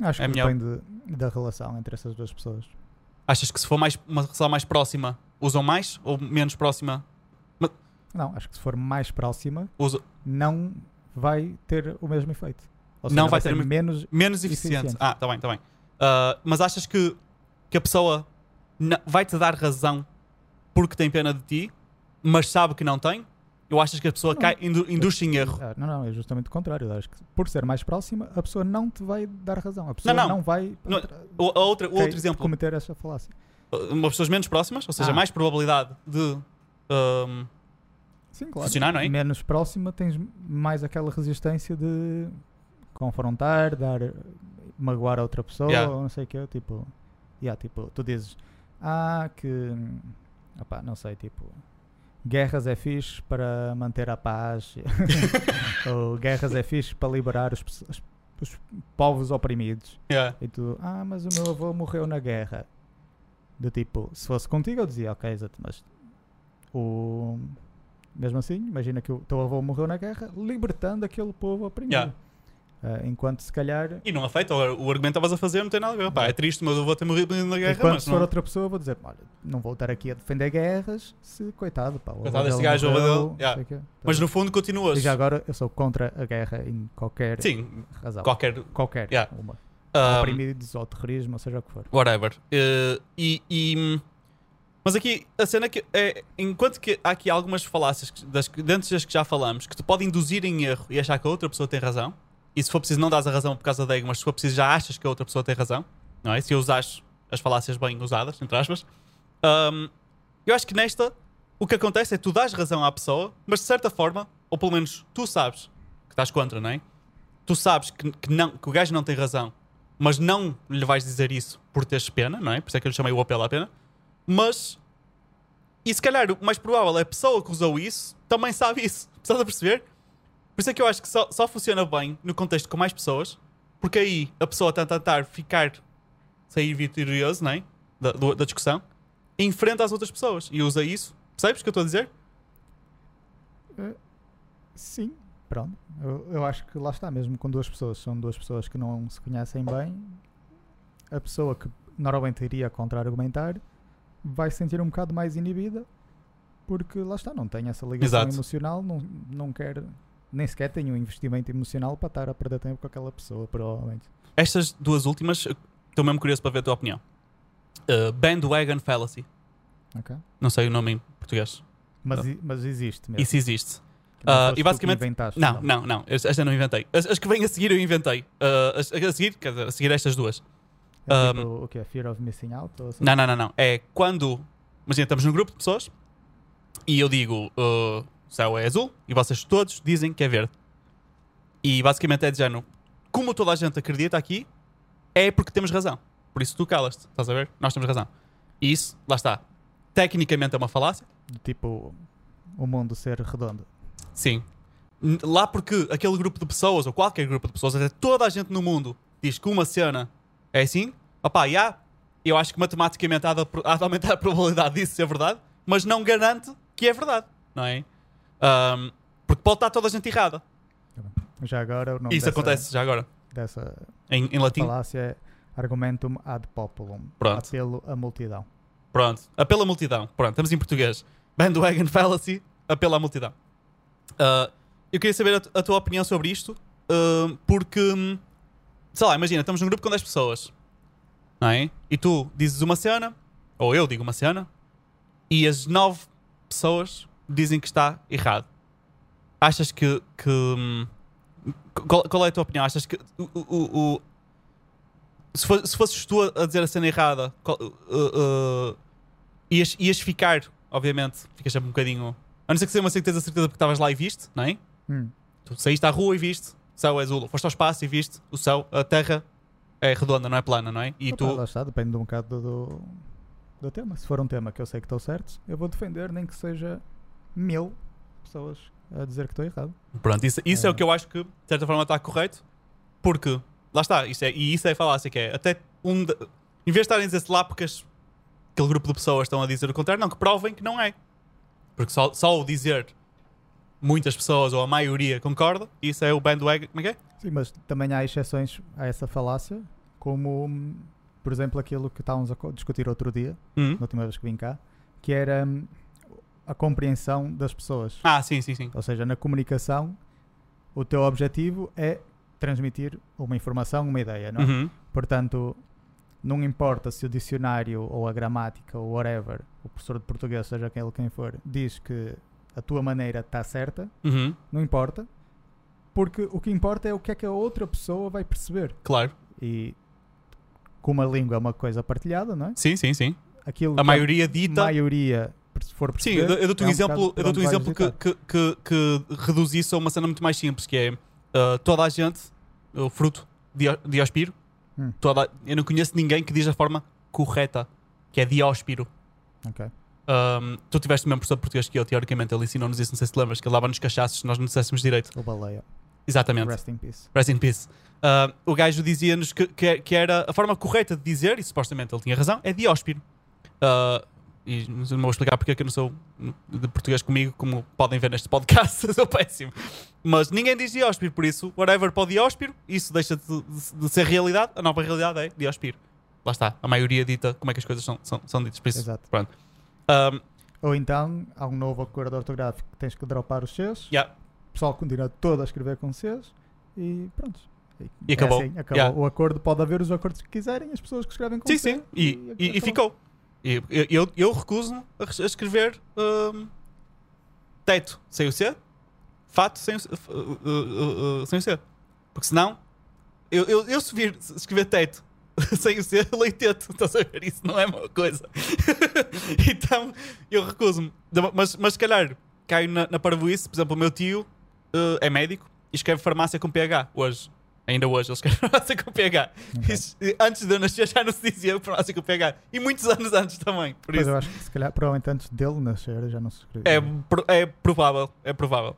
Acho É que minha- depende da relação entre essas duas pessoas. Achas que se for mais, uma relação mais próxima, usam mais? Ou menos próxima, Não, acho que se for mais próxima, não vai ter o mesmo efeito. Ou Não seja, vai ser ter menos. Menos eficiente. Eficiente. Ah, tá bem, tá bem. Ah, mas achas que, que a pessoa vai-te dar razão porque tem pena de ti, mas sabe que não tem? Eu achas que a pessoa Não. cai, indu, induz em erro? Ah, não, não, é justamente o contrário. Eu acho que por ser mais próxima, a pessoa não te vai dar razão. A pessoa não. não, vai Não, atra- O, a outra, o outro exemplo, cometer essa falácia. uma pessoas menos próximas, ou seja, Ah. mais probabilidade de. ahm, Sim, claro. Funcionar, não é? Menos próxima, tens mais aquela resistência de confrontar, dar, magoar a outra pessoa, Yeah. ou não sei o que. Tipo, yeah, tipo, tu dizes, ah, que. opá, não sei, tipo. Guerras é fixe para manter a paz, ou guerras é fixe para liberar os, os- os povos oprimidos. yeah. E tu, ah, mas o meu avô morreu na guerra. Do tipo, se fosse contigo, eu dizia, ok, exato, mas o. Mesmo assim, imagina que o teu avô morreu na guerra, libertando aquele povo oprimido. Yeah. Ah, enquanto se calhar. E não afeta, o, o argumento que estavas a fazer não tem nada a ver. Pá, é triste, mas eu vou ter morrido na guerra. enquanto Mas se for não, outra pessoa, vou dizer, olha, não vou estar aqui a defender guerras, se coitado, pá. Coitado deste gajo, morreu, yeah. quê. mas no fundo continuas. E já agora eu sou contra a guerra em qualquer Sim, razão. qualquer. Qualquer Yeah. uma. ahm, Oprimidos ou terrorismo, ou seja o que for. whatever. Eh, e, e- mas aqui a cena é que é, enquanto que há aqui algumas falácias que- das, dentro das que já falamos que te podem induzir em erro e achar que a outra pessoa tem razão, e se for preciso não dás a razão por causa da ego, mas se for preciso já achas que a outra pessoa tem razão, não é? Se usares as falácias bem usadas, entre aspas. Um, eu acho que nesta, o que acontece é que tu dás razão à pessoa, mas de certa forma, ou pelo menos tu sabes que estás contra, não é? Tu sabes que, que não, que o gajo não tem razão, mas não lhe vais dizer isso por teres pena, não é? Por isso é que eu lhe chamei o apelo à pena. Mas, e se calhar o mais provável é a pessoa que usou isso também sabe isso. Estás a perceber? Por isso é que eu acho que só, só funciona bem no contexto com mais pessoas, porque aí a pessoa está a tentar ficar, sair vitorioso, não é? Da, do- da discussão, enfrenta as outras pessoas e usa isso. Percebes o que eu estou a dizer? Sim, pronto. Eu, eu acho que lá está, mesmo com duas pessoas, são duas pessoas que não se conhecem bem, a pessoa que normalmente iria contra-argumentar vai se sentir um bocado mais inibida porque lá está, não tem essa ligação Exato. emocional, não, não quer, nem sequer tem um investimento emocional para estar a perder tempo com aquela pessoa, provavelmente. Estas duas últimas, estou mesmo curioso para ver a tua opinião. Uh, bandwagon Fallacy. ok? Não sei o nome em português. Mas, mas existe mesmo. Isso existe. Tu e basicamente- inventaste, Não, não, não. Esta não inventei. As, as que vêm a seguir eu inventei. Uh, as, a seguir, quer dizer, a seguir estas duas. É tipo, Um, o que é? Fear of missing out? Ou assim? Não, não, não, não. É quando. Imagina, estamos num grupo de pessoas e eu digo uh, o céu é azul e vocês todos dizem que é verde. E basicamente é de género. Como toda a gente acredita aqui, é porque temos razão. Por isso tu calas-te. Estás a ver? Nós temos razão. E isso, lá está. Tecnicamente é uma falácia. Tipo, o mundo ser redondo. Sim. Lá porque aquele grupo de pessoas, ou qualquer grupo de pessoas, até toda a gente no mundo diz que uma cena é assim, opá, já, eu acho que matematicamente há de, há de aumentar a probabilidade disso ser verdade, mas não garante que é verdade, não é? Ahm, porque pode estar toda a gente errada. Já agora o nome Isso dessa, acontece já agora, dessa em, em latim. falácia é argumentum ad populum. Pronto. Apelo à multidão. Pronto. Apelo à multidão. Pronto, estamos em português. Bandwagon fallacy, apelo à multidão. Ah, eu queria saber a, a tua opinião sobre isto, ah, porque, hum, sei lá, imagina, estamos num grupo com 10 pessoas, não é? E tu dizes uma cena, ou eu digo uma cena, e as 9 pessoas dizem que está errado. Achas que. que hum, qual, qual é a tua opinião? Achas que o- o- o- se, fo- se fosses tu a a dizer a cena errada, qual- uh, uh, ias, ias ficar, obviamente, ficas sempre um bocadinho. A não ser que seja uma certeza, certeza porque estavas lá e viste, não é? Hum. Tu saíste à rua e viste, o céu é azul. Foste ao espaço e viste, o céu, a terra é redonda, não é plana, não é? E Opa, tu. Lá está, depende de um bocado do, do, do tema. Se for um tema que eu sei que estou certo, eu vou defender, nem que seja mil pessoas a dizer que estou errado. Pronto, isso, isso é. É. o que eu acho que, de certa forma, está correto, porque, lá está, isso é, e isso é falácia, que é até um. de- em vez de estarem a dizer-se lá porque as- aquele grupo de pessoas estão a dizer o contrário, não, que provem que não é. Porque só, só o dizer muitas pessoas ou a maioria concorda, isso é o bandwagon. Como é que é? Sim, mas também há exceções a essa falácia, como, por exemplo, aquilo que estávamos a discutir outro dia, Hum. na última vez que vim cá, que era hum, a compreensão das pessoas. Ah, sim, sim, sim. Ou seja, na comunicação, o teu objetivo é transmitir uma informação, uma ideia, não é? Uhum. Portanto, não importa se o dicionário ou a gramática ou whatever, o professor de português, seja aquele quem for, diz que a tua maneira está certa, Uhum. não importa, porque o que importa é o que é que a outra pessoa vai perceber. Claro. E como a língua é uma coisa partilhada, não é? Sim, sim, sim. Aquilo A maioria a dita. maioria se for Sim, eu, eu dou-te um é exemplo, bocado eu dou-te um exemplo que, que, que, que reduz isso a uma cena muito mais simples, que é uh, toda a gente, o fruto dio- diospiro, Hum. toda, eu não conheço ninguém que diz a forma correta, que é diospiro. Ok. Um, tu tiveste o mesmo professor português que eu, teoricamente, ele ensinou-nos isso, não sei se te lembras, que ele dava-nos cachaços se nós não disséssemos direito. O baleia. Exatamente. Rest in peace. Rest in peace. Uh, o gajo dizia-nos que, que, que era a forma correta de dizer, e supostamente ele tinha razão, é dióspiro. Uh, e não vou explicar porque é que eu não sou de português comigo, como podem ver neste podcast, sou péssimo. Mas ninguém diz dióspiro, por isso, whatever para o dióspiro, isso deixa de, de- de ser realidade, a nova realidade é dióspiro. Lá está, a maioria dita como é que as coisas são, são, são ditas, por isso. Exato. Um, Ou então, há um novo acordo ortográfico que tens que dropar os Cs, yeah, o pessoal continua todo a escrever com Cs e pronto. E acabou. É assim, acabou. Yeah. O acordo pode haver os acordos que quiserem, as pessoas que escrevem com Sim, C sim. E, e, e acabou. ficou. Eu, eu, eu recuso a, escrever hum, teto sem o C, fato sem o C. f- uh, uh, uh, sem o C. Porque senão, eu, eu, eu se vir, escrever teto sem o C, leio teto. Estás a ver? Isso não é uma coisa. então, eu recuso-me. Mas, mas se calhar caio na, na parvoíce. Por exemplo, o meu tio uh, é médico e escreve farmácia com PH hoje. Ainda hoje ele escreve farmácia com PH. Ok. Isso, antes de eu nascer já não se dizia farmácia com PH. E muitos anos antes também. Por Pois isso. eu acho que se calhar, provavelmente antes dele nascer, já não se escrevia. É, pro- é provável, é provável.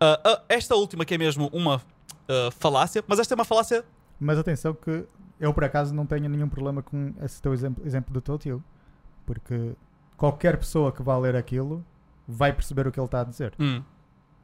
Ah, ah, esta última que é mesmo uma ah, falácia, mas esta é uma falácia. Mas atenção que eu por acaso não tenho nenhum problema com esse teu exemplo, exemplo do teu tio. Porque qualquer pessoa que vá ler aquilo vai perceber o que ele está a dizer. hum,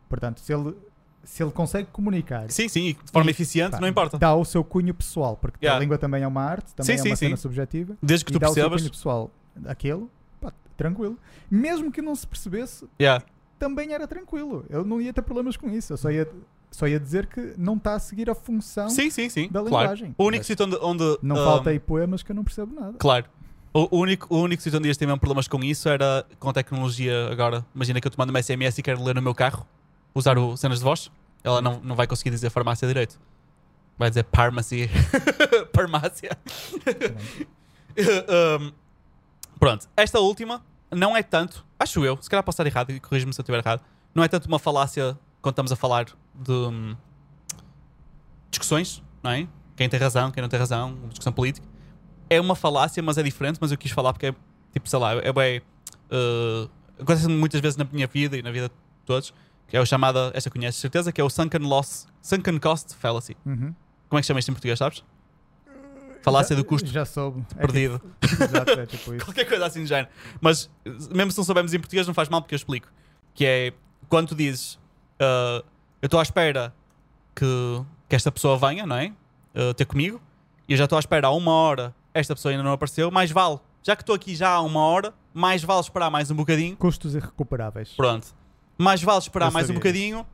Portanto, se ele, se ele consegue comunicar, sim, sim, de forma E, eficiente, pá, não importa. dá o seu cunho pessoal, porque Yeah. a língua também é uma arte, também Sim, é sim, uma cena sim. subjetiva. Desde que tu dá o seu percebas. cunho pessoal aquilo, pá, tranquilo. Mesmo que não se percebesse, Yeah. também era tranquilo. Eu não ia ter problemas com isso. Eu só ia, só ia dizer que não está a seguir a função Sim, sim, sim. da claro. linguagem. O único sítio onde. onde, Não ah, falta aí poemas que eu não percebo nada. Claro. O único, o único sítio onde ias ter mesmo problemas com isso era com a tecnologia agora. Imagina que eu te mando uma SMS e quero ler no meu carro, usar o cenas de voz. Ela não, não vai conseguir dizer farmácia direito. Vai dizer farmacy. farmácia. Um, pronto, esta última não é tanto, acho eu, se calhar posso estar errado e corrijo-me se eu estiver errado, não é tanto uma falácia quando estamos a falar de hum, discussões, não é? Quem tem razão, quem não tem razão, discussão política. É uma falácia, mas é diferente, mas eu quis falar porque é, tipo, sei lá, é bem. Uh, acontece muitas vezes na minha vida e na vida de todos, que é o chamada, esta conheces certeza, que é o sunken loss, sunken cost fallacy. Uhum. Como é que chama isto em português, sabes? Falácia Já- do custo Já soube. É perdido. tipo- exato, é tipo isso. Qualquer coisa assim do género. Mas mesmo se não soubermos em português, não faz mal porque eu explico. Que é quando tu dizes ah, eu estou à espera que, que esta pessoa venha, não é? Ah, ter comigo, e eu já estou à espera há uma hora, esta pessoa ainda não apareceu, mais vale. Já que estou aqui já há uma hora, mais vale esperar mais um bocadinho. Custos irrecuperáveis. Pronto. Mais vale esperar Eu mais um bocadinho.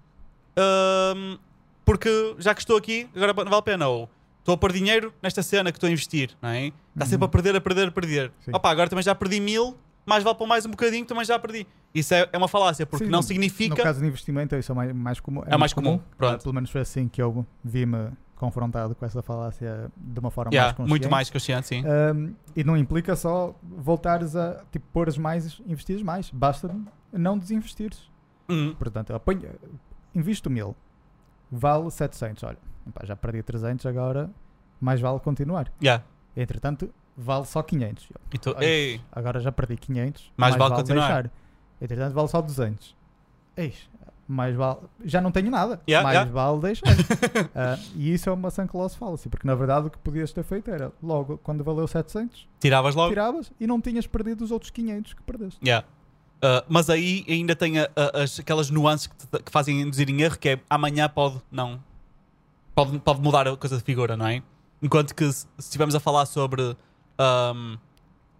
porque já que estou aqui, agora vale a pena. Ou estou a pôr dinheiro nesta cena que estou a investir, não é? Está sempre Uhum. a perder, a perder, a perder. Sim. Opa, agora também já perdi mil, mais vale para mais um bocadinho, também já perdi. Isso é, é uma falácia, porque Sim, não significa. No caso de investimento, isso é mais, mais comum. É mais comum, pronto. Ah, pelo menos foi assim que eu vi-me confrontado com essa falácia de uma forma Yeah, mais consciente. muito mais consciente, sim. Um, e não implica só voltares a tipo, pôres mais, investires mais. Basta não desinvestires. Hum, Portanto, eu ponho, invisto mil, vale 700. Olha, epá, já perdi 300, agora mais vale continuar. yeah. Entretanto, vale só 500. Eu, E tu, Olha, ei, Agora já perdi 500, Mais vale continuar. deixar. Entretanto, vale só 200. Eis, mais vale. Já não tenho nada. Yeah, mais yeah. vale deixar. Ah, e isso é uma sunk loss fallacy, porque na verdade o que podias ter feito era logo quando valeu 700, tiravas logo. tiravas e não tinhas perdido os outros 500 que perdeste. Yeah. Uh, mas aí ainda tem a- a- as- aquelas nuances que, te- que fazem induzir em erro, que é amanhã pode não. Pode, pode mudar a coisa de figura, não é? Enquanto que se estivermos a falar sobre. um,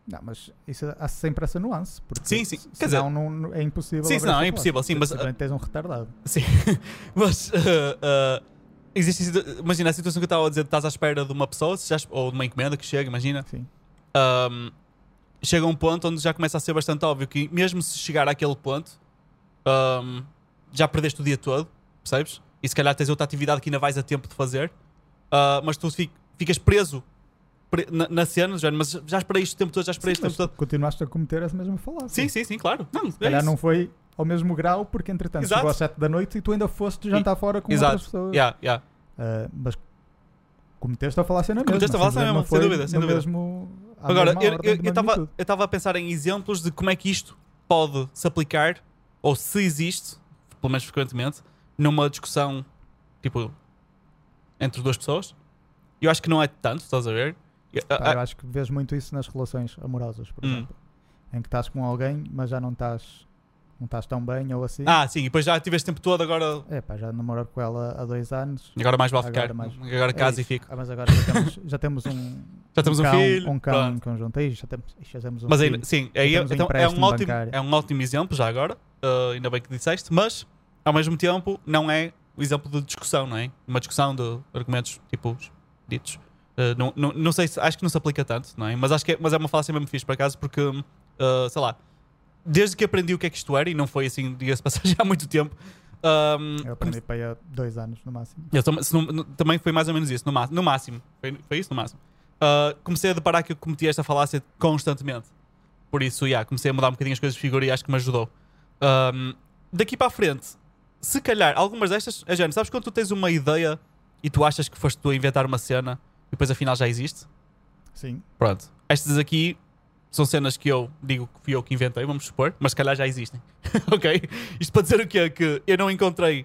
Não, mas isso há sempre essa nuance. Porque Sim, sim. Quer dizer- senão não, é impossível. Sim, essa é impossível, sim, mas- Simplesmente tens um retardado. sim. mas. uh, uh, existe. Imagina a situação que eu estava a dizer: estás à espera de uma pessoa, se já- ou de uma encomenda que chega, imagina. Sim. um, chega a um ponto onde já começa a ser bastante óbvio que, mesmo se chegar àquele ponto, um, já perdeste o dia todo, percebes? E se calhar tens outra atividade que ainda vais a tempo de fazer, uh, mas tu fi- ficas preso pre- na, na cena, já, mas já esperei isto o tempo todo, já esperei Sim, isto o tempo todo. continuaste a cometer essa mesma falácia. Sim, sim, sim, claro. Não, Se é calhar isso. não foi ao mesmo grau, porque entretanto Exato. chegou às 7 da noite e tu ainda foste jantar fora com Exato. outras pessoas. Yeah, yeah. Ah, mas cometeste a falácia na mesma. Cometeste a falácia na mesma, sem dúvida, sem dúvida. Mesmo, Agora, eu eu estava a pensar em exemplos de como é que isto pode se aplicar, ou se existe, pelo menos frequentemente, numa discussão tipo entre duas pessoas. Eu acho que não é tanto, estás a ver? Eu- Pá, a- eu acho que vês muito isso nas relações amorosas, por Hum. exemplo. Em que estás com alguém, mas já não estás, não estás tão bem ou assim. Ah, sim, e depois já tiveste tempo todo, agora, É pá, já namoro com ela há dois anos. agora mais vale ficar. mais- Agora É casa e fico. Ah, mas agora já temos, já temos um, Já temos um, cão, filho. um cão pronto. em conjunto. Aí já temos, já temos um Mas filho. ainda, sim, aí, temos um então, é, um ótimo, bancário. é um ótimo exemplo já agora. uh, ainda bem que disseste, mas ao mesmo tempo não é o exemplo de discussão, não é? Uma discussão de argumentos tipo ditos. Uh, não, não, não sei se acho que não se aplica tanto, não é? Mas acho que é, mas é uma falácia mesmo fixe por acaso, porque uh, sei lá, desde que aprendi o que é que isto era, e não foi assim, diga-se passagem há muito tempo, ahm, Eu aprendi para aí há dois anos no máximo. eu se não- no- também foi mais ou menos isso, no, no máximo. Foi, foi isso, no máximo. Ah, comecei a deparar que eu cometia esta falácia constantemente. Por isso, yeah, comecei a mudar um bocadinho as coisas de figura e acho que me ajudou. Ahm, daqui para a frente, se calhar, algumas destas, é género, sabes quando tu tens uma ideia e tu achas que foste tu a inventar uma cena e depois afinal já existe? Sim. Pronto. Estas aqui são cenas que eu digo que fui eu que inventei, vamos supor, mas se calhar já existem. ok? Isto para dizer o quê? Que eu não encontrei.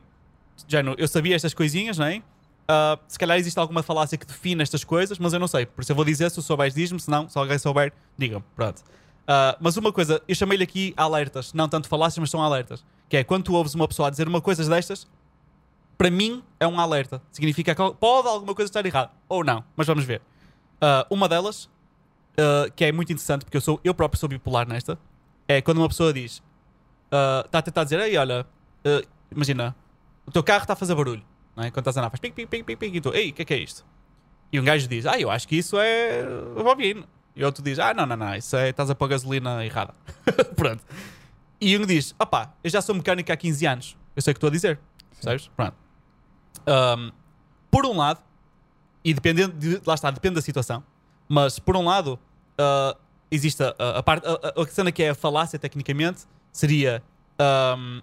Já não, eu sabia estas coisinhas, não é? Ah, se calhar existe alguma falácia que define estas coisas, mas eu não sei. Por isso eu vou dizer, se tu souberes, diz-me, se não, se alguém souber, diga-me. Pronto. Ah, mas uma coisa, eu chamei-lhe aqui alertas, não tanto falácias, mas são alertas. Que é quando tu ouves uma pessoa dizer uma coisa destas, para mim é um alerta. Significa que pode alguma coisa estar errada. Ou não, mas vamos ver. Ah, uma delas, uh, que é muito interessante, porque eu, sou, eu próprio sou bipolar nesta, é quando uma pessoa diz, está a tentar dizer, ei, olha, uh, imagina, o teu carro está a fazer barulho, não é? quando estás a andar, faz pic, pic, pic, pic, pic, e tu, ei, o que é que é isto? E um gajo diz, ah, eu acho que isso é bobina. E outro diz, ah, não, não, não, isso é, estás a pôr gasolina errada. Pronto. E um diz, opá, eu já sou mecânico há 15 anos, eu sei o que estou a dizer, sabes? Pronto. Um, por um lado, e dependendo de, lá está, depende da situação. Mas por um lado, ah, existe a, a, a parte, a, a- cena que é a falácia tecnicamente seria ahm,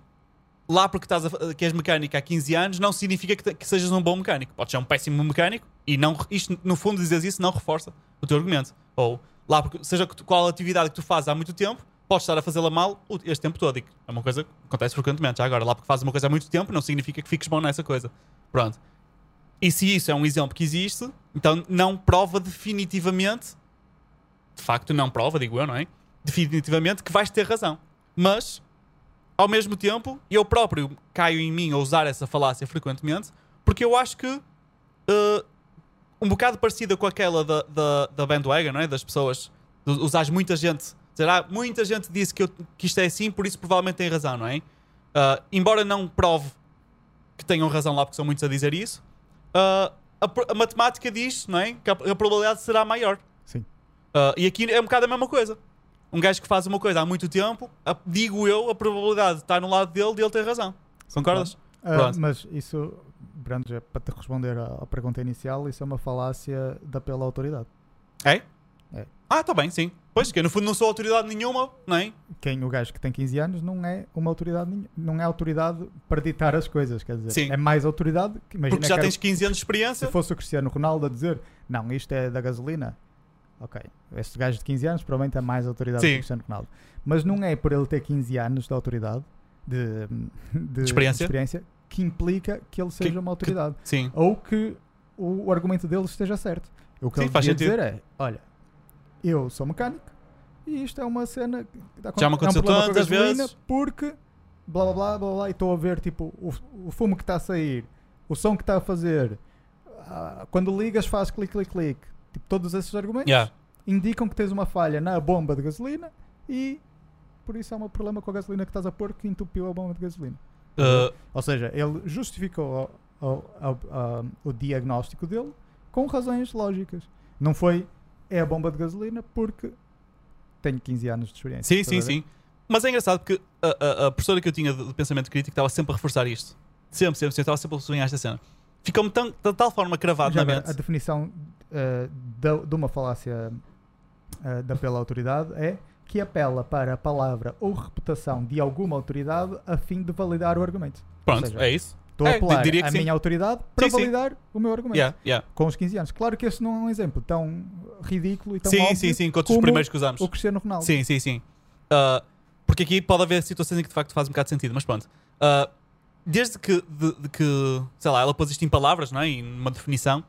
lá porque estás a, que és mecânico há 15 anos não significa que, que sejas um bom mecânico. Podes ser um péssimo mecânico e não isto no fundo dizes isso não reforça o teu argumento. Ou lá porque seja qual atividade que tu fazes há muito tempo, podes estar a fazê-la mal este tempo todo. E é uma coisa que acontece frequentemente. Já agora, lá porque fazes uma coisa há muito tempo, não significa que fiques bom nessa coisa. Pronto. E se isso é um exemplo que existe, então não prova definitivamente, de facto não prova, digo eu, não é? Definitivamente que vais ter razão. Mas, ao mesmo tempo, eu próprio caio em mim a usar essa falácia frequentemente, porque eu acho que uh, um bocado parecida com aquela da, da, da bandwagon, não é? Das pessoas, de usares muita gente, dizer, ah, muita gente disse que, eu- que isto é assim, por isso provavelmente tem razão, não é? Uh, embora não prove que tenham razão lá, porque são muitos a dizer isso, uh, a, a matemática diz, não é? Que a, a probabilidade será maior. Sim. E aqui é um bocado a mesma coisa. Um gajo que faz uma coisa há muito tempo, a- digo eu, a probabilidade está no lado dele de ele ter razão. Concordas? Pronto. mas isso, Brando, já para te responder à, à pergunta inicial, isso é uma falácia da pela autoridade. É? É. Ah, está bem, sim. Pois, que eu no fundo não sou autoridade nenhuma, não é? Quem o gajo que tem 15 anos não é uma autoridade nenhuma, não é autoridade para ditar as coisas, quer dizer, Sim. é mais autoridade que imagina Porque já que era- tens 15 anos de experiência. se fosse o Cristiano Ronaldo a dizer não, isto é da gasolina, ok, este gajo de 15 anos provavelmente é mais autoridade Sim. que Cristiano Ronaldo. Mas não é por ele ter 15 anos de autoridade, de, de- experiência. experiência, que implica que ele seja uma autoridade. Sim. Ou que o, o argumento dele esteja certo. O que Sim, ele faz sentido. dizer é: olha, eu sou mecânico e isto é uma cena que dá Já me é um aconteceu com a tantas vezes. Porque blá blá blá blá blá e estou a ver tipo o, o fumo que está a sair, o som que está a fazer, ah, quando ligas faz clique clique clique. Tipo, todos esses argumentos Yeah. indicam que tens uma falha na bomba de gasolina e por isso há um problema com a gasolina que estás a pôr que entupiu a bomba de gasolina. Uh, Ou seja, ele justificou o, o- o- o diagnóstico dele com razões lógicas. Não foi é a bomba de gasolina porque tenho 15 anos de experiência. sim, sim, sim. Mas é engraçado porque a, a- a professora que eu tinha de, de pensamento crítico estava sempre a reforçar isto. Sempre, sempre, sempre. Estava sempre a sublinhar esta cena. Ficou-me de tal forma cravado Já na mente. a definição eh, da- de uma falácia da pela autoridade é que apela para a palavra ou reputação de alguma autoridade a fim de validar o argumento. Pronto, seja, é isso. Estou É, a apelar sim. minha autoridade para Sim, sim. validar o meu argumento. Yeah, yeah. Com os 15 anos. Claro que esse não é um exemplo tão ridículo e tão Sim, óbvio sim, sim. Quanto os como primeiros que usamos. o Cristiano Ronaldo. Sim, sim, sim. Ah, porque aqui pode haver situações em que de facto faz um bocado de sentido, mas pronto. Ah, desde que, de, de que, sei lá, ela pôs isto em palavras, não é? Em uma definição,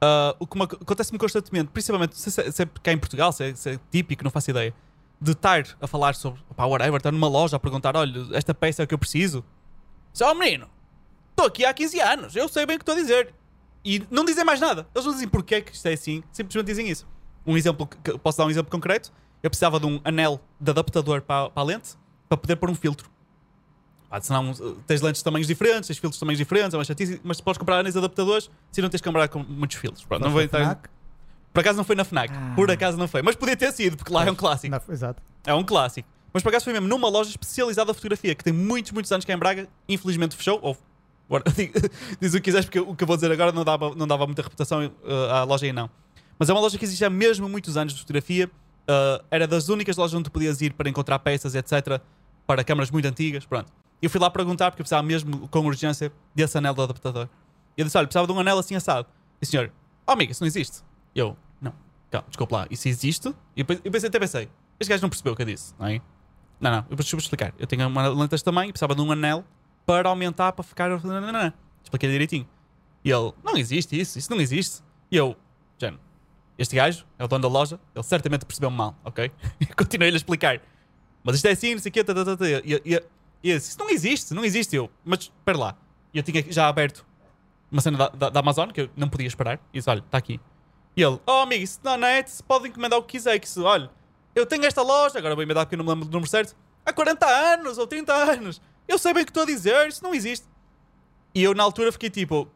ah, o que me ac- acontece-me constantemente, principalmente, se é, se é cá em Portugal, se é, se é típico, não faço ideia, de estar a falar sobre, pá, whatever, estar numa loja a perguntar, olha, esta peça é o que eu preciso. Só menino, estou aqui há 15 anos, eu sei bem o que estou a dizer. E não dizem mais nada. Eles não dizem porque é que isto é assim, simplesmente dizem isso. Um exemplo, posso dar um exemplo concreto? Eu precisava de um anel de adaptador para, para a lente para poder pôr um filtro. Ah, senão uh, tens lentes de tamanhos diferentes, tens filtros de tamanhos diferentes, é uma chatice, mas podes comprar anéis adaptadores se não tens que comprar com muitos filtros. Pronto, não vou na entrar. FNAC? Por acaso não foi na Fnac. Ah. Por acaso não foi. Mas podia ter sido, porque lá é um clássico. Na- exato. É um clássico. Mas por acaso foi mesmo numa loja especializada em fotografia, que tem muitos, muitos anos cá em Braga, infelizmente fechou, ou Agora, diz o que quiseres, porque o que eu vou dizer agora não dava, não dava muita reputação uh, à loja aí, não. Mas é uma loja que existe há mesmo muitos anos de fotografia. Uh, era das únicas lojas onde tu podias ir para encontrar peças, etc. Para câmaras muito antigas. Pronto. Eu fui lá perguntar porque eu precisava mesmo, com urgência, desse anel do adaptador. E eu disse: olha, precisava de um anel assim assado. E o senhor, oh amigo, isso não existe. E eu, não, calma, desculpa lá, isso existe? E eu, eu pensei, até pensei, este gajo não percebeu o que eu disse, não é? Não, não, eu vou explicar. Eu tenho uma lente deste tamanho, precisava de um anel para aumentar, para ficar. Expliquei direitinho. E ele, não existe isso, isso não existe. E eu, Jano, este gajo é o dono da loja, ele certamente percebeu-me mal, ok? E continuei-lhe a explicar. Mas isto é assim, não sei o quê, tá, tá, tá, tá. E, e, e disse, isso não existe, não existe. Eu, mas espera lá. E eu tinha já aberto uma cena da, da, da, Amazon que eu não podia esperar. E disse, olha, está aqui. E ele, oh amigo, isso na net se pode encomendar o que quiser. Que se, olha, eu tenho esta loja, agora vou encomendar porque eu não me lembro do número certo, há 40 anos ou 30 anos. Eu sei bem o que estou a dizer, isso não existe. E eu na altura fiquei tipo,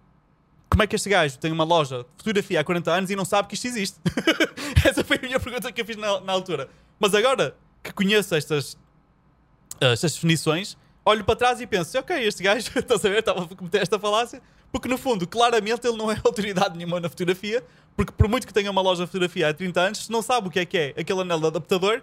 como é que este gajo tem uma loja de fotografia há 40 anos e não sabe que isto existe? Essa foi a minha pergunta que eu fiz na, na altura. Mas agora que conheço estas, estas definições, olho para trás e penso, ok, este gajo, estás a ver, estava a cometer esta falácia, porque no fundo, claramente ele não é autoridade nenhuma na fotografia, porque por muito que tenha uma loja de fotografia há 30 anos, se não sabe o que é que é aquele anel de adaptador,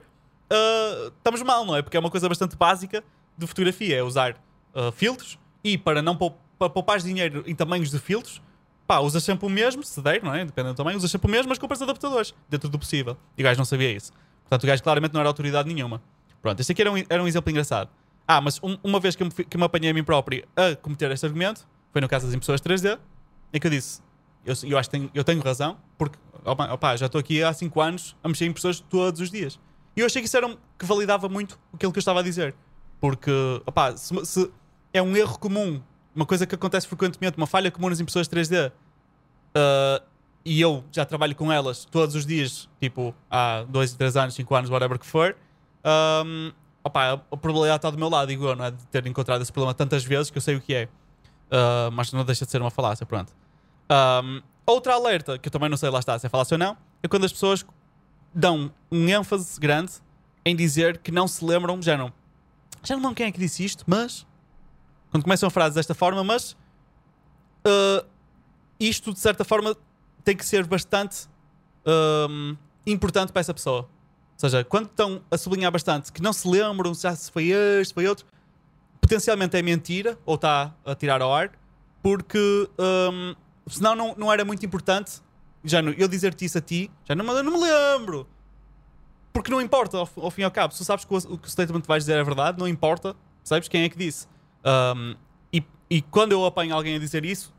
uh, estamos mal, não é? Porque é uma coisa bastante básica de fotografia é usar uh, filtros e para não para poupar dinheiro em tamanhos de filtros, pá, usas sempre o mesmo, se der, não é? Depende do tamanho, usas sempre o mesmo, mas compras adaptadores dentro do possível. E o gajo não sabia isso. Portanto, o gajo claramente não era autoridade nenhuma. Pronto, este aqui era um, era um exemplo engraçado. Ah, mas um, uma vez que me, que me apanhei a mim próprio a cometer este argumento, foi no caso das impressoras 3D, em que eu disse: Eu, eu acho que tenho, eu tenho razão, porque opa, opa, já estou aqui há 5 anos a mexer em impressoras todos os dias. E eu achei que isso era um, que validava muito aquilo que eu estava a dizer. Porque, opá, se, se é um erro comum, uma coisa que acontece frequentemente, uma falha comum nas impressoras 3D, uh, ah, e eu já trabalho com elas todos os dias, tipo, há 2, 3 anos, 5 anos, whatever que for, um, opá, a probabilidade está do meu lado, digo eu, não é? De ter encontrado esse problema tantas vezes que eu sei o que é. Uh, mas não deixa de ser uma falácia, pronto. Um, outra alerta, que eu também não sei lá está se é falácia ou não, é quando as pessoas dão um ênfase grande em dizer que não se lembram, já não já não lembro quem é que disse isto, mas. Quando começam a frase desta forma, mas. Uh, isto, de certa forma, tem que ser bastante um, importante para essa pessoa. Seja, quando estão a sublinhar bastante que não se lembram já se foi este, foi outro, potencialmente é mentira ou está a tirar ao ar, porque um, senão não, não era muito importante. Já não, eu dizer-te isso a ti, já não, não me lembro. Porque não importa, ao, ao fim e ao cabo. Se tu sabes que o, o que o statement vais dizer é verdade, não importa, sabes quem é que disse. Um, e, e quando eu apanho alguém a dizer isso,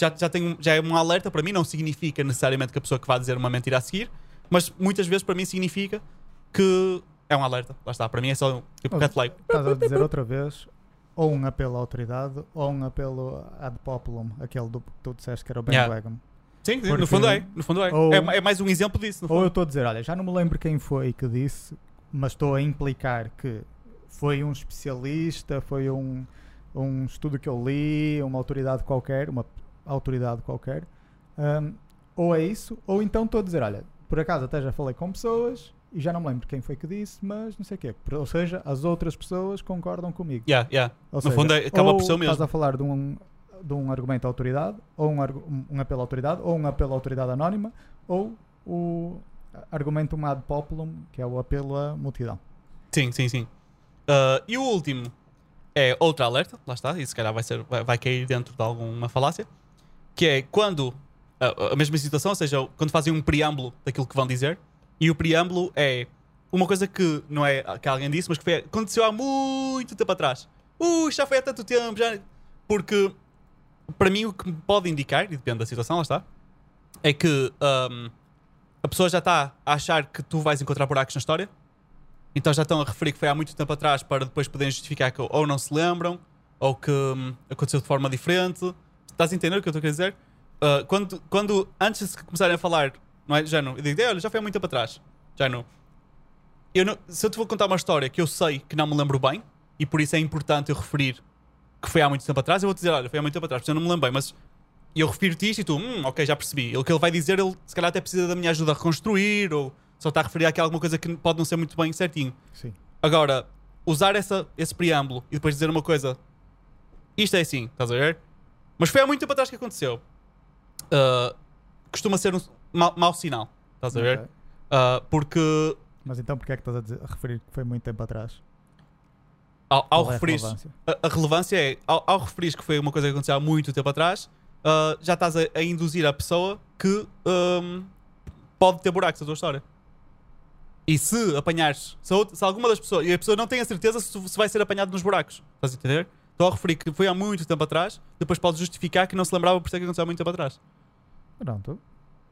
já, já, tenho, já é um alerta para mim, não significa necessariamente que a pessoa que vai dizer uma mentira a seguir, mas muitas vezes para mim significa que é um alerta. Lá está, para mim é só tipo cat flag. Estás a dizer outra vez, ou um apelo à autoridade, ou um apelo ad populum, aquele do que tu disseste que era o bandwagon. Yeah. Sim, no fundo é. No fundo é. Ou, é, é, mais um exemplo disso. ou eu estou a dizer, olha, já não me lembro quem foi que disse, mas estou a implicar que foi um especialista, foi um, um estudo que eu li, uma autoridade qualquer, uma autoridade qualquer. Um, ou é isso, ou então estou a dizer, olha, por acaso até já falei com pessoas e já não me lembro quem foi que disse, mas não sei o quê. Ou seja, as outras pessoas concordam comigo. Yeah, yeah. no seja, fundo é, acaba por ser o mesmo. Estás a falar de um de um argumento à autoridade, ou um, um apelo à autoridade, ou um apelo à autoridade anónima, ou o argumento ad populum, que é o apelo à multidão. Sim, sim, sim. Uh, e o último é outra alerta, lá está, e se calhar vai, ser, vai, vai cair dentro de alguma falácia, que é quando a, a mesma situação, ou seja, quando fazem um preâmbulo daquilo que vão dizer, e o preâmbulo é uma coisa que não é que alguém disse, mas que foi, aconteceu há muito tempo atrás. Uh, já foi há tanto tempo, já. Porque para mim o que pode indicar, e depende da situação, lá está, é que um, a pessoa já está a achar que tu vais encontrar buracos na história, então já estão a referir que foi há muito tempo atrás para depois poderem justificar que ou não se lembram, ou que um, aconteceu de forma diferente. Estás a entender o que eu estou a dizer? Uh, quando, quando, antes de começarem a falar, não é, já não, eu digo, olha, já foi há muito tempo atrás, já não. Eu não. Se eu te vou contar uma história que eu sei que não me lembro bem, e por isso é importante eu referir que foi há muito tempo atrás, eu vou dizer, olha, foi há muito tempo atrás, porque eu não me lembro bem, mas eu refiro-te isto e tu, hum, ok, já percebi. O que ele vai dizer, ele se calhar até precisa da minha ajuda a reconstruir, ou só está a referir aqui a alguma coisa que pode não ser muito bem certinho. Sim. Agora, usar essa, esse preâmbulo e depois dizer uma coisa. Isto é assim, estás a ver? Mas foi há muito tempo atrás que aconteceu. Uh, costuma ser um mau, mau sinal, estás a ver? Ok. Uh, porque Mas então porquê é que estás a, dizer- a referir que foi muito tempo atrás? ao, ao é a referir relevância? a, a relevância é, ao, ao referir que foi uma coisa que aconteceu há muito tempo atrás, ah, já estás a, a induzir a pessoa que ahm, pode ter buracos a tua história. E se apanhares, se, outra- se alguma das pessoas, e a pessoa não tem a certeza se, se vai ser apanhado nos buracos, estás a entender? Estou a referir que foi há muito tempo atrás, depois podes justificar que não se lembrava por isso é que aconteceu há muito tempo atrás. Pronto.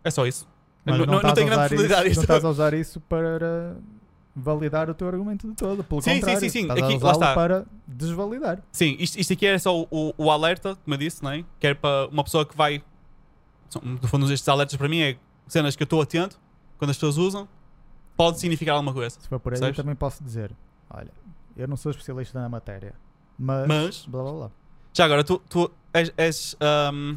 É só isso. Mas não, não, não, tem grande profundidade isso, isto. Não estás a usar isso para validar o teu argumento de todo. Pelo Sim, sim, contrário, sim, sim. Estás Aqui- lá está. para desvalidar. Sim, isto, isto aqui é só o, o- o alerta, como eu disse, não é? que é para uma pessoa que vai. No fundo, estes alertas para mim é cenas que eu estou atento quando as pessoas usam, pode significar alguma coisa. Se for por aí, Percebes? eu também posso dizer: olha, eu não sou especialista na matéria, mas. Mas, Blá blá blá. já agora, tu, tu és, és, ahm,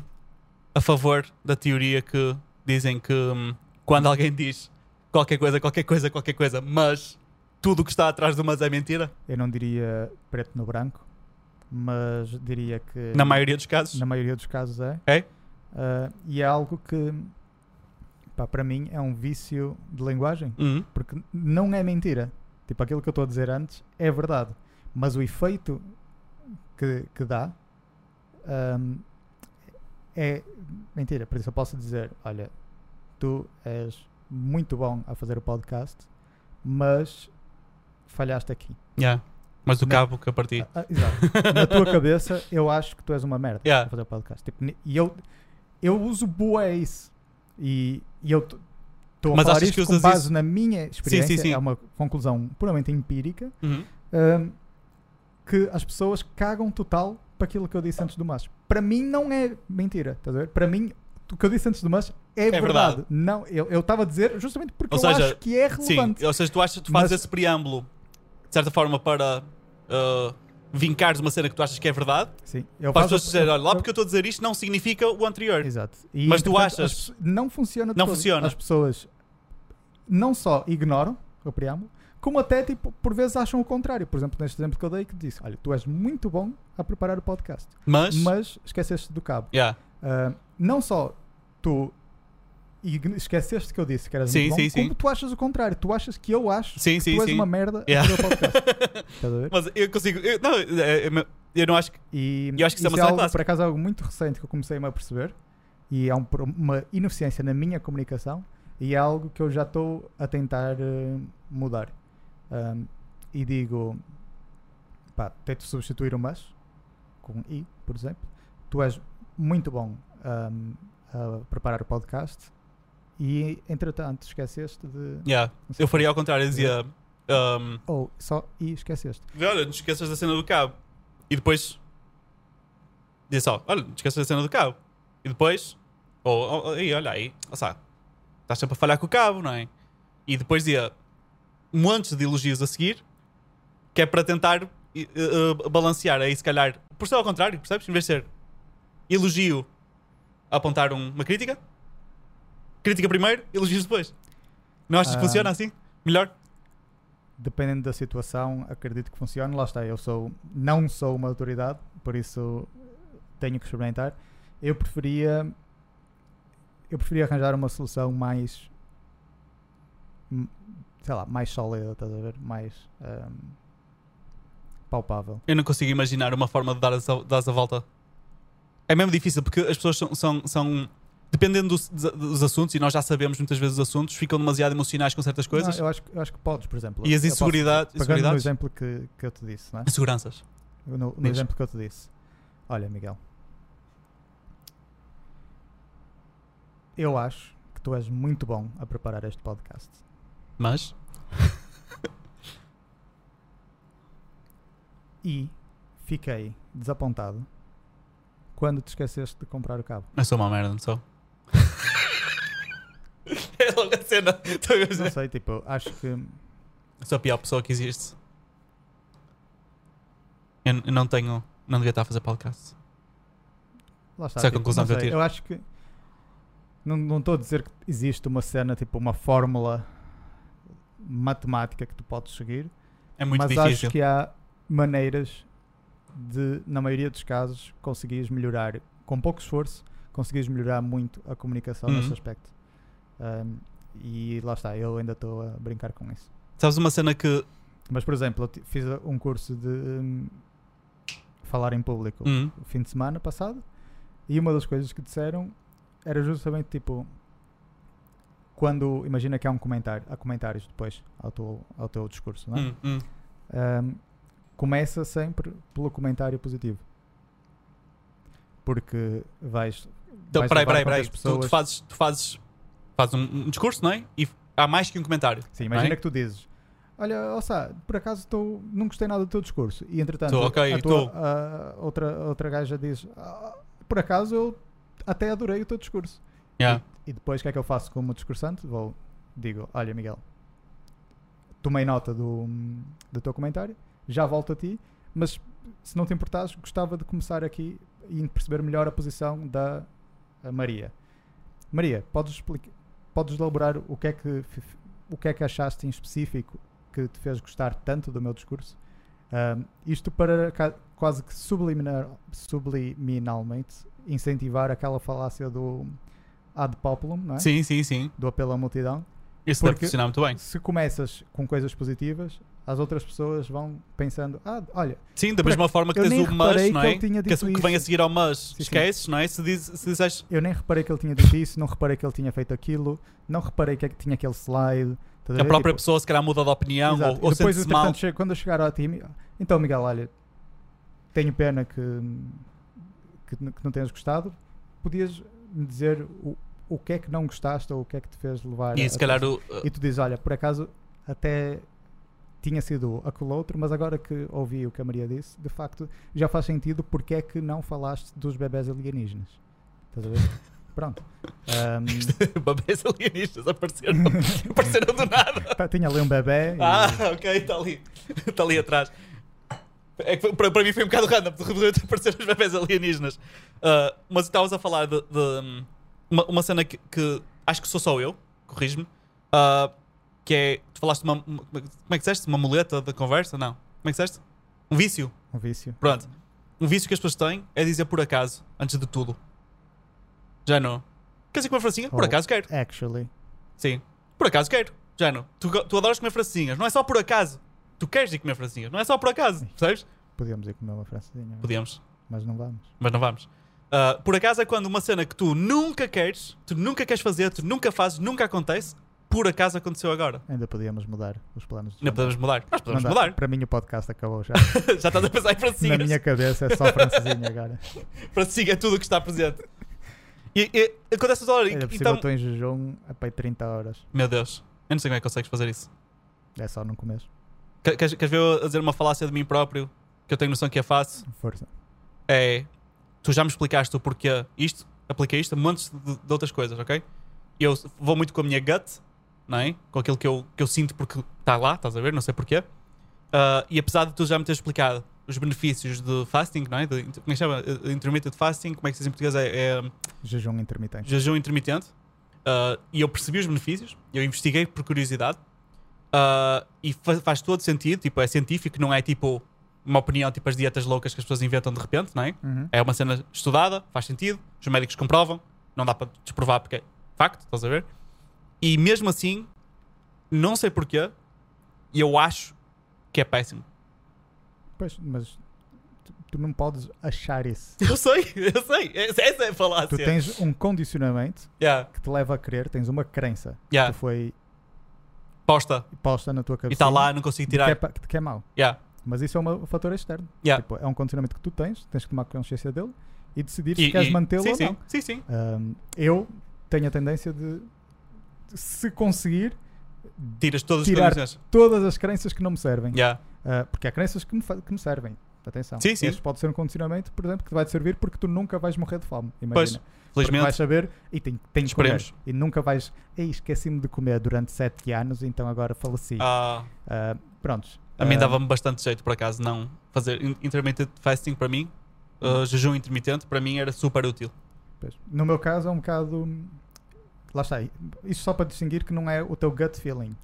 a favor da teoria que dizem que hum, quando alguém diz qualquer coisa, qualquer coisa, qualquer coisa, mas tudo o que está atrás do mas é mentira? Eu não diria preto no branco, mas diria que. Na maioria dos casos? na maioria dos casos é. É? Ah, e é algo que, pá, para mim, é um vício de linguagem. Uhum. Porque não é mentira. Tipo, aquilo que eu estou a dizer antes é verdade. Mas o efeito que, que dá ahm, é mentira. Por isso eu posso dizer: olha, tu és muito bom a fazer o podcast, mas falhaste aqui. Yeah. Mas do Não. cabo que eu parti. Ah, ah, exato. Na tua cabeça, eu acho que tu és uma merda Yeah. a fazer o podcast. Tipo, e eu, eu uso bué isso. E, e eu estou a Mas falar isto que com base isso? na minha experiência. sim. É uma conclusão puramente empírica. Uhum. ahm, que as pessoas cagam total para aquilo que eu disse antes do mas. Para mim não é mentira, estás a ver? Para mim, o que eu disse antes do mas é, verdade. verdade. Não, eu estava a dizer justamente porque Ou eu seja, acho que é Sim, relevante. ou seja, tu achas tu fazes Mas- esse preâmbulo de certa forma para uh, vincares uma cena que tu achas que é verdade, Sim, eu para as faço- pessoas dizerem, olha, lá porque eu estou a dizer isto não significa o anterior. Exato. E, Mas tu achas- as não funciona Não todo. funciona. As pessoas não só ignoram o preâmbulo, como até, tipo, por vezes acham o contrário. Por exemplo, neste exemplo que eu dei, que disse: Olha, tu és muito bom a preparar o podcast, Mas, mas esqueceste do cabo. yeah, Ah, não só tu esqueceste que eu disse que eras Sim, muito bom, sim, sim. como tu achas o contrário. Tu achas que eu acho sim, que sim, tu és sim. uma merda Yeah. a fazer o podcast. Estás a ver? Mas eu consigo. Eu, não, é- é- eu não acho que. E Eu acho que isso é uma é algo, por acaso, algo muito recente que eu comecei-me a perceber e é um uma ineficiência na minha comunicação e é algo que eu já estou a tentar eh, mudar. Um, e digo, pá, tento substituir o mas com i, por exemplo. Tu és muito bom um, a preparar o podcast e, entretanto, esqueceste de. Yeah, eu faria ao contrário, eu dizia. um, Ou só i esqueceste. olha, não esqueças da cena do cabo. E depois. Dizia só, olha, não esqueças da cena do cabo. E depois. Ou, ou, aí, olha aí, ou seja, estás sempre a falhar com o cabo, não é? E depois dizia montes de elogios a seguir, que é para tentar eh, balancear aí, se calhar, por ser ao contrário, percebes? Em vez de ser elogio a apontar um- uma crítica, crítica primeiro, elogios depois. Não achas que Ah. funciona assim? Melhor? dependendo da situação, acredito que funcione. Lá está, eu sou, não sou uma autoridade, por isso tenho que experimentar. Eu preferia, eu preferia arranjar uma solução mais, hum, sei lá, mais sólida, estás a ver? Mais hum, palpável. Eu não consigo imaginar uma forma de dar a, dar a volta. É mesmo difícil porque as pessoas são. são, são- dependendo dos, dos assuntos, e nós já sabemos muitas vezes os assuntos, ficam demasiado emocionais com certas coisas. Não, eu, acho, que- eu acho que podes, por exemplo. e as eu posso- inseguridades. No inseguridades exemplo que, que eu te disse, não é? inseguranças. No, no Diz. exemplo que eu te disse. Olha, Miguel. Eu acho que tu és muito bom a preparar este podcast. Mas. E fiquei desapontado quando te esqueceste de comprar o cabo. Eu sou uma merda, não sou? é logo a cena. Estou a Não dizer. sei, tipo, acho que. Sou a pior pessoa que existe. Eu, eu não tenho. Não devia estar a fazer podcast. Lá está. Essa é a tipo, conclusão que eu tiro. Eu acho que. Não não estou a dizer que existe uma cena, tipo, uma fórmula matemática que tu podes seguir, É muito mas difícil. acho que há maneiras de, na maioria dos casos, conseguires melhorar, com pouco esforço, conseguires melhorar muito a comunicação Uhum. nesse aspecto. Um, e lá está, eu ainda estou a brincar com isso. Sabes uma cena que. Mas, por exemplo, eu fiz um curso de hum, falar em público Hum, o fim de semana passado e uma das coisas que disseram era justamente tipo quando imagina que há um comentário há comentários depois ao teu, ao teu discurso não é? hum, hum. Um, começa sempre pelo comentário positivo porque vais Então, vais peraí, peraí, peraí. as Tu, pessoas- tu fazes, tu fazes, fazes um, um discurso, não é? E há mais que um comentário. sim, imagina é? que tu dizes olha, Ossá, por acaso estou não gostei nada do teu discurso e entretanto Tô, ok, a tua, tô. a- outra, outra gaja diz "Ah, por acaso eu até adorei o teu discurso Yeah. E depois o que é que eu faço como discursante? Vou, digo, olha Miguel, tomei nota do, do teu comentário, já volto a ti, mas se não te importares, gostava de começar aqui e perceber melhor a posição da a Maria. Maria, podes, explicar, podes elaborar o que, é que, o que é que achaste em específico que te fez gostar tanto do meu discurso? Ahm, isto para quase que subliminar, subliminalmente incentivar aquela falácia do ad populum, não é? Sim, sim, sim. do apelo à multidão. Isso deve funcionar muito bem. Se começas com coisas positivas, as outras pessoas vão pensando: ah, olha, Sim, da mesma forma que tens o mas, não que é? tinha Que, dito que vem a seguir ao mas, Sim, sim. esqueces, não é? Se, diz, se disseres. eu nem reparei que ele tinha dito isso, não reparei que ele tinha feito aquilo, não reparei que é que tinha aquele slide. A ver? própria Tipo, pessoa se calhar muda de opinião exato. ou, ou depois, mal. chego- quando eu chegar ao time, então Miguel, olha, tenho pena que, que, que não tenhas gostado. Podias me dizer o, o que é que não gostaste ou o que é que te fez levar E a- se a- calhar o. E tu dizes, olha, por acaso até tinha sido aquele outro, mas agora que ouvi o que a Maria disse, de facto já faz sentido porque é que não falaste dos bebés alienígenas. Estás a ver? Pronto. Ahm, Babés alienistas apareceram, apareceram do nada. tá, tinha ali um bebê e Ah, ok, está ali. Está ali atrás. É que para, para mim foi um bocado random, de repente apareceram os bebés alienígenas. Ah, mas estavas a falar de, de, hum, uma, uma cena que, que acho que sou só eu, corrijo-me, ah, que é. Tu falaste uma. uma- Como é que disseste? Uma muleta de conversa? Não. Como é que disseste? Um vício. um vício. Pronto. Um vício que as pessoas têm é dizer por acaso, antes de tudo. Já não. Quer dizer uma francinha? Por Oh. acaso quero. Actually. Sim. Por acaso quero. Já não. Tu, tu adoras comer francinhas. Não é só por acaso. Tu queres ir comer francinhas. Não é só por acaso. Percebes? Podíamos ir comer uma francesinha, Podíamos. mas não vamos. Mas não vamos. Ah, por acaso é quando uma cena que tu nunca queres, tu nunca queres fazer, tu nunca fazes, nunca acontece, por acaso aconteceu agora. Ainda podíamos mudar os planos. Não podemos mudar. Nós podemos dá. mudar. Para mim o podcast acabou já. Já estás a pensar em Na francinhas. minha cabeça é só francesinha agora. Francinha é tudo o que está presente. E, e acontece toda hora. Ainda cima eu Então, estou em jejum a pai 30 horas. meu Deus, eu não sei como é que consegues fazer isso. É só não comer. Que- Queres, queres ver eu dizer uma falácia de mim próprio que eu tenho noção que é fácil? Força. é. Tu já me explicaste o porquê isto, apliquei isto a montes de, de outras coisas, ok? Eu vou muito com a minha gut, não é? Com aquilo que eu, que eu sinto porque está lá, estás a ver? Não sei porquê. Ah, e apesar de tu já me teres explicado os benefícios de fasting, não é? De, como é que chama? Eh, Intermittent fasting, como é que se diz em português? É, é Jejum intermitente. jejum intermitente. Ah, e eu percebi os benefícios, eu investiguei por curiosidade. Ah, e fa- faz todo sentido, tipo, é científico, não é tipo uma opinião, tipo as dietas loucas que as pessoas inventam de repente, não é? Uhum. É uma cena estudada, faz sentido, os médicos comprovam, não dá para desprovar porque é facto, estás a ver? E mesmo assim, não sei porquê, e eu acho que é péssimo. Pois, mas tu, tu não podes achar isso. Eu sei, eu sei, essa é a falácia. Tu tens um condicionamento Yeah, que te leva a crer, tens uma crença yeah, que foi posta, posta na tua e cabeça. está lá, não consigo que é, tirar. que é mau. Yeah, Mas isso é um fator externo. yeah. Tipo, é um condicionamento que tu tens, tens que tomar consciência dele e decidir E- se queres e- mantê-lo sim, ou sim, não. sim, sim. Ahm, eu tenho a tendência de, se conseguir, Tiras todas as Tirar- condições. todas as crenças que não me servem. Yeah. Ah, porque há crenças que me, que me servem. Atenção. Sim, sim. Este pode ser um condicionamento, por exemplo, que te vai servir porque tu nunca vais morrer de fome. Pois, Imagina. Vais felizmente. saber e tem, tem que comer. E nunca vais. Ei, esqueci-me de comer durante 7 anos, então agora faleci. Ah, Ah, prontos. A mim Ah, dava-me bastante jeito, por acaso, não fazer in- intermittent fasting para mim. uh, jejum intermitente para mim era super útil. No meu caso é um bocado. Lá está. Isto só para distinguir que não é o teu gut feeling.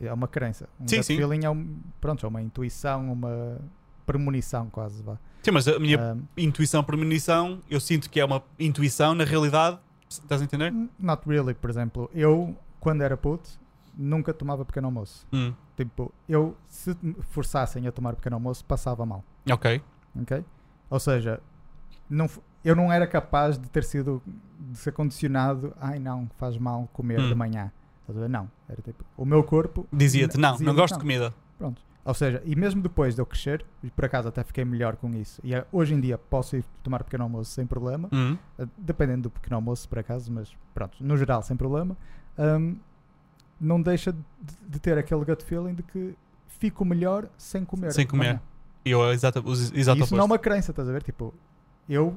É uma crença. Um Sim, gut sim. feeling é, um, pronto, é uma intuição, uma premonição quase. Vá. Sim, mas a minha Um, intuição premonição, eu sinto que é uma intuição, na realidade, estás a entender? not really, por exemplo. Eu, quando era puto, nunca tomava pequeno almoço. Hum, Tipo, eu, se me forçassem a tomar pequeno almoço, passava mal. ok. Ok? Ou seja, não, eu não era capaz de ter sido, de ser condicionado, ai não, faz mal comer Hum. de manhã. Não. Era tipo, o meu corpo Dizia-te, não, não Dizia-me, gosto não. de comida. Pronto. Ou seja, e mesmo depois de eu crescer, por acaso até fiquei melhor com isso, e eh, hoje em dia posso ir tomar pequeno almoço sem problema, Hum, eh, dependendo do pequeno almoço por acaso, mas pronto, no geral sem problema, hum, não deixa de, ter aquele gut feeling de que fico melhor sem comer. Sem comer. manhã. E eu, exato, exato isso não é uma crença, estás a ver? Tipo, eu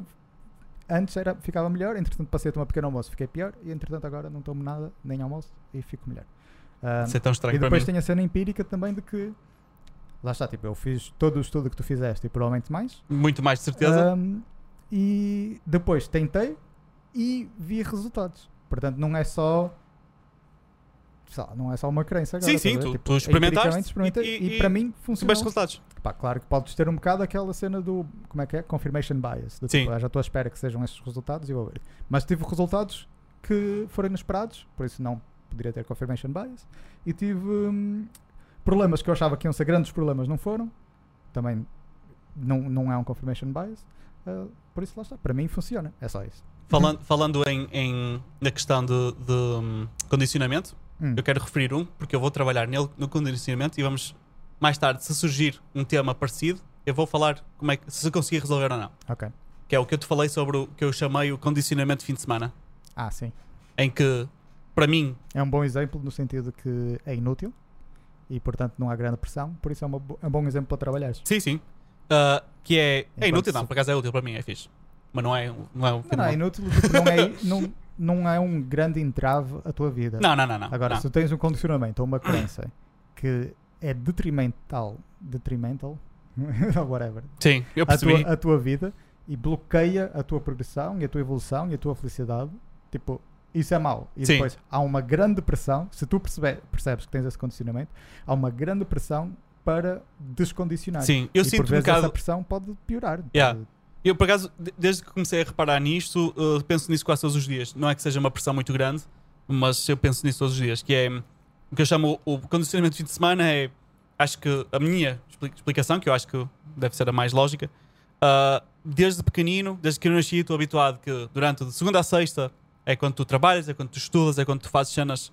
antes era, ficava melhor, entretanto passei a tomar pequeno almoço, fiquei pior, e entretanto agora não tomo nada, nem almoço, e fico melhor. Hum, Isso é tão estranho e depois tem a cena empírica também de que lá está, tipo, eu fiz todo o estudo que tu fizeste e provavelmente mais. Muito mais de certeza. Ahm, e depois tentei e vi resultados. Portanto, não é só. Lá, não é só uma crença agora. Sim, sim, tu- Tipo, tu experimentaste empiricamente experimentei e- e, e- para mim Tiveste funcionou. resultados. Pá, claro que podes ter um bocado aquela cena do. Como é que é? Confirmation bias. Do Sim. tipo, "Ah, já estou à espera que sejam estes resultados e vou ver. Mas tive resultados que foram inesperados, por isso não poderia ter confirmation bias. E tive hum, problemas que eu achava que iam ser grandes problemas, não foram. Também não, não é um confirmation bias. Ah, por isso lá está. Para mim funciona. É só isso. Falando, falando em, em- na questão de, de, hum, condicionamento, Hum. eu quero referir um, porque eu vou trabalhar nele no condicionamento e vamos, mais tarde, se surgir um tema parecido, eu vou falar como é que, se conseguir resolver ou não. Ok. Que é o que eu te falei sobre o que eu chamei o condicionamento de fim de semana. Ah, sim. Em que, para mim, É um bom exemplo no sentido que é inútil e, portanto, não há grande pressão. Por isso é, uma é um bom exemplo para trabalhar. sim, sim, uh, que é, é Enquanto inútil, se- não, por acaso é útil para mim, é fixe. Mas não é, não é um Não, não, é inútil, não, é, não, não é um grande entrave à tua vida. Não, não, não, não. Agora, não. se tu tens um condicionamento ou uma crença que é detrimental, detrimental, whatever, Sim, eu a percebi. tua, a tua vida e bloqueia a tua progressão e a tua evolução e a tua felicidade, tipo, isso é mau. E Sim. depois há uma grande pressão, se tu percebe- percebes que tens esse condicionamento, há uma grande pressão para descondicionar. Sim, eu e sinto por um vezes bocado. essa pressão pode piorar. Yeah. Pode- Eu, por acaso, de- desde que comecei a reparar nisto, uh, penso nisso quase todos os dias. Não é que seja uma pressão muito grande, mas eu penso nisso todos os dias. Que é o que eu chamo o condicionamento de fim de semana. É acho que a minha expli- explicação, que eu acho que deve ser a mais lógica, uh, desde pequenino, desde que eu nasci, estou habituado que durante de segunda a sexta é quando tu trabalhas, é quando tu estudas, é quando tu fazes cenas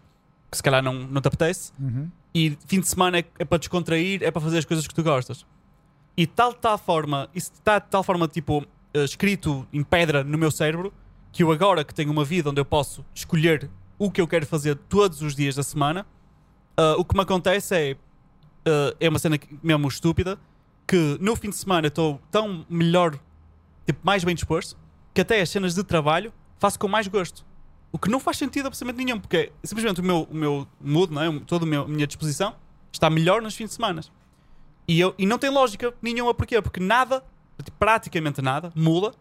que se calhar não, não te apetece Uhum. e fim de semana é, é para descontrair, é para fazer as coisas que tu gostas. E tal tal forma, está de tal forma tipo eh, escrito em pedra no meu cérebro que eu agora que tenho uma vida onde eu posso escolher o que eu quero fazer todos os dias da semana, ah, o que me acontece é ah, é uma cena mesmo estúpida que no fim de semana estou tão melhor, tipo mais bem disposto, que até as cenas de trabalho faço com mais gosto. O que não faz sentido absolutamente nenhum, porque simplesmente o meu, o meu mood, não é? Toda a minha disposição está melhor nos fins de semana. E, eu, e não tem lógica nenhuma, porquê? Porque nada, praticamente nada, muda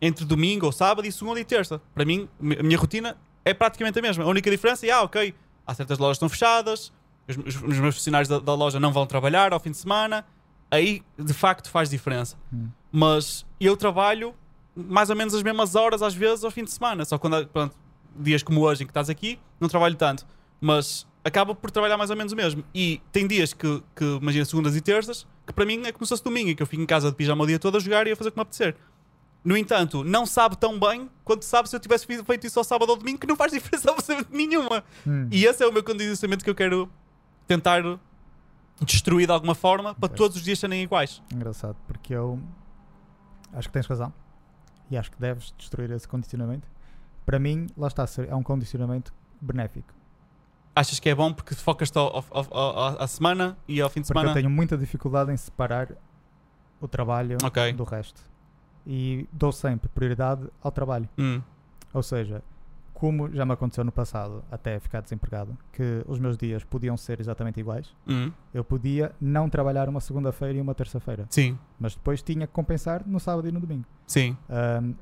entre domingo ou sábado e segunda e terça. Para mim, mi- a minha rotina é praticamente a mesma. A única diferença é, ah, ok, há certas lojas que estão fechadas, os, os- os meus funcionários da, da loja não vão trabalhar ao fim de semana, aí de facto faz diferença. Hum. Mas eu trabalho mais ou menos as mesmas horas às vezes ao fim de semana, só quando, pronto, dias como hoje em que estás aqui, não trabalho tanto, mas acabo por trabalhar mais ou menos o mesmo. E tem dias que, que imagina, segundas e terças, que para mim é como se fosse domingo, que eu fico em casa de pijama o dia todo a jogar e a fazer o que me apetecer. No entanto, não sabe tão bem quanto sabe se eu tivesse fe- feito isso ao sábado ou domingo, que não faz diferença absolutamente nenhuma. Hum. E esse é o meu condicionamento que eu quero tentar destruir de alguma forma para Ok. todos os dias serem iguais. Engraçado, porque eu acho que tens razão e acho que deves destruir esse condicionamento. Para mim, lá está, é um condicionamento benéfico. Achas que é bom porque focas-te à semana e ao fim de Porque semana? eu tenho muita dificuldade em separar o trabalho Ok. do resto. E dou sempre prioridade ao trabalho. Hum, Ou seja, como já me aconteceu no passado, até ficar desempregado, que os meus dias podiam ser exatamente iguais, hum, eu podia não trabalhar uma segunda-feira e uma terça-feira, sim, mas depois tinha que compensar no sábado e no domingo. sim. Um,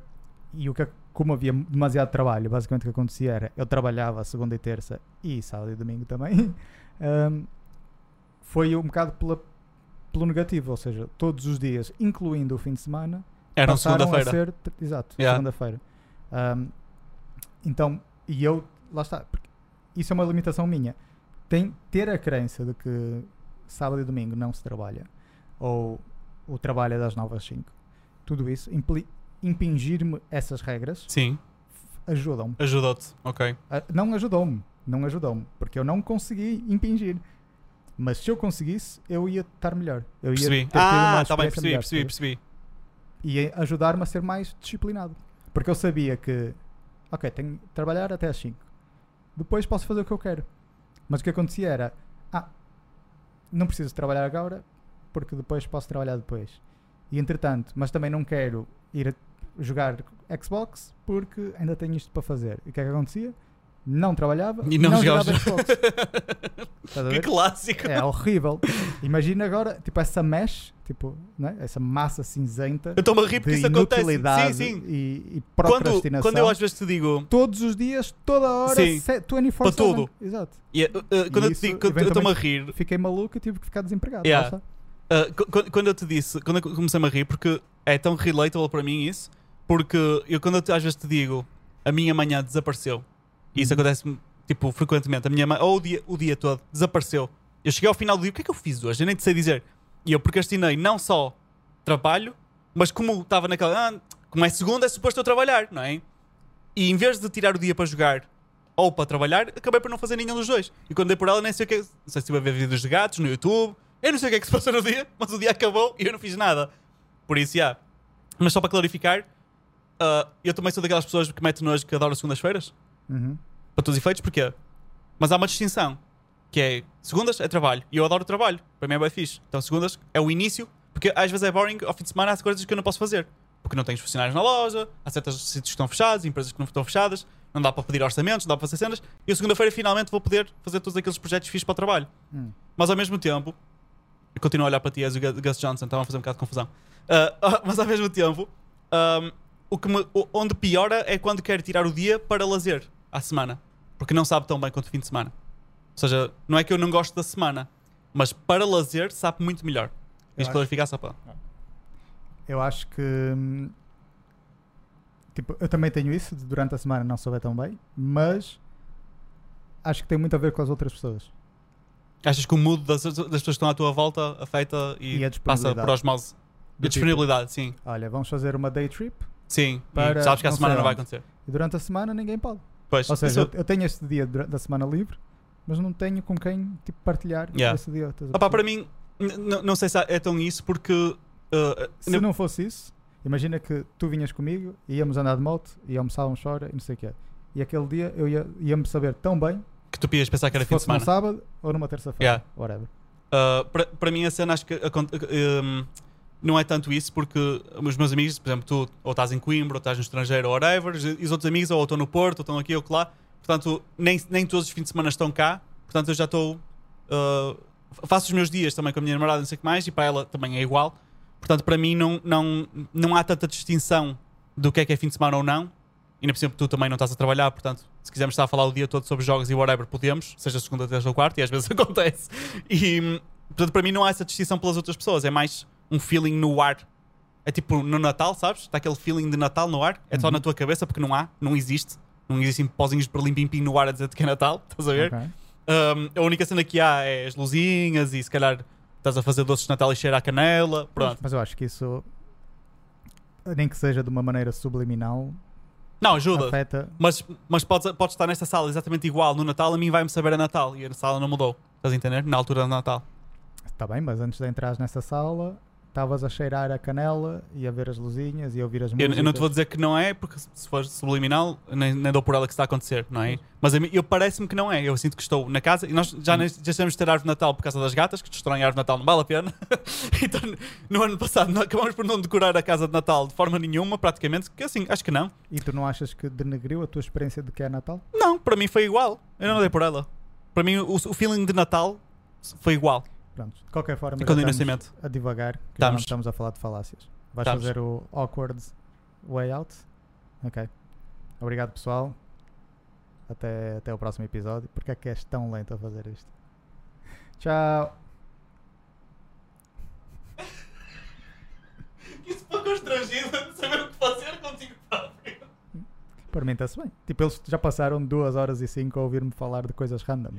e o que, como havia demasiado trabalho, basicamente o que acontecia era eu trabalhava segunda e terça e sábado e domingo também. Um, foi um bocado pela- pelo negativo, ou seja, todos os dias, incluindo o fim de semana, Era segunda-feira. exato, Yeah. segunda-feira. Ahm, então, e eu, lá está, isso é uma limitação minha. Tem, ter a crença de que sábado e domingo não se trabalha, ou o trabalho é das 9 às 5, tudo isso, impli- impingir-me essas regras, Sim, ajudam-me. ajudou-te. Ok. Ah, Não ajudou-me, não ajudou-me, porque eu não consegui impingir. Mas se eu conseguisse, eu ia estar melhor. Eu ia Percebi. ter Ah, tá bem, percebi, melhor, percebi, percebi. e ia ajudar-me a ser mais disciplinado. Porque eu sabia que, ok, tenho de trabalhar até às 5. Depois posso fazer o que eu quero. Mas o que acontecia era, ah, não preciso trabalhar agora, porque depois posso trabalhar depois. E entretanto, mas também não quero ir jogar Xbox porque ainda tenho isto para fazer. E o que é que acontecia? Não trabalhava E não jogava jogavas. Xbox. Que clássico. É horrível. Imagina agora, tipo, essa mesh, tipo, né? essa massa cinzenta Eu estou-me a rir porque isso acontece. Sim, sim. E, e Quando, quando eu às vezes te digo. Todos os dias, toda hora, Sim. se- 24 Para tudo. Exato. e, uh, uh, quando eu isso, te digo. Eu estou-me a rir. Fiquei maluco e tive que ficar desempregado. Yeah. Uh, qu- qu- quando eu te disse, quando eu comecei-me a rir, porque é tão relatable para mim isso, porque eu quando eu às vezes te digo a minha manhã desapareceu, e isso Uhum. acontece tipo frequentemente, a minha manhã, ou o dia, o dia todo desapareceu. Eu cheguei ao final do dia, o que é que eu fiz hoje? Eu nem te sei dizer. E eu procrastinei não só trabalho, mas como estava naquela, ah, como é segunda, é suposto eu trabalhar, não é? E em vez de tirar o dia para jogar ou para trabalhar, acabei por não fazer nenhum dos dois. E quando dei por ela, nem sei o que é. Não sei se estive a ver vídeos de gatos no YouTube. Eu não sei o que é que se passou no dia, mas o dia acabou e eu não fiz nada. Por isso, já. Mas só para clarificar, ah, eu também sou daquelas pessoas que metem nojo que adoram segundas-feiras. Uhum. Para todos os efeitos, porquê? Mas há uma distinção. Que é, segundas é trabalho. E eu adoro trabalho. Para mim é bem fixe. Então segundas é o início. Porque às vezes é boring, ao fim de semana há coisas que eu não posso fazer. Porque não tenho funcionários na loja, há certos sítios que estão fechados, empresas que não estão fechadas, não dá para pedir orçamentos, não dá para fazer cenas. E segunda-feira finalmente vou poder fazer todos aqueles projetos fixos para o trabalho. Hum. Mas ao mesmo tempo, eu continuo a olhar para ti, és o Gu- Gus Johnson, estava a fazer um bocado de confusão. Ah, mas ao mesmo tempo, ahm, o que me- onde piora é quando quer tirar o dia para lazer à semana. Porque não sabe tão bem quanto o fim de semana. Ou seja, não é que eu não gosto da semana, mas para lazer sabe muito melhor. Tens de clarificar só para. Eu acho que. Tipo, eu também tenho isso, de durante a semana não souber tão bem, mas acho que tem muito a ver com as outras pessoas. Achas que o mood das, das pessoas que estão à tua volta afeta e, E passa por osmose? E a tipo, disponibilidade, sim. Olha, vamos fazer uma day trip Sim. Para sabes que a semana não vai acontecer. e durante a semana ninguém pode. Pois, Ou seja, isso- eu, eu tenho este dia da semana livre, mas não tenho com quem tipo, partilhar Yeah. esse dia. estás a Opá, para mim, não sei se é tão isso, porque. uh, Se não fosse isso, imagina que tu vinhas comigo, íamos andar de moto e almoçávamos fora e não sei o quê. E aquele dia eu ia- ia-me saber tão bem que tu podias pensar que era fim de fosse num semana. sábado ou numa terça-feira. Yeah. Whatever. Uh, para- Para mim, a cena acho que um, não é tanto isso, porque os meus amigos, por exemplo, tu ou estás em Coimbra, ou estás no estrangeiro, ou whatever, e os outros amigos ou estão no Porto, ou estão aqui ou lá. Portanto, nem, nem todos os fins de semana estão cá. Portanto, eu já estou. uh, faço os meus dias também com a minha namorada, não sei o que mais, e para ela também é igual. Portanto, para mim, não, não, não há tanta distinção do que é que é fim de semana ou não. E ainda por cima, tu também não estás a trabalhar, portanto, se quisermos estar a falar o dia todo sobre jogos e whatever, podemos, seja segunda, terça ou quarta, e às vezes acontece. E, portanto, para mim não há essa distinção pelas outras pessoas, é mais um feeling no ar. É tipo no Natal, sabes? Está aquele feeling de Natal no ar, é só Uhum. na tua cabeça, porque não há, não existe. Não existem pozinhos para limpim-pim no ar a dizer que é Natal, estás a ver? Ok. Um, a única cena que há é as luzinhas e se calhar estás a fazer doces de Natal e cheira a canela. Pronto. Mas eu acho que isso, nem que seja de uma maneira subliminal, Não, ajuda. afeta. Mas, mas podes, podes estar nesta sala exatamente igual no Natal, a mim vai-me saber a Natal e a sala não mudou. Estás a entender? Na altura do Natal. Está bem, mas antes de entrar nessa sala, estavas a cheirar a canela e a ver as luzinhas e a ouvir as Eu, músicas. eu não te vou dizer que não é, porque se for subliminal, nem, nem dou por ela que está a acontecer, não é? Mas a mim, eu parece-me que não é. Eu sinto que estou na casa e nós já, já estamos de ter árvore de Natal por causa das gatas, que destroem a árvore de Natal, não vale a pena. então, no ano passado, não- acabamos por não decorar a casa de Natal de forma nenhuma, praticamente, que assim, acho que não. E tu não achas que denegriu a tua experiência de que é Natal? Não, para mim foi igual. Eu não dei por ela. Para mim, o, o feeling de Natal foi igual pronto, de qualquer forma, estamos a devagar que estamos. estamos a falar de falácias. Vais estamos. fazer o awkward way out? Ok. Obrigado, pessoal. Até, até o próximo episódio. Porque é que és tão lento a fazer isto? Tchau. que isso foi constrangido de saber o que fazer contigo próprio. Para mim está-se bem. Tipo, eles já passaram duas horas e cinco a ouvir-me falar de coisas random.